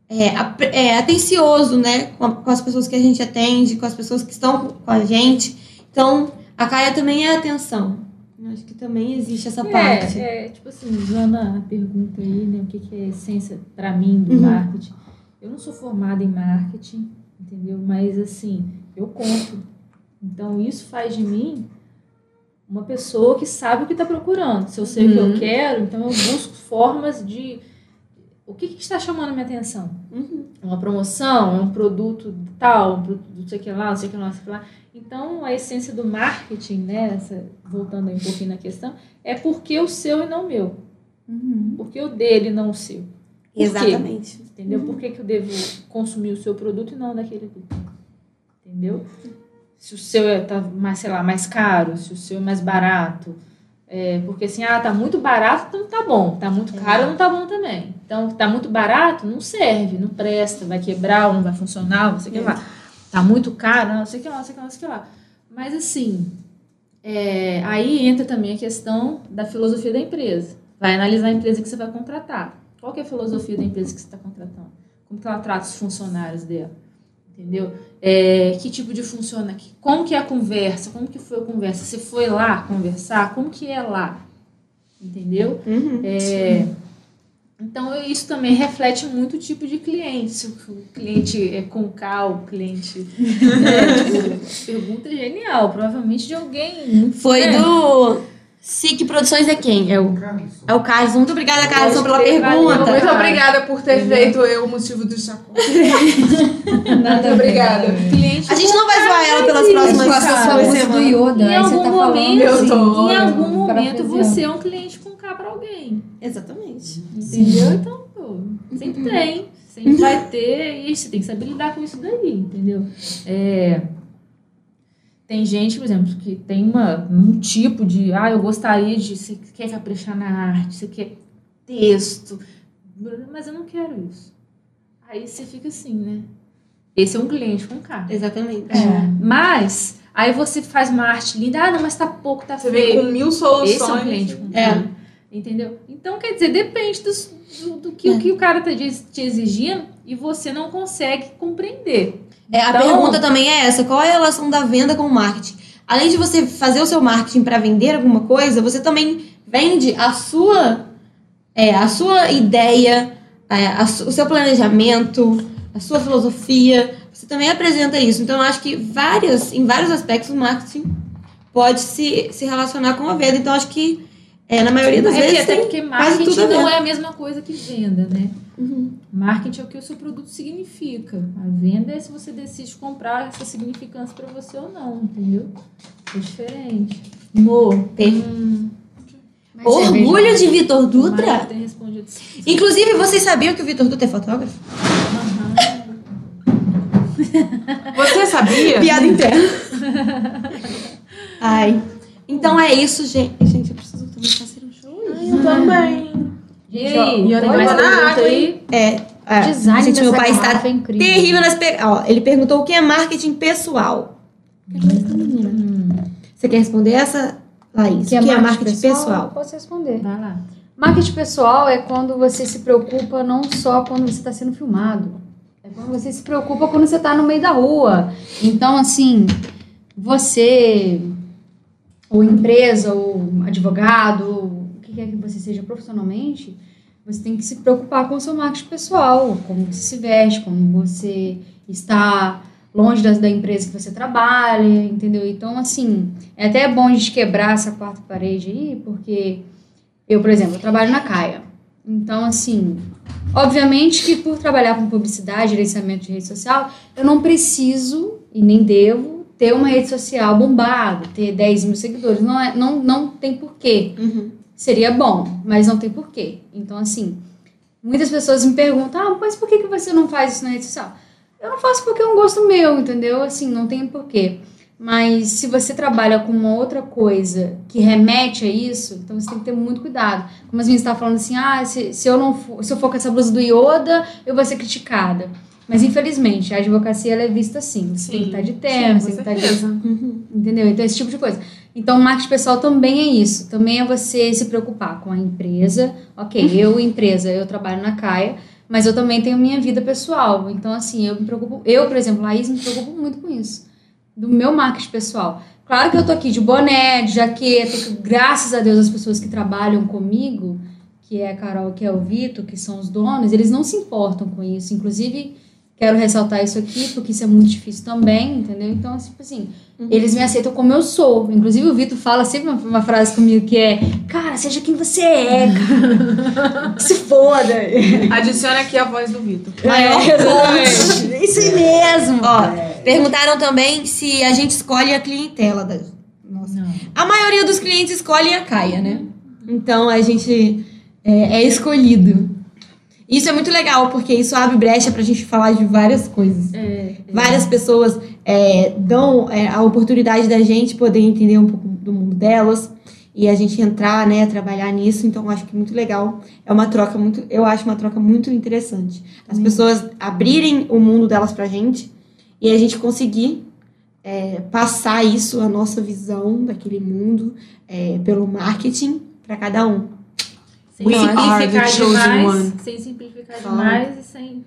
é, é, atencioso, né? Com, a- com as pessoas que a gente atende, com as pessoas que estão com a gente. Então, a Caia também é atenção. Eu acho que também existe essa parte. É, é, tipo assim, usando a pergunta aí, né? O que, que é a essência pra mim do Uhum. marketing? Eu não sou formada em marketing, entendeu? Mas assim, eu conto. Então isso faz de mim uma pessoa que sabe o que está procurando. Se eu sei o que Uhum. eu quero, então eu busco formas de. O que, que está chamando a minha atenção? Uhum. uma promoção, é um produto tal, um produto não sei o que lá, não sei o que lá, não sei o que lá. Então, a essência do marketing, né, essa- voltando aí um pouquinho na questão, é porque o seu e não o meu. Porque o dele e não o seu. Por quê? Exatamente. Entendeu? Por que, que eu devo consumir o seu produto e não daquele? Entendeu? Se o seu é, tá mais, sei lá, mais caro, se o seu é mais barato. É, porque assim, ah, tá muito barato, então tá bom. Tá muito caro, não tá bom também. Então, tá muito barato, não serve, não presta, vai quebrar ou não vai funcionar, não sei o que lá. Tá muito caro, não sei o que lá, não sei o que lá, não sei o que lá. Mas assim, é, aí entra também a questão da filosofia da empresa. Vai analisar a empresa que você vai contratar. Qual que é a filosofia da empresa que você está contratando? Como que ela trata os funcionários dela? Entendeu? É, que tipo de funciona? que- Como que é a conversa? Como que foi a conversa? Você foi lá conversar? Como que é lá? Entendeu? Uhum. É, então, isso também reflete muito o tipo de cliente. Se o cliente é com K, o cliente. É, tipo, pergunta genial, provavelmente de alguém. Foi É. do SIC Produções é quem? É o, é o Carlos. Muito obrigada, Carlos, pela Valeu. pergunta. Muito obrigada por ter feito eu o motivo do chacota. Muito obrigada. A gente não vai zoar ela pelas Mas próximas duas música do semanas. Yoda. Em algum tá momento, Eu tô- em algum momento você é um cliente com K para alguém. Exatamente. Entendeu? Então, pô, sempre tem. Sempre vai ter. E você tem que saber lidar com isso daí, entendeu? É, tem gente, por exemplo, que tem uma, um tipo de. Ah, eu gostaria de. Você quer caprichar na arte, você quer texto, Mas eu não quero isso. Aí você fica assim, né? Esse é um cliente com K. Exatamente. Mas, aí você faz uma arte linda. Ah, não, mas tá pouco, tá Você vem feio. com mil soluções. Esse é um cliente com. É. Entendeu? Então, quer dizer, depende dos- do, do que, o que o cara tá te exigindo e você não consegue compreender. É, a Então- pergunta também é essa: qual é a relação da venda com o marketing? Além de você fazer o seu marketing para vender alguma coisa, você também vende a sua, é, a sua ideia, é, a o seu planejamento, a sua filosofia. Você também apresenta isso. Então, eu acho que várias, em vários aspectos o marketing pode se, se relacionar com a venda. Então, acho que é, na maioria das É, vezes até tem porque marketing não é a mesma coisa que venda, né? Uhum. Marketing é o que o seu produto significa. A venda é se você decide comprar essa significância para você ou não, entendeu? É diferente. Mo, Tem. É Orgulho de Vitor Dutra? Tem respondido sim. Inclusive, vocês sabiam que o Vitor Dutra é fotógrafo? Você sabia? Piada interna. Ai. Então é isso, gente. Gente, eu preciso também fazer um show. Eu também. E aí? E Tem mais na água, aí? É. é. Design gente, meu pai está é incrível. terrível nas pe... Ó, ele perguntou o que é marketing pessoal. Menina. Você quer responder essa, Laís? Que é o que é marketing marketing pessoal? pessoal? Posso responder. Vai lá. Marketing pessoal é quando você se preocupa não só quando você está sendo filmado. É quando você se preocupa quando você está no meio da rua. Então, assim, você, ou empresa, ou advogado, que quer que você seja profissionalmente, você tem que se preocupar com o seu marketing pessoal, como você se veste, como você está longe da, da empresa que você trabalha, entendeu? Então, assim, é até bom a gente quebrar essa quarta parede aí, porque eu, por exemplo, eu trabalho na CAIA. Então, assim, obviamente que por trabalhar com publicidade, gerenciamento de rede social, eu não preciso e nem devo ter uma rede social bombada, ter 10 mil seguidores. Não, é, não, não tem porquê. Uhum. Seria bom, mas não tem porquê. Então, assim, muitas pessoas me perguntam, ah, mas por que, que você não faz isso na rede social? Eu não faço porque é um gosto meu, entendeu? Assim, não tem porquê. Mas se você trabalha com uma outra coisa que remete a isso, então você tem que ter muito cuidado. Como as meninas estavam falando assim, ah, se, se, eu não for, se eu for com essa blusa do Yoda, eu vou ser criticada. Mas infelizmente, a advocacia é vista assim. Você tem que estar de terno, você tem que estar de certeza. Entendeu? Então, esse tipo de coisa. Então, o marketing pessoal também é isso. Também é você se preocupar com a empresa. Ok, eu, empresa, eu trabalho na CAIA, mas eu também tenho minha vida pessoal. Então, assim, eu me preocupo. Eu, por exemplo, Laís, me preocupo muito com isso. Do meu marketing pessoal. Claro que eu tô aqui de boné, de jaqueta, que, graças a Deus as pessoas que trabalham comigo, que é a Carol, que é o Vitor, que são os donos, eles não se importam com isso. Inclusive, quero ressaltar isso aqui, porque isso é muito difícil também, entendeu? Então, tipo assim, eles me aceitam como eu sou. Inclusive, o Vitor fala sempre uma, uma frase comigo que é: Cara, seja quem você é, cara. Se foda. Adicione aqui a voz do Vitor. Maior É. Isso aí mesmo. Ó, perguntaram também se a gente escolhe a clientela. Da... Nossa. Não. A maioria dos clientes escolhem a Caia, né? Então a gente é, é escolhido. Isso é muito legal, porque isso abre brecha pra gente falar de várias coisas. É, Várias pessoas é, dão é, a oportunidade da gente poder entender um pouco do mundo delas e a gente entrar, né, trabalhar nisso. Então, acho que é muito legal. É uma troca muito, eu acho uma troca muito interessante. As pessoas abrirem o mundo delas pra gente e a gente conseguir é, passar isso, a nossa visão daquele mundo, é, pelo marketing para cada um. Sem We are the simplificar chosen demais, one. sem simplificar Só. demais e sem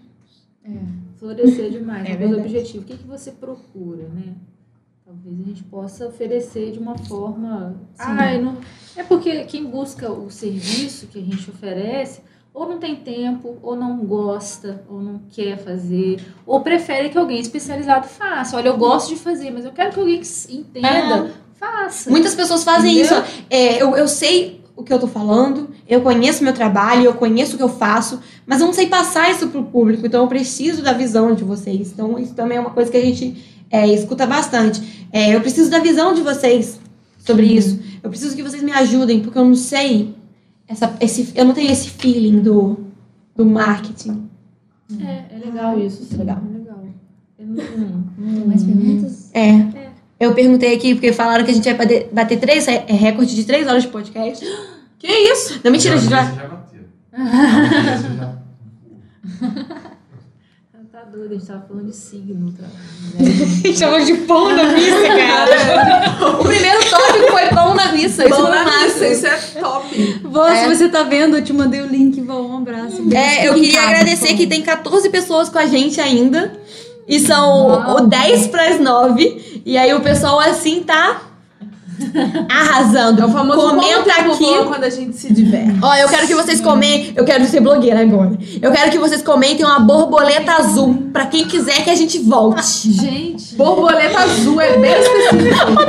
florescer demais. É É verdade. objetivo. O que, que você procura, né? Talvez a gente possa oferecer de uma forma. Ai, não... É porque quem busca o serviço que a gente oferece ou não tem tempo, ou não gosta, ou não quer fazer, ou prefere que alguém especializado faça. Olha, eu gosto de fazer, mas eu quero que alguém que entenda, faça. Muitas pessoas fazem Entendeu? isso. É, eu, eu sei o que eu tô falando, eu conheço meu trabalho, eu conheço o que eu faço, mas eu não sei passar isso pro público, então eu preciso da visão de vocês. Então, isso também é uma coisa que a gente é, escuta bastante. É, eu preciso da visão de vocês sobre isso. Eu preciso que vocês me ajudem, porque eu não sei. Essa, esse, eu não tenho esse feeling do, do marketing. É, é legal isso. sim, Legal. É legal. Eu não- não- Mais perguntas? É. Eu perguntei aqui, porque falaram que a gente vai bater, bater três, é, recorde de três horas de podcast. Que isso? Não, mentira, a gente já. já bateu. Já- doida, a gente tava falando de signo. Tá? Né? Chamou de pão na missa, cara. o primeiro tópico foi pão na missa. Isso foi na massa. missa, isso é top. Vó, É. se você tá vendo, eu te mandei o link, vó, um abraço. É, eu queria agradecer que tem 14 pessoas com a gente ainda. E são Uau. o 10 para as 9. E aí o pessoal assim tá arrasando. É o famoso Comenta aqui. quando a gente se diverte. Ó, eu quero que vocês comentem. Eu quero ser blogueira agora. Eu quero que vocês comentem uma borboleta azul pra quem quiser que a gente volte. Gente, Borboleta azul é bem específico.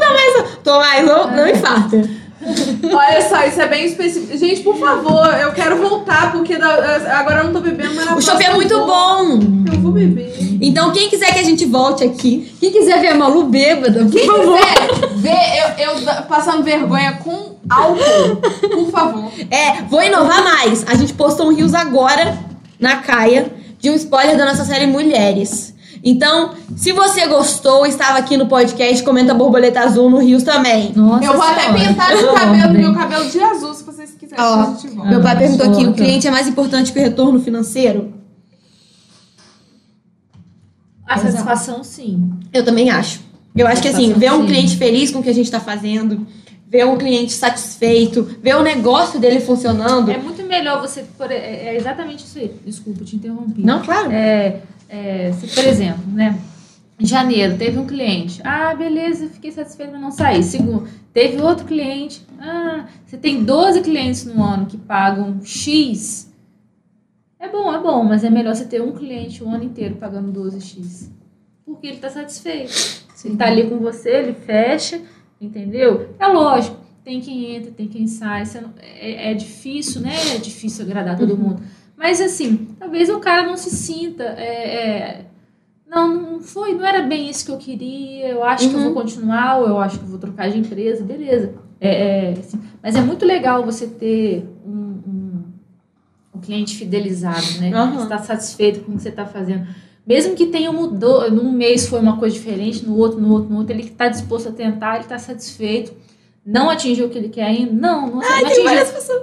Tomás, não, não infarta. Olha só, isso é bem específico. Gente, por favor, eu quero voltar, porque da- agora eu não tô bebendo, mas na O chopp é muito vou. bom. Eu vou beber. Então, quem quiser que a gente volte aqui, Quem quiser ver a Malu bêbada, por Quem favor. quiser ver eu, eu passando vergonha com álcool, por favor. É, vou inovar mais. A gente postou um Rios agora, na Caia, de um spoiler da nossa série Mulheres. Então, se você gostou, estava aqui no podcast, comenta borboleta azul no Rios também. Nossa eu vou até Senhora. pintar meu cabelo, meu cabelo de azul, se vocês quiserem. Ó, a gente volta. Meu pai perguntou aqui, o cliente é mais importante que o retorno financeiro? a satisfação sim. Eu também acho. Eu acho que assim, ver um sim. cliente feliz com o que a gente tá fazendo, ver um cliente satisfeito, ver o negócio dele funcionando. É muito melhor você. É é exatamente isso aí. Desculpa, te interrompi. Não, claro. É, é, se, por exemplo, né? Em janeiro, teve um cliente. Ah, beleza, fiquei satisfeito, mas não saí. Segundo, teve outro cliente. Ah, você tem 12 clientes no ano que pagam X. É bom, é bom, mas é melhor você ter um cliente o ano inteiro pagando 12X. Porque ele está satisfeito. Ele tá ali com você, ele fecha, entendeu? É lógico, tem quem entra, tem quem sai. é, é difícil, né? É difícil agradar todo mundo. Mas assim, talvez o cara não se sinta. é, é, não, não foi, não era bem isso que eu queria. Eu acho que eu vou continuar, ou eu acho que eu vou trocar de empresa, beleza. É, é, assim, mas é muito legal você ter um, um, um cliente fidelizado, né? Aham. Que está satisfeito com o que você está fazendo. Mesmo que tenha mudou, num mês foi uma coisa diferente, no outro, no outro, no outro, ele está disposto a tentar, ele está satisfeito. Não atingiu o que ele quer ainda? Não, não, não atingiu.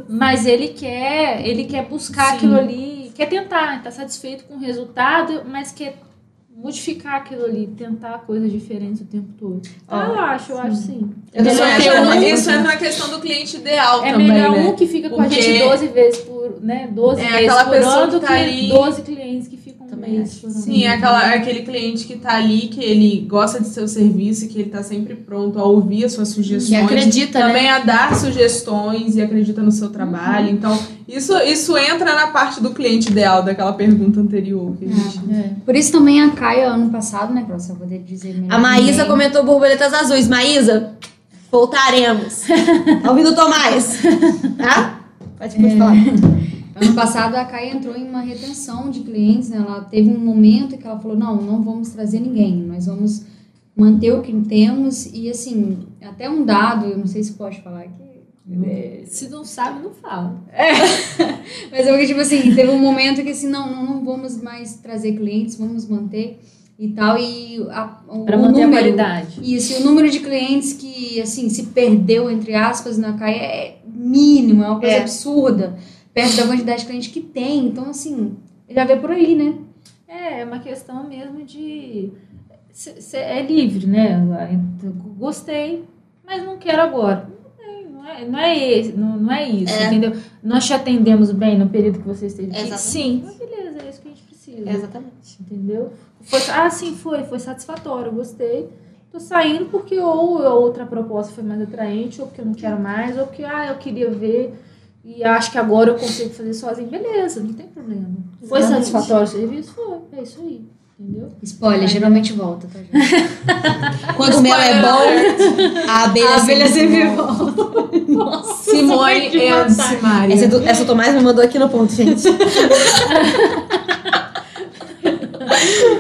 Mas ele quer, ele quer buscar Sim. aquilo ali, quer tentar, está satisfeito com o resultado, mas quer modificar aquilo ali, tentar coisas diferentes o tempo todo. Ah, eu acho, eu acho sim. Eu acho é uma- muito. isso entra na questão do cliente ideal É também, melhor né? um que fica com a gente 12 vezes por, né, 12 É vezes aquela por pessoa ano do que tá ali- 12 clientes que Também acho. ano. Sim, é aquela, é aquele cliente que tá ali, que ele gosta de seu serviço e que ele tá sempre pronto a ouvir as suas sugestões. Que acredita, né? Também a dar sugestões e acredita no seu trabalho. Então, isso, isso entra na parte do cliente ideal daquela pergunta anterior que a gente. É. Por isso também a Caia, ano passado, né, pra você poder dizer melhor. A Maísa também. comentou borboletas azuis. Maísa, voltaremos. tá ouvindo o Tomás? Tá? Pode, pode falar. Ano passado a Caia entrou em uma retenção de clientes, né? Ela teve um momento que ela falou, não, não vamos trazer ninguém, nós vamos manter o que temos e assim, até um dado, eu não sei se pode falar aqui, é, Se não sabe, não fala. mas é porque, tipo assim, teve um momento que assim, não, não, não vamos mais trazer clientes, vamos manter e tal, e a, o, Para o manter número, a qualidade. Isso, e o número de clientes que, assim, se perdeu, entre aspas, na Caia é mínimo, é uma coisa É. absurda, perto da quantidade de clientes que tem. Então, assim, já vê por aí, né? É, é uma questão mesmo de. cê- cê é livre, né? Então, Gostei, mas não quero agora. Não é, não é, esse, não, não é isso, É. entendeu? Nós te atendemos bem no período que você esteve aqui? Exatamente. Sim. Mas beleza, é isso que a gente precisa. Exatamente. Entendeu? Foi, ah, sim, foi, foi satisfatório, gostei. Tô saindo porque ou a outra proposta foi mais atraente, ou porque eu não quero mais, ou porque ah, eu queria ver e acho que agora eu consigo fazer sozinho. Beleza, não tem problema. Foi Exatamente. satisfatório o serviço? Foi, é isso aí. Entendeu? Spoiler, geralmente volta, tá, gente? Quando o mel é bom, a abelha, sempre volta. Simone and Simaria. Essa, é do- essa o Tomás me mandou aqui no ponto, gente.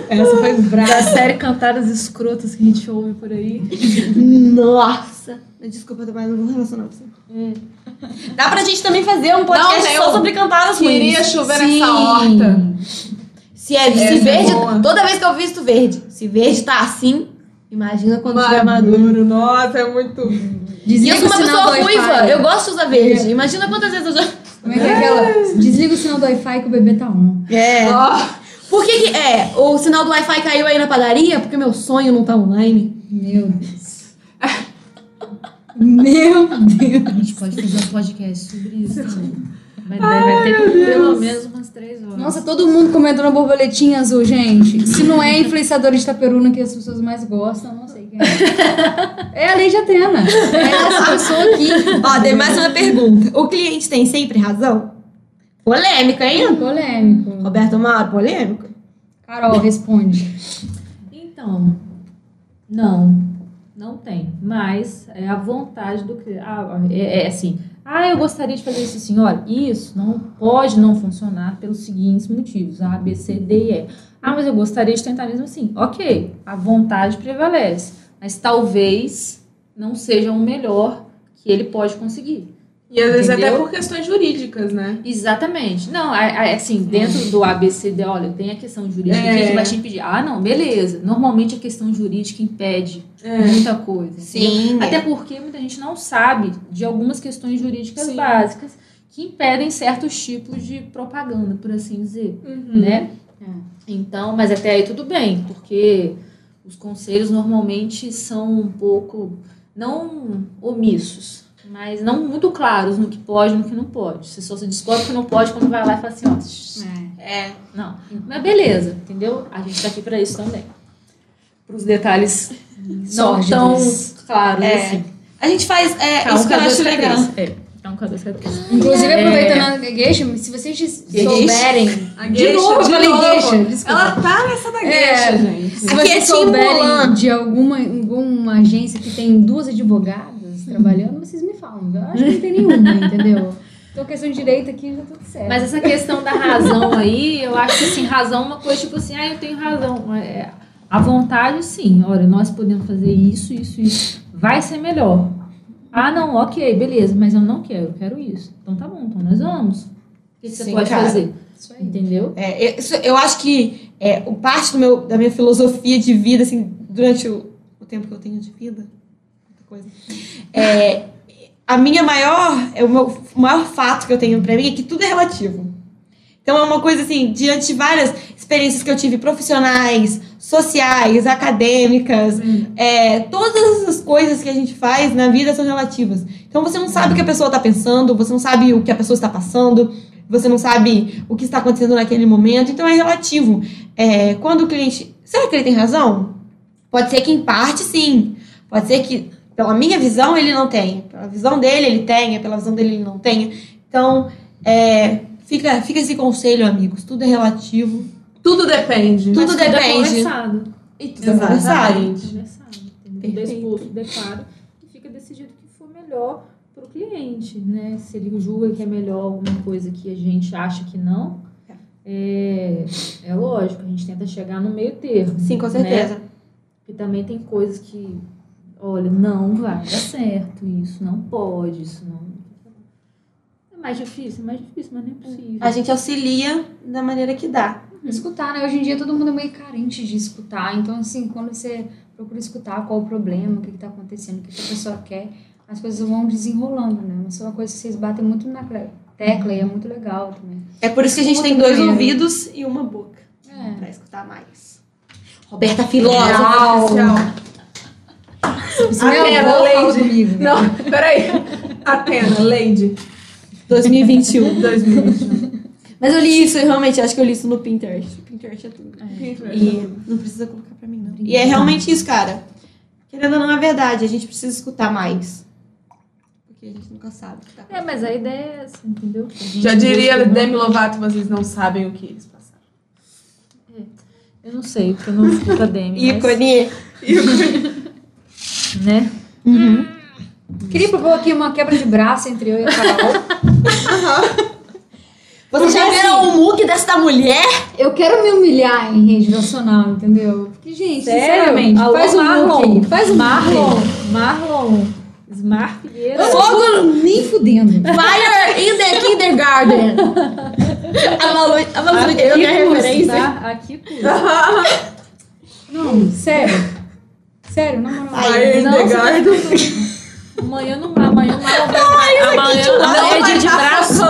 Essa foi brava. Da série Cantadas Escrotas que a gente ouve por aí. Nossa. Desculpa, Tomás, não vou relacionar com você. Dá pra gente também fazer um podcast Não, só eu sobre cantadas Queria ruins. chover Sim. nessa horta. Se, é, se é verde, boa. toda vez que eu visto verde, se verde tá assim, imagina quando estiver maduro. Maduro, nossa, é muito. E Desliga eu sou o uma sinal do pessoa ruiva, Wi-Fi. eu gosto de usar verde. Imagina quantas vezes eu já. Como é que é aquela? Desliga o sinal do Wi-Fi que o bebê tá on. É. Ó, Por que, que é? O sinal do Wi-Fi caiu aí na padaria? Porque meu sonho não tá online. Meu Deus. Meu Deus. A gente pode fazer um podcast sobre isso. né? Vai, vai ter pelo menos umas três horas. Nossa, todo mundo comentou na borboletinha azul, gente. Se não é influenciador de Itaperuna que as pessoas mais gostam, não sei quem é. É a Lei de Atena. É essa pessoa aqui. Ó, tem mais uma pergunta. O cliente tem sempre razão? Polêmica, hein? Polêmico. Roberto Mauro, polêmico? Carol, responde. Então, não, não tem. Mas é a vontade do cliente. Ah, é, é assim. Ah, eu gostaria de fazer isso assim. Olha, isso não pode não funcionar pelos seguintes motivos: A, B, C, D e E. Ah, mas eu gostaria de tentar mesmo assim. Ok, a vontade prevalece. Mas talvez não seja o melhor que ele pode conseguir. E às vezes até Entendeu? por questões jurídicas, né? Exatamente. Não, a- a- assim, dentro do ABCD, olha, tem a questão jurídica É. que vai te impedir. Ah, não, beleza. Normalmente a questão jurídica impede É. muita coisa. Sim. Até porque muita gente não sabe de algumas questões jurídicas Sim. básicas que impedem certos tipos de propaganda, por assim dizer, Uhum. né? Então, mas até aí tudo bem, porque os conselhos normalmente são um pouco, não omissos, mas não muito claros no que pode e no que não pode. Você só se descobre que não pode quando vai lá e fala assim, ó, shh, É. não. Mas beleza, entendeu? A gente tá aqui pra isso também. Pros detalhes não tão claros É. assim. A gente faz. É, Tá um isso que eu acho legal. É, tá um dois cabeças. Inclusive, É. aproveitando a gueixa, se vocês souberem. A De novo, eu falei novo. desculpa. Ela tá nessa da É. gueixa, gente. Se vocês é souberem de alguma, alguma agência que tem duas advogadas trabalhando, vocês me falam. Eu acho que não tem nenhuma, entendeu? Então, questão de direito aqui já tudo certo. Mas essa questão da razão aí, eu acho que assim, razão é uma coisa tipo assim, ah, eu tenho razão. É, a vontade, sim, olha, nós podemos fazer isso, isso, isso. Vai ser melhor. Ah, não, ok, beleza, mas eu não quero, eu quero isso. Então tá bom, então nós vamos. O que, você Sim, pode cara. fazer? Isso aí. Entendeu? É, isso- eu acho que é, o parte do meu, da minha filosofia de vida, assim, durante o, o tempo que eu tenho de vida, coisa, é, a minha maior, é o meu o maior fato que eu tenho pra mim é que tudo é relativo. Então é uma coisa assim, diante de várias experiências que eu tive profissionais, sociais, acadêmicas, é, todas as coisas que a gente faz na vida são relativas. Então você não sabe o que a pessoa está pensando, você não sabe o que a pessoa está passando, você não sabe o que está acontecendo naquele momento, então é relativo. É, quando o cliente. Será que ele tem razão? Pode ser que em parte sim. Pode ser que, pela minha visão, ele não tenha. Pela visão dele, ele tenha. Pela visão dele, ele não tenha. Então, é, fica, fica esse conselho, amigos. Tudo é relativo. Tudo depende. Tudo é depende. conversado. E tudo é conversado. Exatamente. Conversado, entendeu? Tudo é Perfeito. exposto, declaro, e fica decidido o que for melhor para o cliente, né? Se ele julga que é melhor alguma coisa que a gente acha que não, é, é lógico, a gente tenta chegar no meio termo. Sim, com né? certeza. E também tem coisas que, olha, não vai dar certo, isso não pode, isso não. É mais difícil, é mais difícil, mas não é possível. A gente auxilia da maneira que dá. Escutar, né? Hoje em dia todo mundo é meio carente de escutar. Então, assim, quando você procura escutar qual o problema, o que está acontecendo, o que que a pessoa quer, as coisas vão desenrolando, né? Mas é uma coisa que vocês batem muito na tecla e é muito legal também. É por isso que a gente tem dois ouvidos e uma boca. É. Pra escutar mais. Roberta Filósofa. Minha Atena, Lady. comigo. Não, peraí. Atena, Lady. 2021. 2021. Mas eu li isso, eu realmente acho que eu li isso no Pinterest. Pinterest é tudo. Pinterest. E não precisa colocar pra mim, não. E é realmente isso, cara. Querendo ou não, é verdade. A gente precisa escutar mais. Porque a gente nunca sabe o que tá É, mas a ideia é essa, entendeu? Já diria Demi Lovato, vocês não sabem o que eles passaram. Eu não sei, porque eu não escuto a Demi, mas, Ícone. Né? Queria propor aqui uma quebra de braço entre eu e a Carol. Vocês já viram o muque desta mulher? Eu quero me humilhar em rede nacional, entendeu? Porque, gente, Sério? sinceramente, Alô, faz um Marlon. look aí, faz um Marlon, look Marlon, Smart Figueira. Fogo nem fudendo. Fire in the kindergarten. A Malu, a Malu Aqui entendeu minha custa, referência? tá? Aqui. Não, sério. Sério, Não, the você tá garden. Amanhã não amanhã não amanhã, amanhã, amanhã é dia de braço.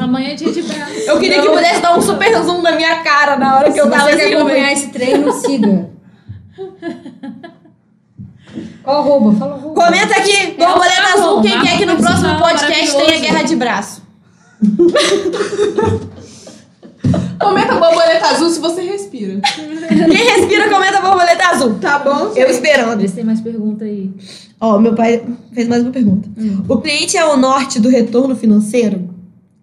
Amanhã é dia de braço. Eu queria que pudesse dar um super zoom na minha cara na hora que Se eu tava você quer assim. acompanhar esse treino, siga. Qual arroba? Fala o arroba. Comenta aqui, borboleta tá azul, quem quer que no próximo podcast tenha guerra de braço. Comenta borboleta azul se você respira. Quem respira, comenta borboleta azul. Tá bom? Eu esperando. Vê se tem mais pergunta aí. Ó, meu pai fez mais uma pergunta. O cliente é o norte do retorno financeiro?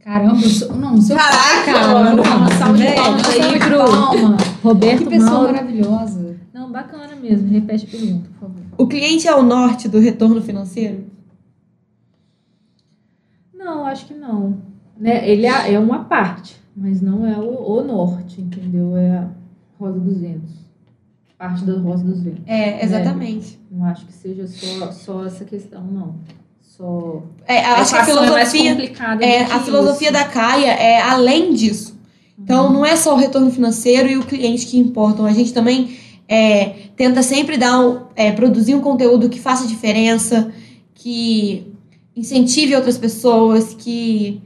Caramba, eu sou... não, seu Caraca, pai, cara. Uma Não, salva de palmas aí pro. Roberto Que pessoa Mauro. maravilhosa. Não, bacana mesmo. Repete a pergunta, por favor. O cliente é o norte do retorno financeiro? Não, acho que não. Né? Ele é, é uma parte, mas não é o, o norte, entendeu? É a Rosa dos Ventos. Parte da Rosa dos Ventos. É, exatamente. Não acho que seja só, só essa questão, não. Só. É, eu acho que a é filosofia, complicada. é, que a filosofia isso. da Caia é além disso. Então, não é só o retorno financeiro e o cliente que importam. A gente também é, tenta sempre dar, um- é, produzir um conteúdo que faça diferença, que incentive outras pessoas, que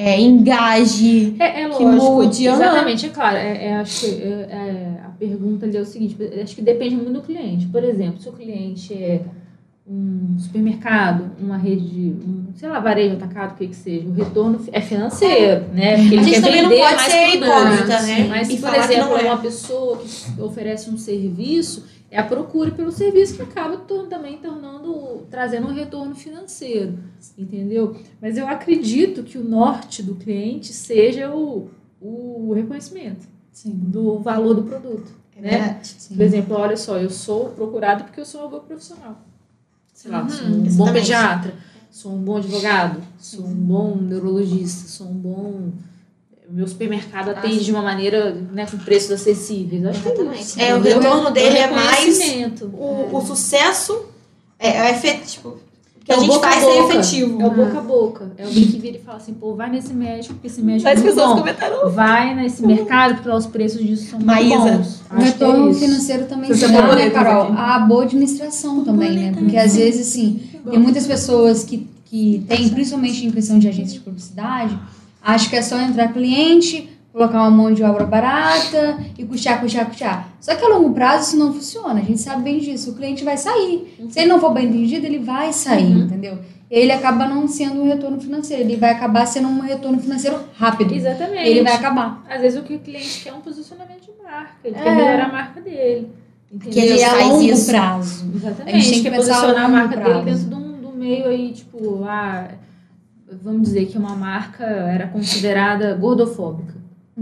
é, engaje. É, é que lógico. mude, aham. Exatamente, é claro. É, é, acho que é, é, a pergunta ali é o seguinte: acho que depende muito do cliente. Por exemplo, se o cliente é um supermercado, uma rede de, um, sei lá, varejo atacado, o que que seja, o retorno é financeiro, né? Porque ele A gente também não pode ser hipócrita, né? Mas, E por que exemplo, é. uma pessoa que oferece um serviço, é a procura pelo serviço que acaba também tornando, trazendo um retorno financeiro, entendeu? Mas eu acredito que o norte do cliente seja o, o reconhecimento Sim. do valor do produto, né? Sim. Por exemplo, olha só, eu sou procurado porque eu sou uma boa profissional. Sei lá, sou um bom exatamente. pediatra, sou um bom advogado, sou um bom neurologista, sou um bom. O meu supermercado atende de uma maneira né, com preços acessíveis. Acho que é. É, o retorno dele é mais o, o sucesso é, é efetivo. Que É a gente boca a faz ser boca. efetivo. É o boca a boca. É alguém que vira e fala assim, pô, vai nesse médico, porque esse médico é As muito pessoas bom. comentaram. Vai nesse mercado, porque lá os preços disso são muito Maísa. bons. O que é retorno isso. financeiro também se dá, né, Carol? A boa administração também, né? Porque às vezes, assim, tem muitas pessoas que, que têm, principalmente em questão de agência de publicidade, acham que é só entrar cliente, colocar uma mão de obra barata e custear, custear, custear. Só que a longo prazo isso não funciona, a gente sabe bem disso. O cliente vai sair. Se ele não for bem entendido, ele vai sair, entendeu? Ele acaba não sendo um retorno financeiro, ele vai acabar sendo um retorno financeiro rápido. Exatamente. Ele vai acabar. Às vezes o que o cliente quer é um posicionamento de marca. Ele É. quer melhorar a marca dele. Entendeu? Que ele E a longo isso. prazo. Exatamente. A gente tem que posicionar a marca prazo. dele dentro de um, do meio aí, tipo, ah, vamos dizer que uma marca era considerada gordofóbica.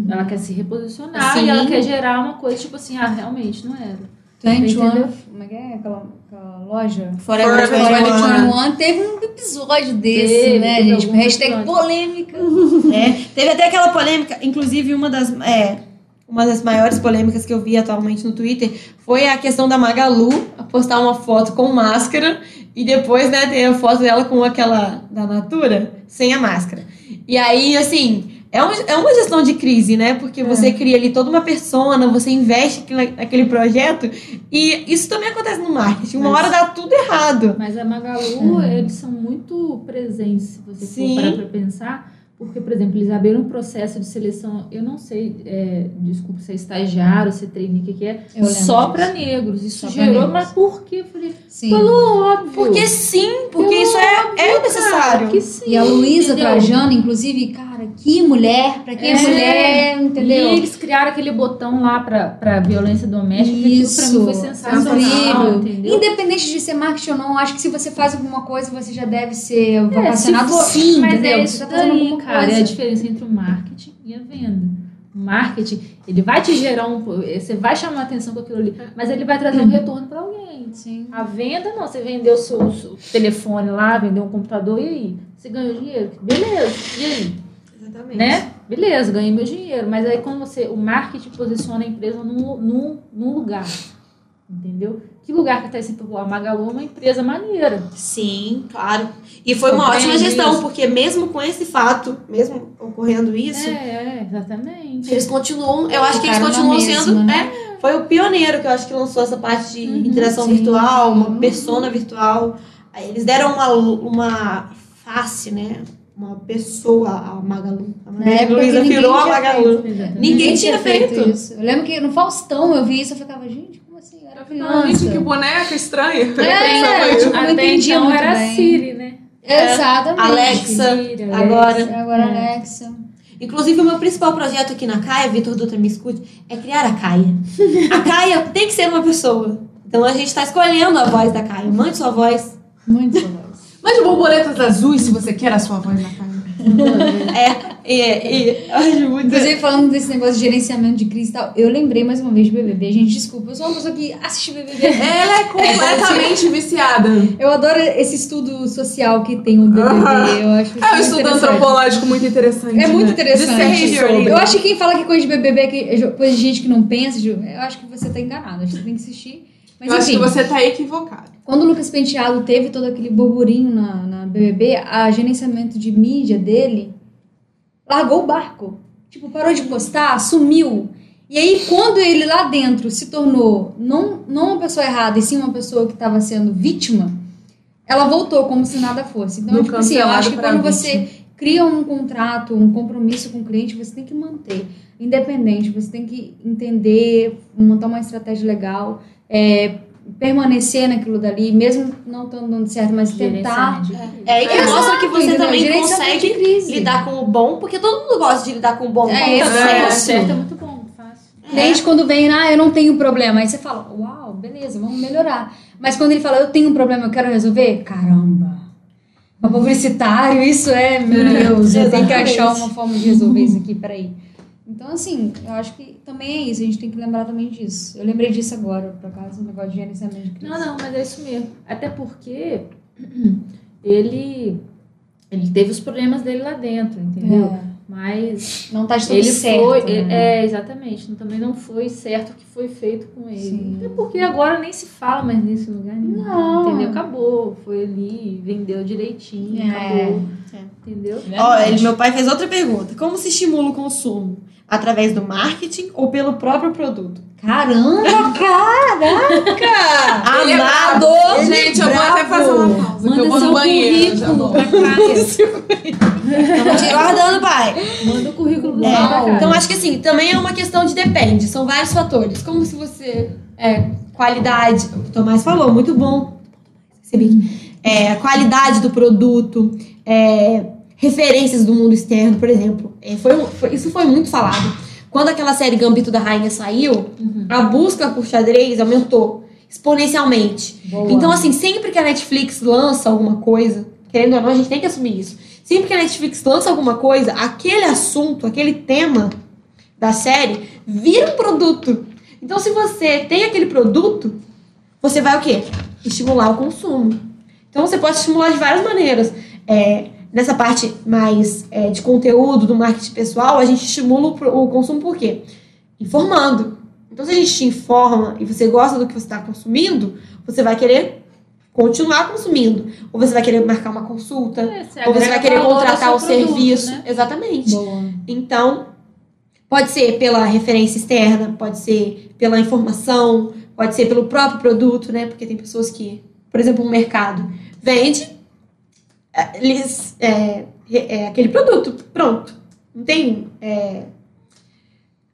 Ela quer se reposicionar Sim. e ela quer gerar uma coisa tipo assim, ah, realmente não era. 21, Entendeu? como é que é aquela, aquela loja? Forever Forever 21. 21 teve um episódio desse, Teve, né, teve gente? Hashtag episódio. polêmica. É, teve até aquela polêmica, inclusive uma das, é, uma das maiores polêmicas que eu vi atualmente no Twitter foi a questão da Magalu postar uma foto com máscara e depois, né, ter a foto dela com aquela da Natura sem a máscara. E aí, assim, é uma, é uma gestão de crise, né? Porque você cria ali toda uma persona, você investe naquele projeto e isso também acontece no marketing. Uma Mas- hora dá tudo errado. Mas a Magalu, eles são muito presentes, se você Sim. for parar pra pensar. Porque, por exemplo, eles abriram um processo de seleção, eu não sei, é, desculpa, se é estagiário, se é trainee, o que, que é, só para negros. Isso Só gerou, mas por quê? Eu falei, Sim. pelo óbvio. Porque sim, porque Pelo isso é, é necessário. cara, sim, E a Luísa? Trajano, inclusive, cara, que mulher, pra quem é, É. mulher, entendeu? E eles criaram aquele botão lá pra, pra violência doméstica, que aquilo pra mim foi Isso, sensacional, incrível. entendeu? Independente de ser marketing ou não, acho que se você faz alguma coisa, você já deve ser É, vocacionado se for- sim, mas entendeu? é você isso tá fazendo daí, alguma cara, é a coisa. diferença entre o marketing e a venda. O marketing, ele vai te gerar um... Você vai chamar atenção com aquilo ali, mas ele vai trazer um retorno pra alguém. Sim. A venda, não. Você vendeu o seu, o seu telefone lá, vendeu um computador, e aí? Você ganhou dinheiro? Beleza. E aí? Exatamente. Né? Beleza, ganhei meu dinheiro. Mas aí quando você... O marketing posiciona a empresa num, num, num lugar. Entendeu? Que lugar que tá esse... Pô, A Magalu é uma empresa maneira. Sim, claro. E foi uma Compreende ótima gestão, isso. porque mesmo com esse fato, mesmo ocorrendo isso, É, é, exatamente. eles continuam, eu acho que eles continuam mesma, sendo, né? é, foi o pioneiro que eu acho que lançou essa parte de interação sim. virtual, uma Uhum. persona virtual. Aí eles deram uma, uma face, né? Uma pessoa, a Magalu. A Na Maria época que Luísa ninguém virou a Magalu. Exatamente. Ninguém tinha feito. isso. Eu lembro que no Faustão eu vi isso, eu ficava, gente, Eu Ah, gente, que boneca estranha. É, tipo, não Até entendia então era bem. Siri, né? Exatamente. Alexa, Siri, agora. Agora É. Alexa. Inclusive, o meu principal projeto aqui na Caia, Vitor Dutra me escute, é criar a Caia. A Caia tem que ser uma pessoa. Então a gente tá escolhendo a voz da Caia. Mande sua voz. Muito saudosa. Mande borboletas azuis se você quer a sua voz na cara. É, e, e acho muito. Inclusive, falando desse negócio de gerenciamento de crise e tal, eu lembrei mais uma vez de BBB. Gente, desculpa, eu sou uma pessoa que assiste BBB. Ela é completamente viciada. Eu adoro esse estudo social que tem o BBB. Eu acho É um estudo antropológico muito interessante. É muito né? interessante. Eu acho que quem fala que coisa de BBB é que- é coisa de gente que não pensa, eu acho que você tá enganado. Acho que você tem que assistir. Mas Eu acho enfim, que você tá equivocado. Quando o Lucas Penteado teve todo aquele burburinho na, na BBB, a gerenciamento de mídia dele largou o barco. Tipo, parou de postar, sumiu. E aí, quando ele lá dentro se tornou não, não uma pessoa errada, e sim uma pessoa que estava sendo vítima, ela voltou como se nada fosse. Então, tipo assim, eu acho que quando vítima. você cria um contrato, um compromisso com o cliente, você tem que manter. Independente, você tem que entender, montar uma estratégia legal, é, permanecer naquilo dali, mesmo não estando dando certo, mas tentar. De crise. É aí que Exato, mostra que você entendeu? também consegue crise. lidar com o bom, porque todo mundo gosta de lidar com o bom. É, com o exato. É, sucesso. certo é muito bom, fácil. Cliente, quando vem, ah, eu não tenho problema. Aí você fala, uau, beleza, vamos melhorar. Mas quando ele fala, eu tenho um problema, eu quero resolver, caramba. Publicitário, isso é, meu Deus, eu tenho que achar uma forma de resolver isso aqui, peraí. Então, assim, eu acho que também é isso, a gente tem que lembrar também disso. Eu lembrei disso agora, por acaso, o negócio de gerenciamento de crise. Não, não, mas é isso mesmo. Até porque ele, ele teve os problemas dele lá dentro, entendeu? É, Mas não tá de tudo ele certo. foi. né? É, exatamente. Também não foi certo o que foi feito com ele. Sim. Até porque agora nem se fala mais nisso em lugar nenhum. Não. Entendeu? Acabou. Foi ali, vendeu direitinho, É. acabou. É. Entendeu? Ó, ele, meu pai fez outra pergunta. Como se estimula o consumo? Através do marketing ou pelo próprio produto? Caramba, caraca! Ele é Amado! brabo. Gente, eu vou até fazer uma pausa. que eu Manda vou seu no banheiro. já volto. Estamos te guardando, pai. Manda o currículo do É, então acho que assim, também é uma questão de depende, são vários fatores. Como se você. É, qualidade, o Tomás falou, muito bom. Recebi. É, qualidade do produto, é, referências do mundo externo, por exemplo. É, foi, foi- isso foi muito falado. Quando aquela série Gambito da Rainha saiu, a busca por xadrez aumentou exponencialmente. Boa. Então, assim, sempre que a Netflix lança alguma coisa, querendo ou não, a gente tem que assumir isso. Sempre que a Netflix lança alguma coisa, aquele assunto, aquele tema da série vira um produto. Então, se você tem aquele produto, você vai o quê? Estimular o consumo. Então, você pode estimular de várias maneiras. É, nessa parte mais é, de conteúdo, do marketing pessoal, a gente estimula o, consumo por quê? Informando. Então, se a gente te informa e você gosta do que você está consumindo, você vai querer continuar consumindo. Ou você vai querer marcar uma consulta, É, ou você vai querer contratar o produto, serviço. né? Exatamente. Boa. Então, pode ser pela referência externa, pode ser pela informação, pode ser pelo próprio produto, né? Porque tem pessoas que, por exemplo, um mercado vende eles, é, é, aquele produto, pronto. Não tem é,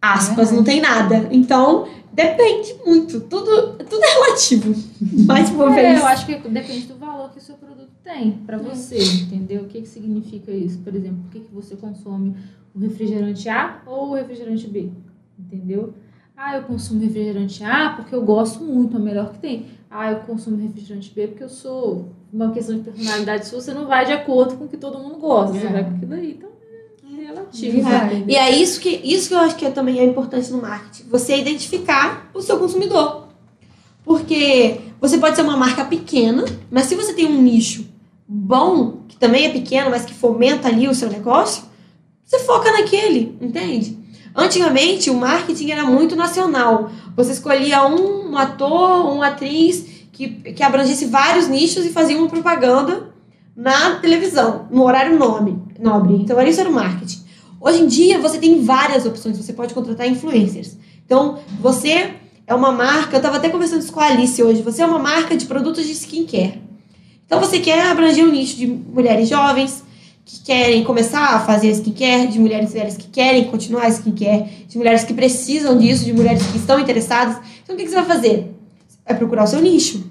aspas, não tem nada. Então, depende muito. Tudo, tudo é relativo. Mais uma É, vez. eu acho que depende do valor que o seu produto tem pra você, entendeu? O que, que significa isso? Por exemplo, por que, que você consome o refrigerante A ou o refrigerante B? Entendeu? Ah, eu consumo refrigerante A porque eu gosto muito, é o melhor que tem. Ah, eu consumo refrigerante B porque eu sou uma questão de personalidade sua, você não vai de acordo com o que todo mundo gosta, você É. vai com aquilo aí. Então, é relativo. É. E é isso que, isso que eu acho que é, também é importante no marketing. Você identificar o seu consumidor. Porque você pode ser uma marca pequena, mas se você tem um nicho bom, que também é pequeno, mas que fomenta ali o seu negócio, você foca naquele, entende? Antigamente, o marketing era muito nacional. Você escolhia um ator, uma atriz que, que abrangesse vários nichos e fazia uma propaganda na televisão, no horário nome, nobre. Então, isso era o marketing. Hoje em dia, você tem várias opções. Você pode contratar influencers. Então, você é uma marca... Eu estava até conversando isso com a Alice hoje. Você é uma marca de produtos de skincare. Então você quer abranger um nicho de mulheres jovens que querem começar a fazer skincare, de mulheres velhas que querem continuar skincare, de mulheres que precisam disso, de mulheres que estão interessadas. Então o que que você vai fazer? Vai procurar o seu nicho.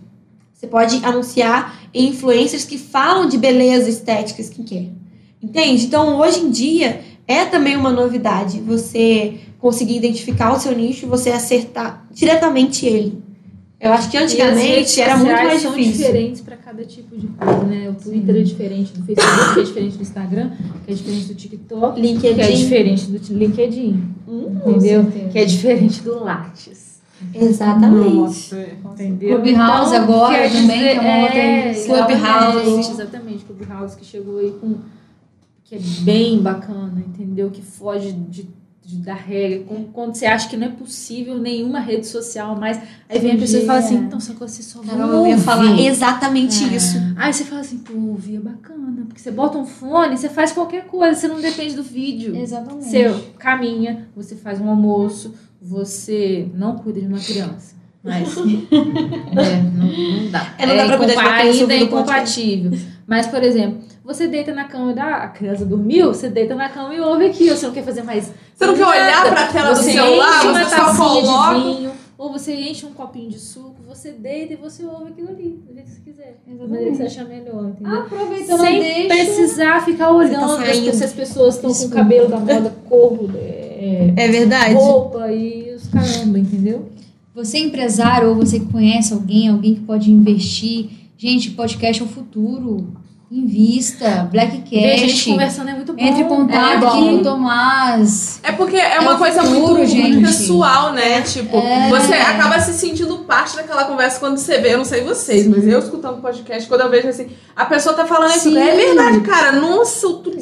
Você pode anunciar em influencers que falam de beleza, estética, skincare. Entende? Então, hoje em dia, é também uma novidade você conseguir identificar o seu nicho e você acertar diretamente ele. Eu acho que antigamente era muito mais são difícil. diferentes para cada tipo de coisa, né? O Twitter é diferente do Facebook, que é diferente do Instagram, que é diferente do TikTok, que é LinkedIn. diferente do LinkedIn, Hum, entendeu? Que é diferente do Lattes. Exatamente. Entendeu? Clubhouse agora quer também, que é uma outra é. Clubhouse. Exatamente, Clubhouse que chegou aí com. que é bem bacana, entendeu? Que foge de, de- da regra. Quando você acha que não é possível nenhuma rede social mais. Aí vem a pessoa e fala assim: então, só que você só vai. Carol, eu ia falar exatamente isso. Aí você fala assim, pô, ouvir é bacana. Porque você bota um fone, você faz qualquer coisa, você não depende do vídeo. Exatamente. Você caminha, você faz um almoço, você não cuida de uma criança. Mas é, não, não dá. É, não dá pra cuidar de uma criança Ainda é incompatível. Mas, por exemplo, você deita na cama e dá, a criança dormiu, você deita na cama e ouve aqui. Você não quer fazer mais Você não quer olhar pra tela do você celular, enche uma você só coloca. de vinho, ou você enche um copinho de suco, você deita e você ouve aquilo ali, do jeito que você quiser. Da maneira que você achar melhor, entendeu? Aproveitando Sem deixa. precisar ficar olhando tá se as pessoas estão com o cabelo da moda, corpo, é, É verdade. roupa e os caramba, entendeu? Você é empresário ou você que conhece alguém, alguém que pode investir. Gente, podcast é o futuro. Invista, Ver a gente conversando é muito bom. Entre em contato é com o Tomás. É porque é É uma coisa futuro, muito, gente. muito pessoal, né? Tipo, É. você acaba se sentindo parte daquela conversa quando você vê, eu não sei vocês, mas eu escutando podcast, quando eu vejo assim, a pessoa tá falando isso, é verdade, cara, nossa, eu tô...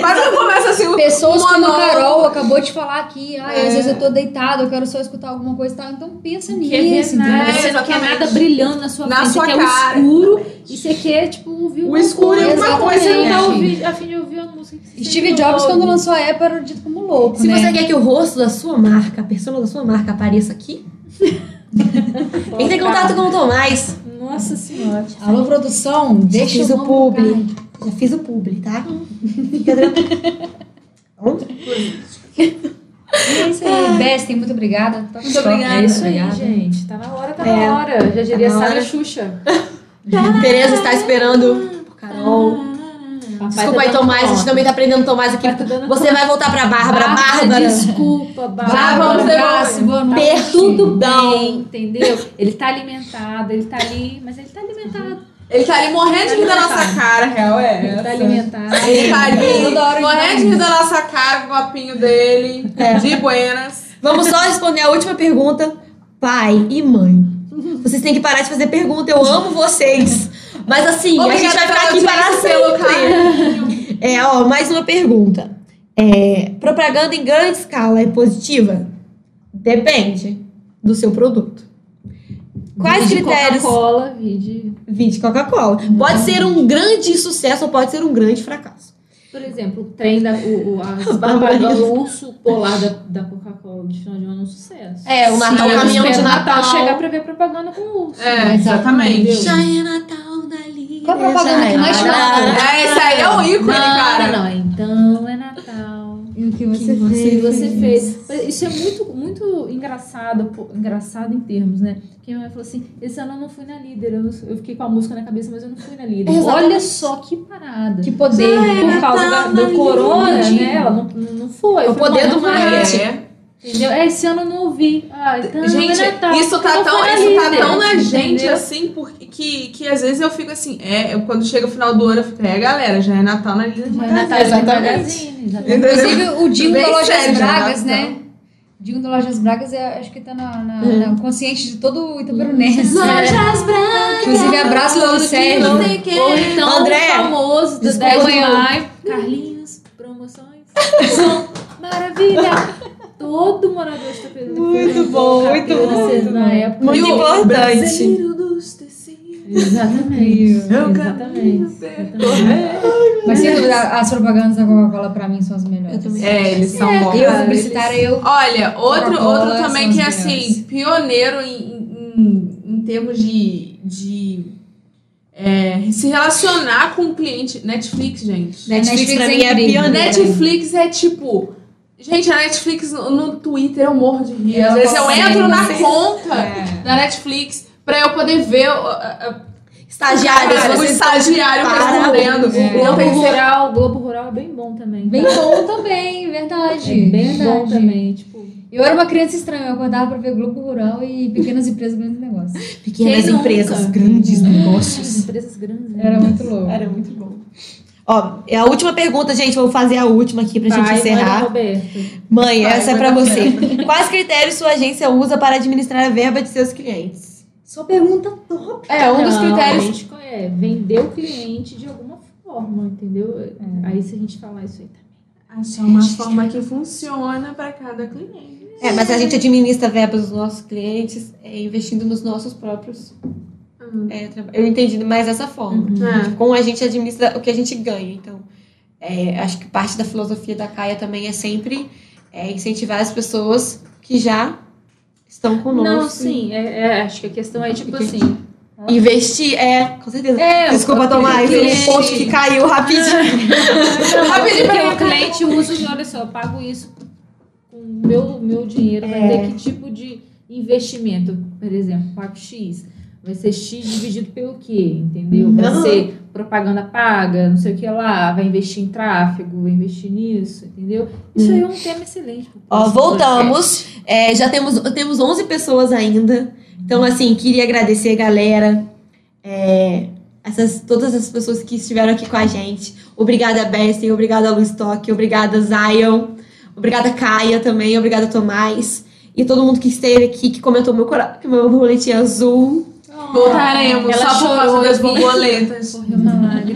Quase eu começo assim, Pessoas como a. Carol acabou de falar aqui. Ah, É. às vezes eu tô deitada, eu quero só escutar alguma coisa e tal. Então pensa quer ver nisso? É, você não quer nada brilhando na sua Na frente, sua você quer cara. o escuro e você quer, tipo, ouvir O escuro é coisa. uma coisa, Você não tá ouvi- a fim de ouvir uma música que você Steve Jobs, quando lançou a Apple, era dito como louco, Se né? você quer que o rosto da sua marca, a persona da sua marca apareça aqui, entre em contato com o Tomás. Nossa senhora. Alô, produção, deixa fiz o publi. Já fiz o publi, tá? Fica tranquilo. Bom? É isso aí, Bestem, muito obrigada. Top Muito obrigada. É isso aí, Obrigada. gente. Tá na hora, tá É, na hora. Já diria na Sara. Xuxa. Tereza está esperando Papai Desculpa tá aí, Tomás, a gente conta. também tá aprendendo Tomás aqui. Tá Você vai voltar pra Bárbara. Bárbara. Desculpa, Bárbara. Já vamos boa noite. Per tudo bem. Entendeu? Ele tá alimentado, ele tá ali, mas ele tá alimentado. Ele tá ali morrendo de rir da nossa cara, real é Ele tá essa. alimentado. Ele tá ali, ele morrendo de tá rir da nossa cara, com o copinho dele, de buenas. Vamos só responder a última pergunta. Pai e mãe. Vocês têm que parar de fazer pergunta. Eu amo vocês. Mas assim, a gente vai ficar aqui para sempre. É, ó, mais uma pergunta. É, propaganda em grande escala é positiva? Depende do seu produto. Quais Vídeo de critérios? Coca-Cola, vídeo. Vídeo Coca-Cola. Pode ser um grande sucesso ou pode ser um grande fracasso. Por exemplo, o trem da. O, o, as Barbaridade. propagandas, o urso polar da, da Coca-Cola de final de ano é um sucesso. É, o Natal, Sim, o caminhão de espero Natal. chegar pra ver propaganda com o urso. É, exatamente. Já é Natal. Qual a propaganda que mais chamou? É, esse aí é o ícone, não, cara. Não, então é Natal. E o que você O que fez? você fez. Isso é muito, muito engraçado, pô, engraçado em termos, né? Porque minha mãe falou assim: esse ano eu não fui na líder. Eu, eu fiquei com a música na cabeça, mas eu não fui na líder. Exatamente. Olha só que parada. Que poder. Por causa da- Natal do na corona, né? Ela não, não foi. O Eu falei, poder "Mãe, do não vai". marketing. É. Entendeu? É, esse ano eu não ouvi. Ah, então Gente, é Natal. isso tá tão, isso tá tão na gente entendeu? assim, porque, que, que às vezes eu fico assim, é, eu, quando chega o final do ano, eu fico, é galera, já é Natal na Líder de é Magazine. Natal de Exatamente. Magazine, exatamente. Inclusive, o Dinho Bem da Lojas sério, Bragas, né? né? Dinho da Lojas Bragas, é, acho que tá na, na, na consciente de todo o Itaperunense. Lojas Bragas. Inclusive, abraço lá do Sérgio. Ou então André, o famoso do desculpa 10 de maio. Carlinhos, promoções. São maravilha. Todo morador de Itaperuna. Muito bom, muito bom. Na época. Muito E o importante. brasileiro dos tecidos. Exatamente. Eu Exatamente. Mas sem dúvida, as propagandas da Coca-Cola pra mim são as melhores. É, eles são É, bons. Eu, publicitária, eu. Olha, outro, outro também que é assim, pioneiro em, em, em termos de, de é, se relacionar com o cliente. Netflix, gente. Netflix, Netflix pra é mim é incrível. pioneira. Netflix é tipo. Gente, a Netflix no, Twitter eu morro de rir. Às vezes eu entro na sim. conta É. da Netflix pra eu poder ver o, a- a- Estagiários, o vocês estagiário respondendo. É. Globo. Rural, Globo Rural é bem bom também. Bem bom também, verdade. É bem bom verdade. também, tipo... Eu era uma criança estranha, eu acordava pra ver Globo Rural e pequenas empresas, grandes negócios. Pequenas Quem nunca? empresas, grandes As negócios. empresas grandes. né? Era muito louco. Era muito bom. Ó, é a última pergunta, gente. Vou fazer a última aqui pra gente Vai, encerrar. Maria Roberta. Mãe, Vai, essa é dar você. Quais critérios sua agência usa para administrar a verba de seus clientes? Sua pergunta top. É, um dos Não, critérios. A gente é vender o cliente de alguma forma, entendeu? Aí se a gente falar isso aí também. Achar uma forma que funciona pra cada cliente. É, mas a gente administra a verba dos nossos clientes é, investindo nos nossos próprios. É, eu entendi mais dessa forma. É. Com a gente administra o que a gente ganha. Então, é, acho que parte da filosofia da Caia também é sempre é, incentivar as pessoas que já estão conosco. Não, sim, é, é, acho que a questão é tipo assim. Investir, é, com certeza. É, Desculpa, o Tomás, um cliente- post que caiu rapidinho. Rapidinho porque o cliente usa de, olha só, eu pago isso com o meu, meu dinheiro, vai ter que tipo de investimento, por exemplo, pago X. Vai ser X dividido pelo quê, entendeu? Vai Aham. ser propaganda paga, não sei o que lá, vai investir em tráfego, vai investir nisso, entendeu? Isso aí é um tema excelente. Ó, voltamos. É, já temos, temos 11 pessoas ainda. Então, assim, queria agradecer, galera. É, essas, todas as pessoas que estiveram aqui com a gente. Obrigada, Bessie. Obrigada, Luiz Toque. Obrigada, Zion. Obrigada, Caia também. Obrigada, Tomás. E todo mundo que esteve aqui, que comentou meu, que meu boletim azul. Voltaremos Ela só por causa das borboletas.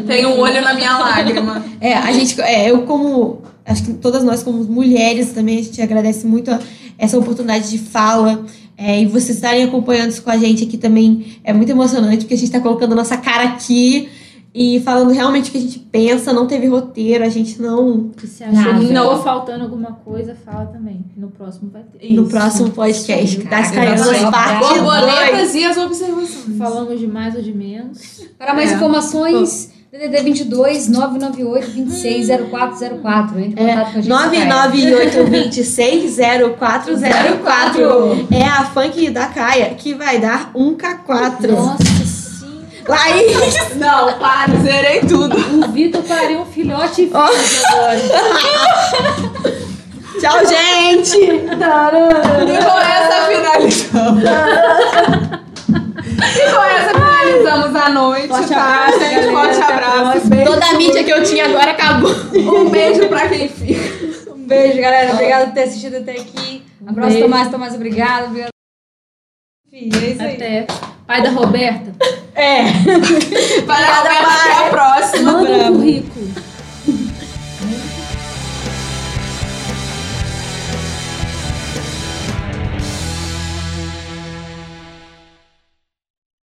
Tem um olho na minha lágrima. É, a gente, é, eu como, acho que todas nós como mulheres também, a gente agradece muito a- essa oportunidade de fala. é, e vocês estarem acompanhando isso com a gente aqui também é muito emocionante, porque a gente está colocando a nossa cara aqui e falando realmente o que a gente pensa, não teve roteiro, a gente não. Se você achou Nada. Não. faltando alguma coisa, fala também. No próximo vai ter. No Isso. próximo podcast das Caraca, Caianas parte. Borboletas e as observações. Falamos de mais ou de menos. Para mais É. informações, DDD 22 998 260404. Entre em É, contato com a gente. 998260404 é a funk da Caia, que vai dar um K4. Nossa. Laís! Não, para, zerei tudo. O Vitor pariu um filhote vivo agora. Tchau, gente! E com essa finalizamos. e com essa finalizamos a noite, Forte tá? abraço, gente? Forte abraço. Beijo. Toda a mídia que eu tinha agora acabou. Um beijo pra quem fica. Um beijo, galera. Obrigada por ter assistido até aqui. Abraço. Tomás. Tomás, obrigado. Obrigado. Filha, é isso Até. aí. Pai da Roberta? É. Pai da Roberta é a próxima. Manda um currículo.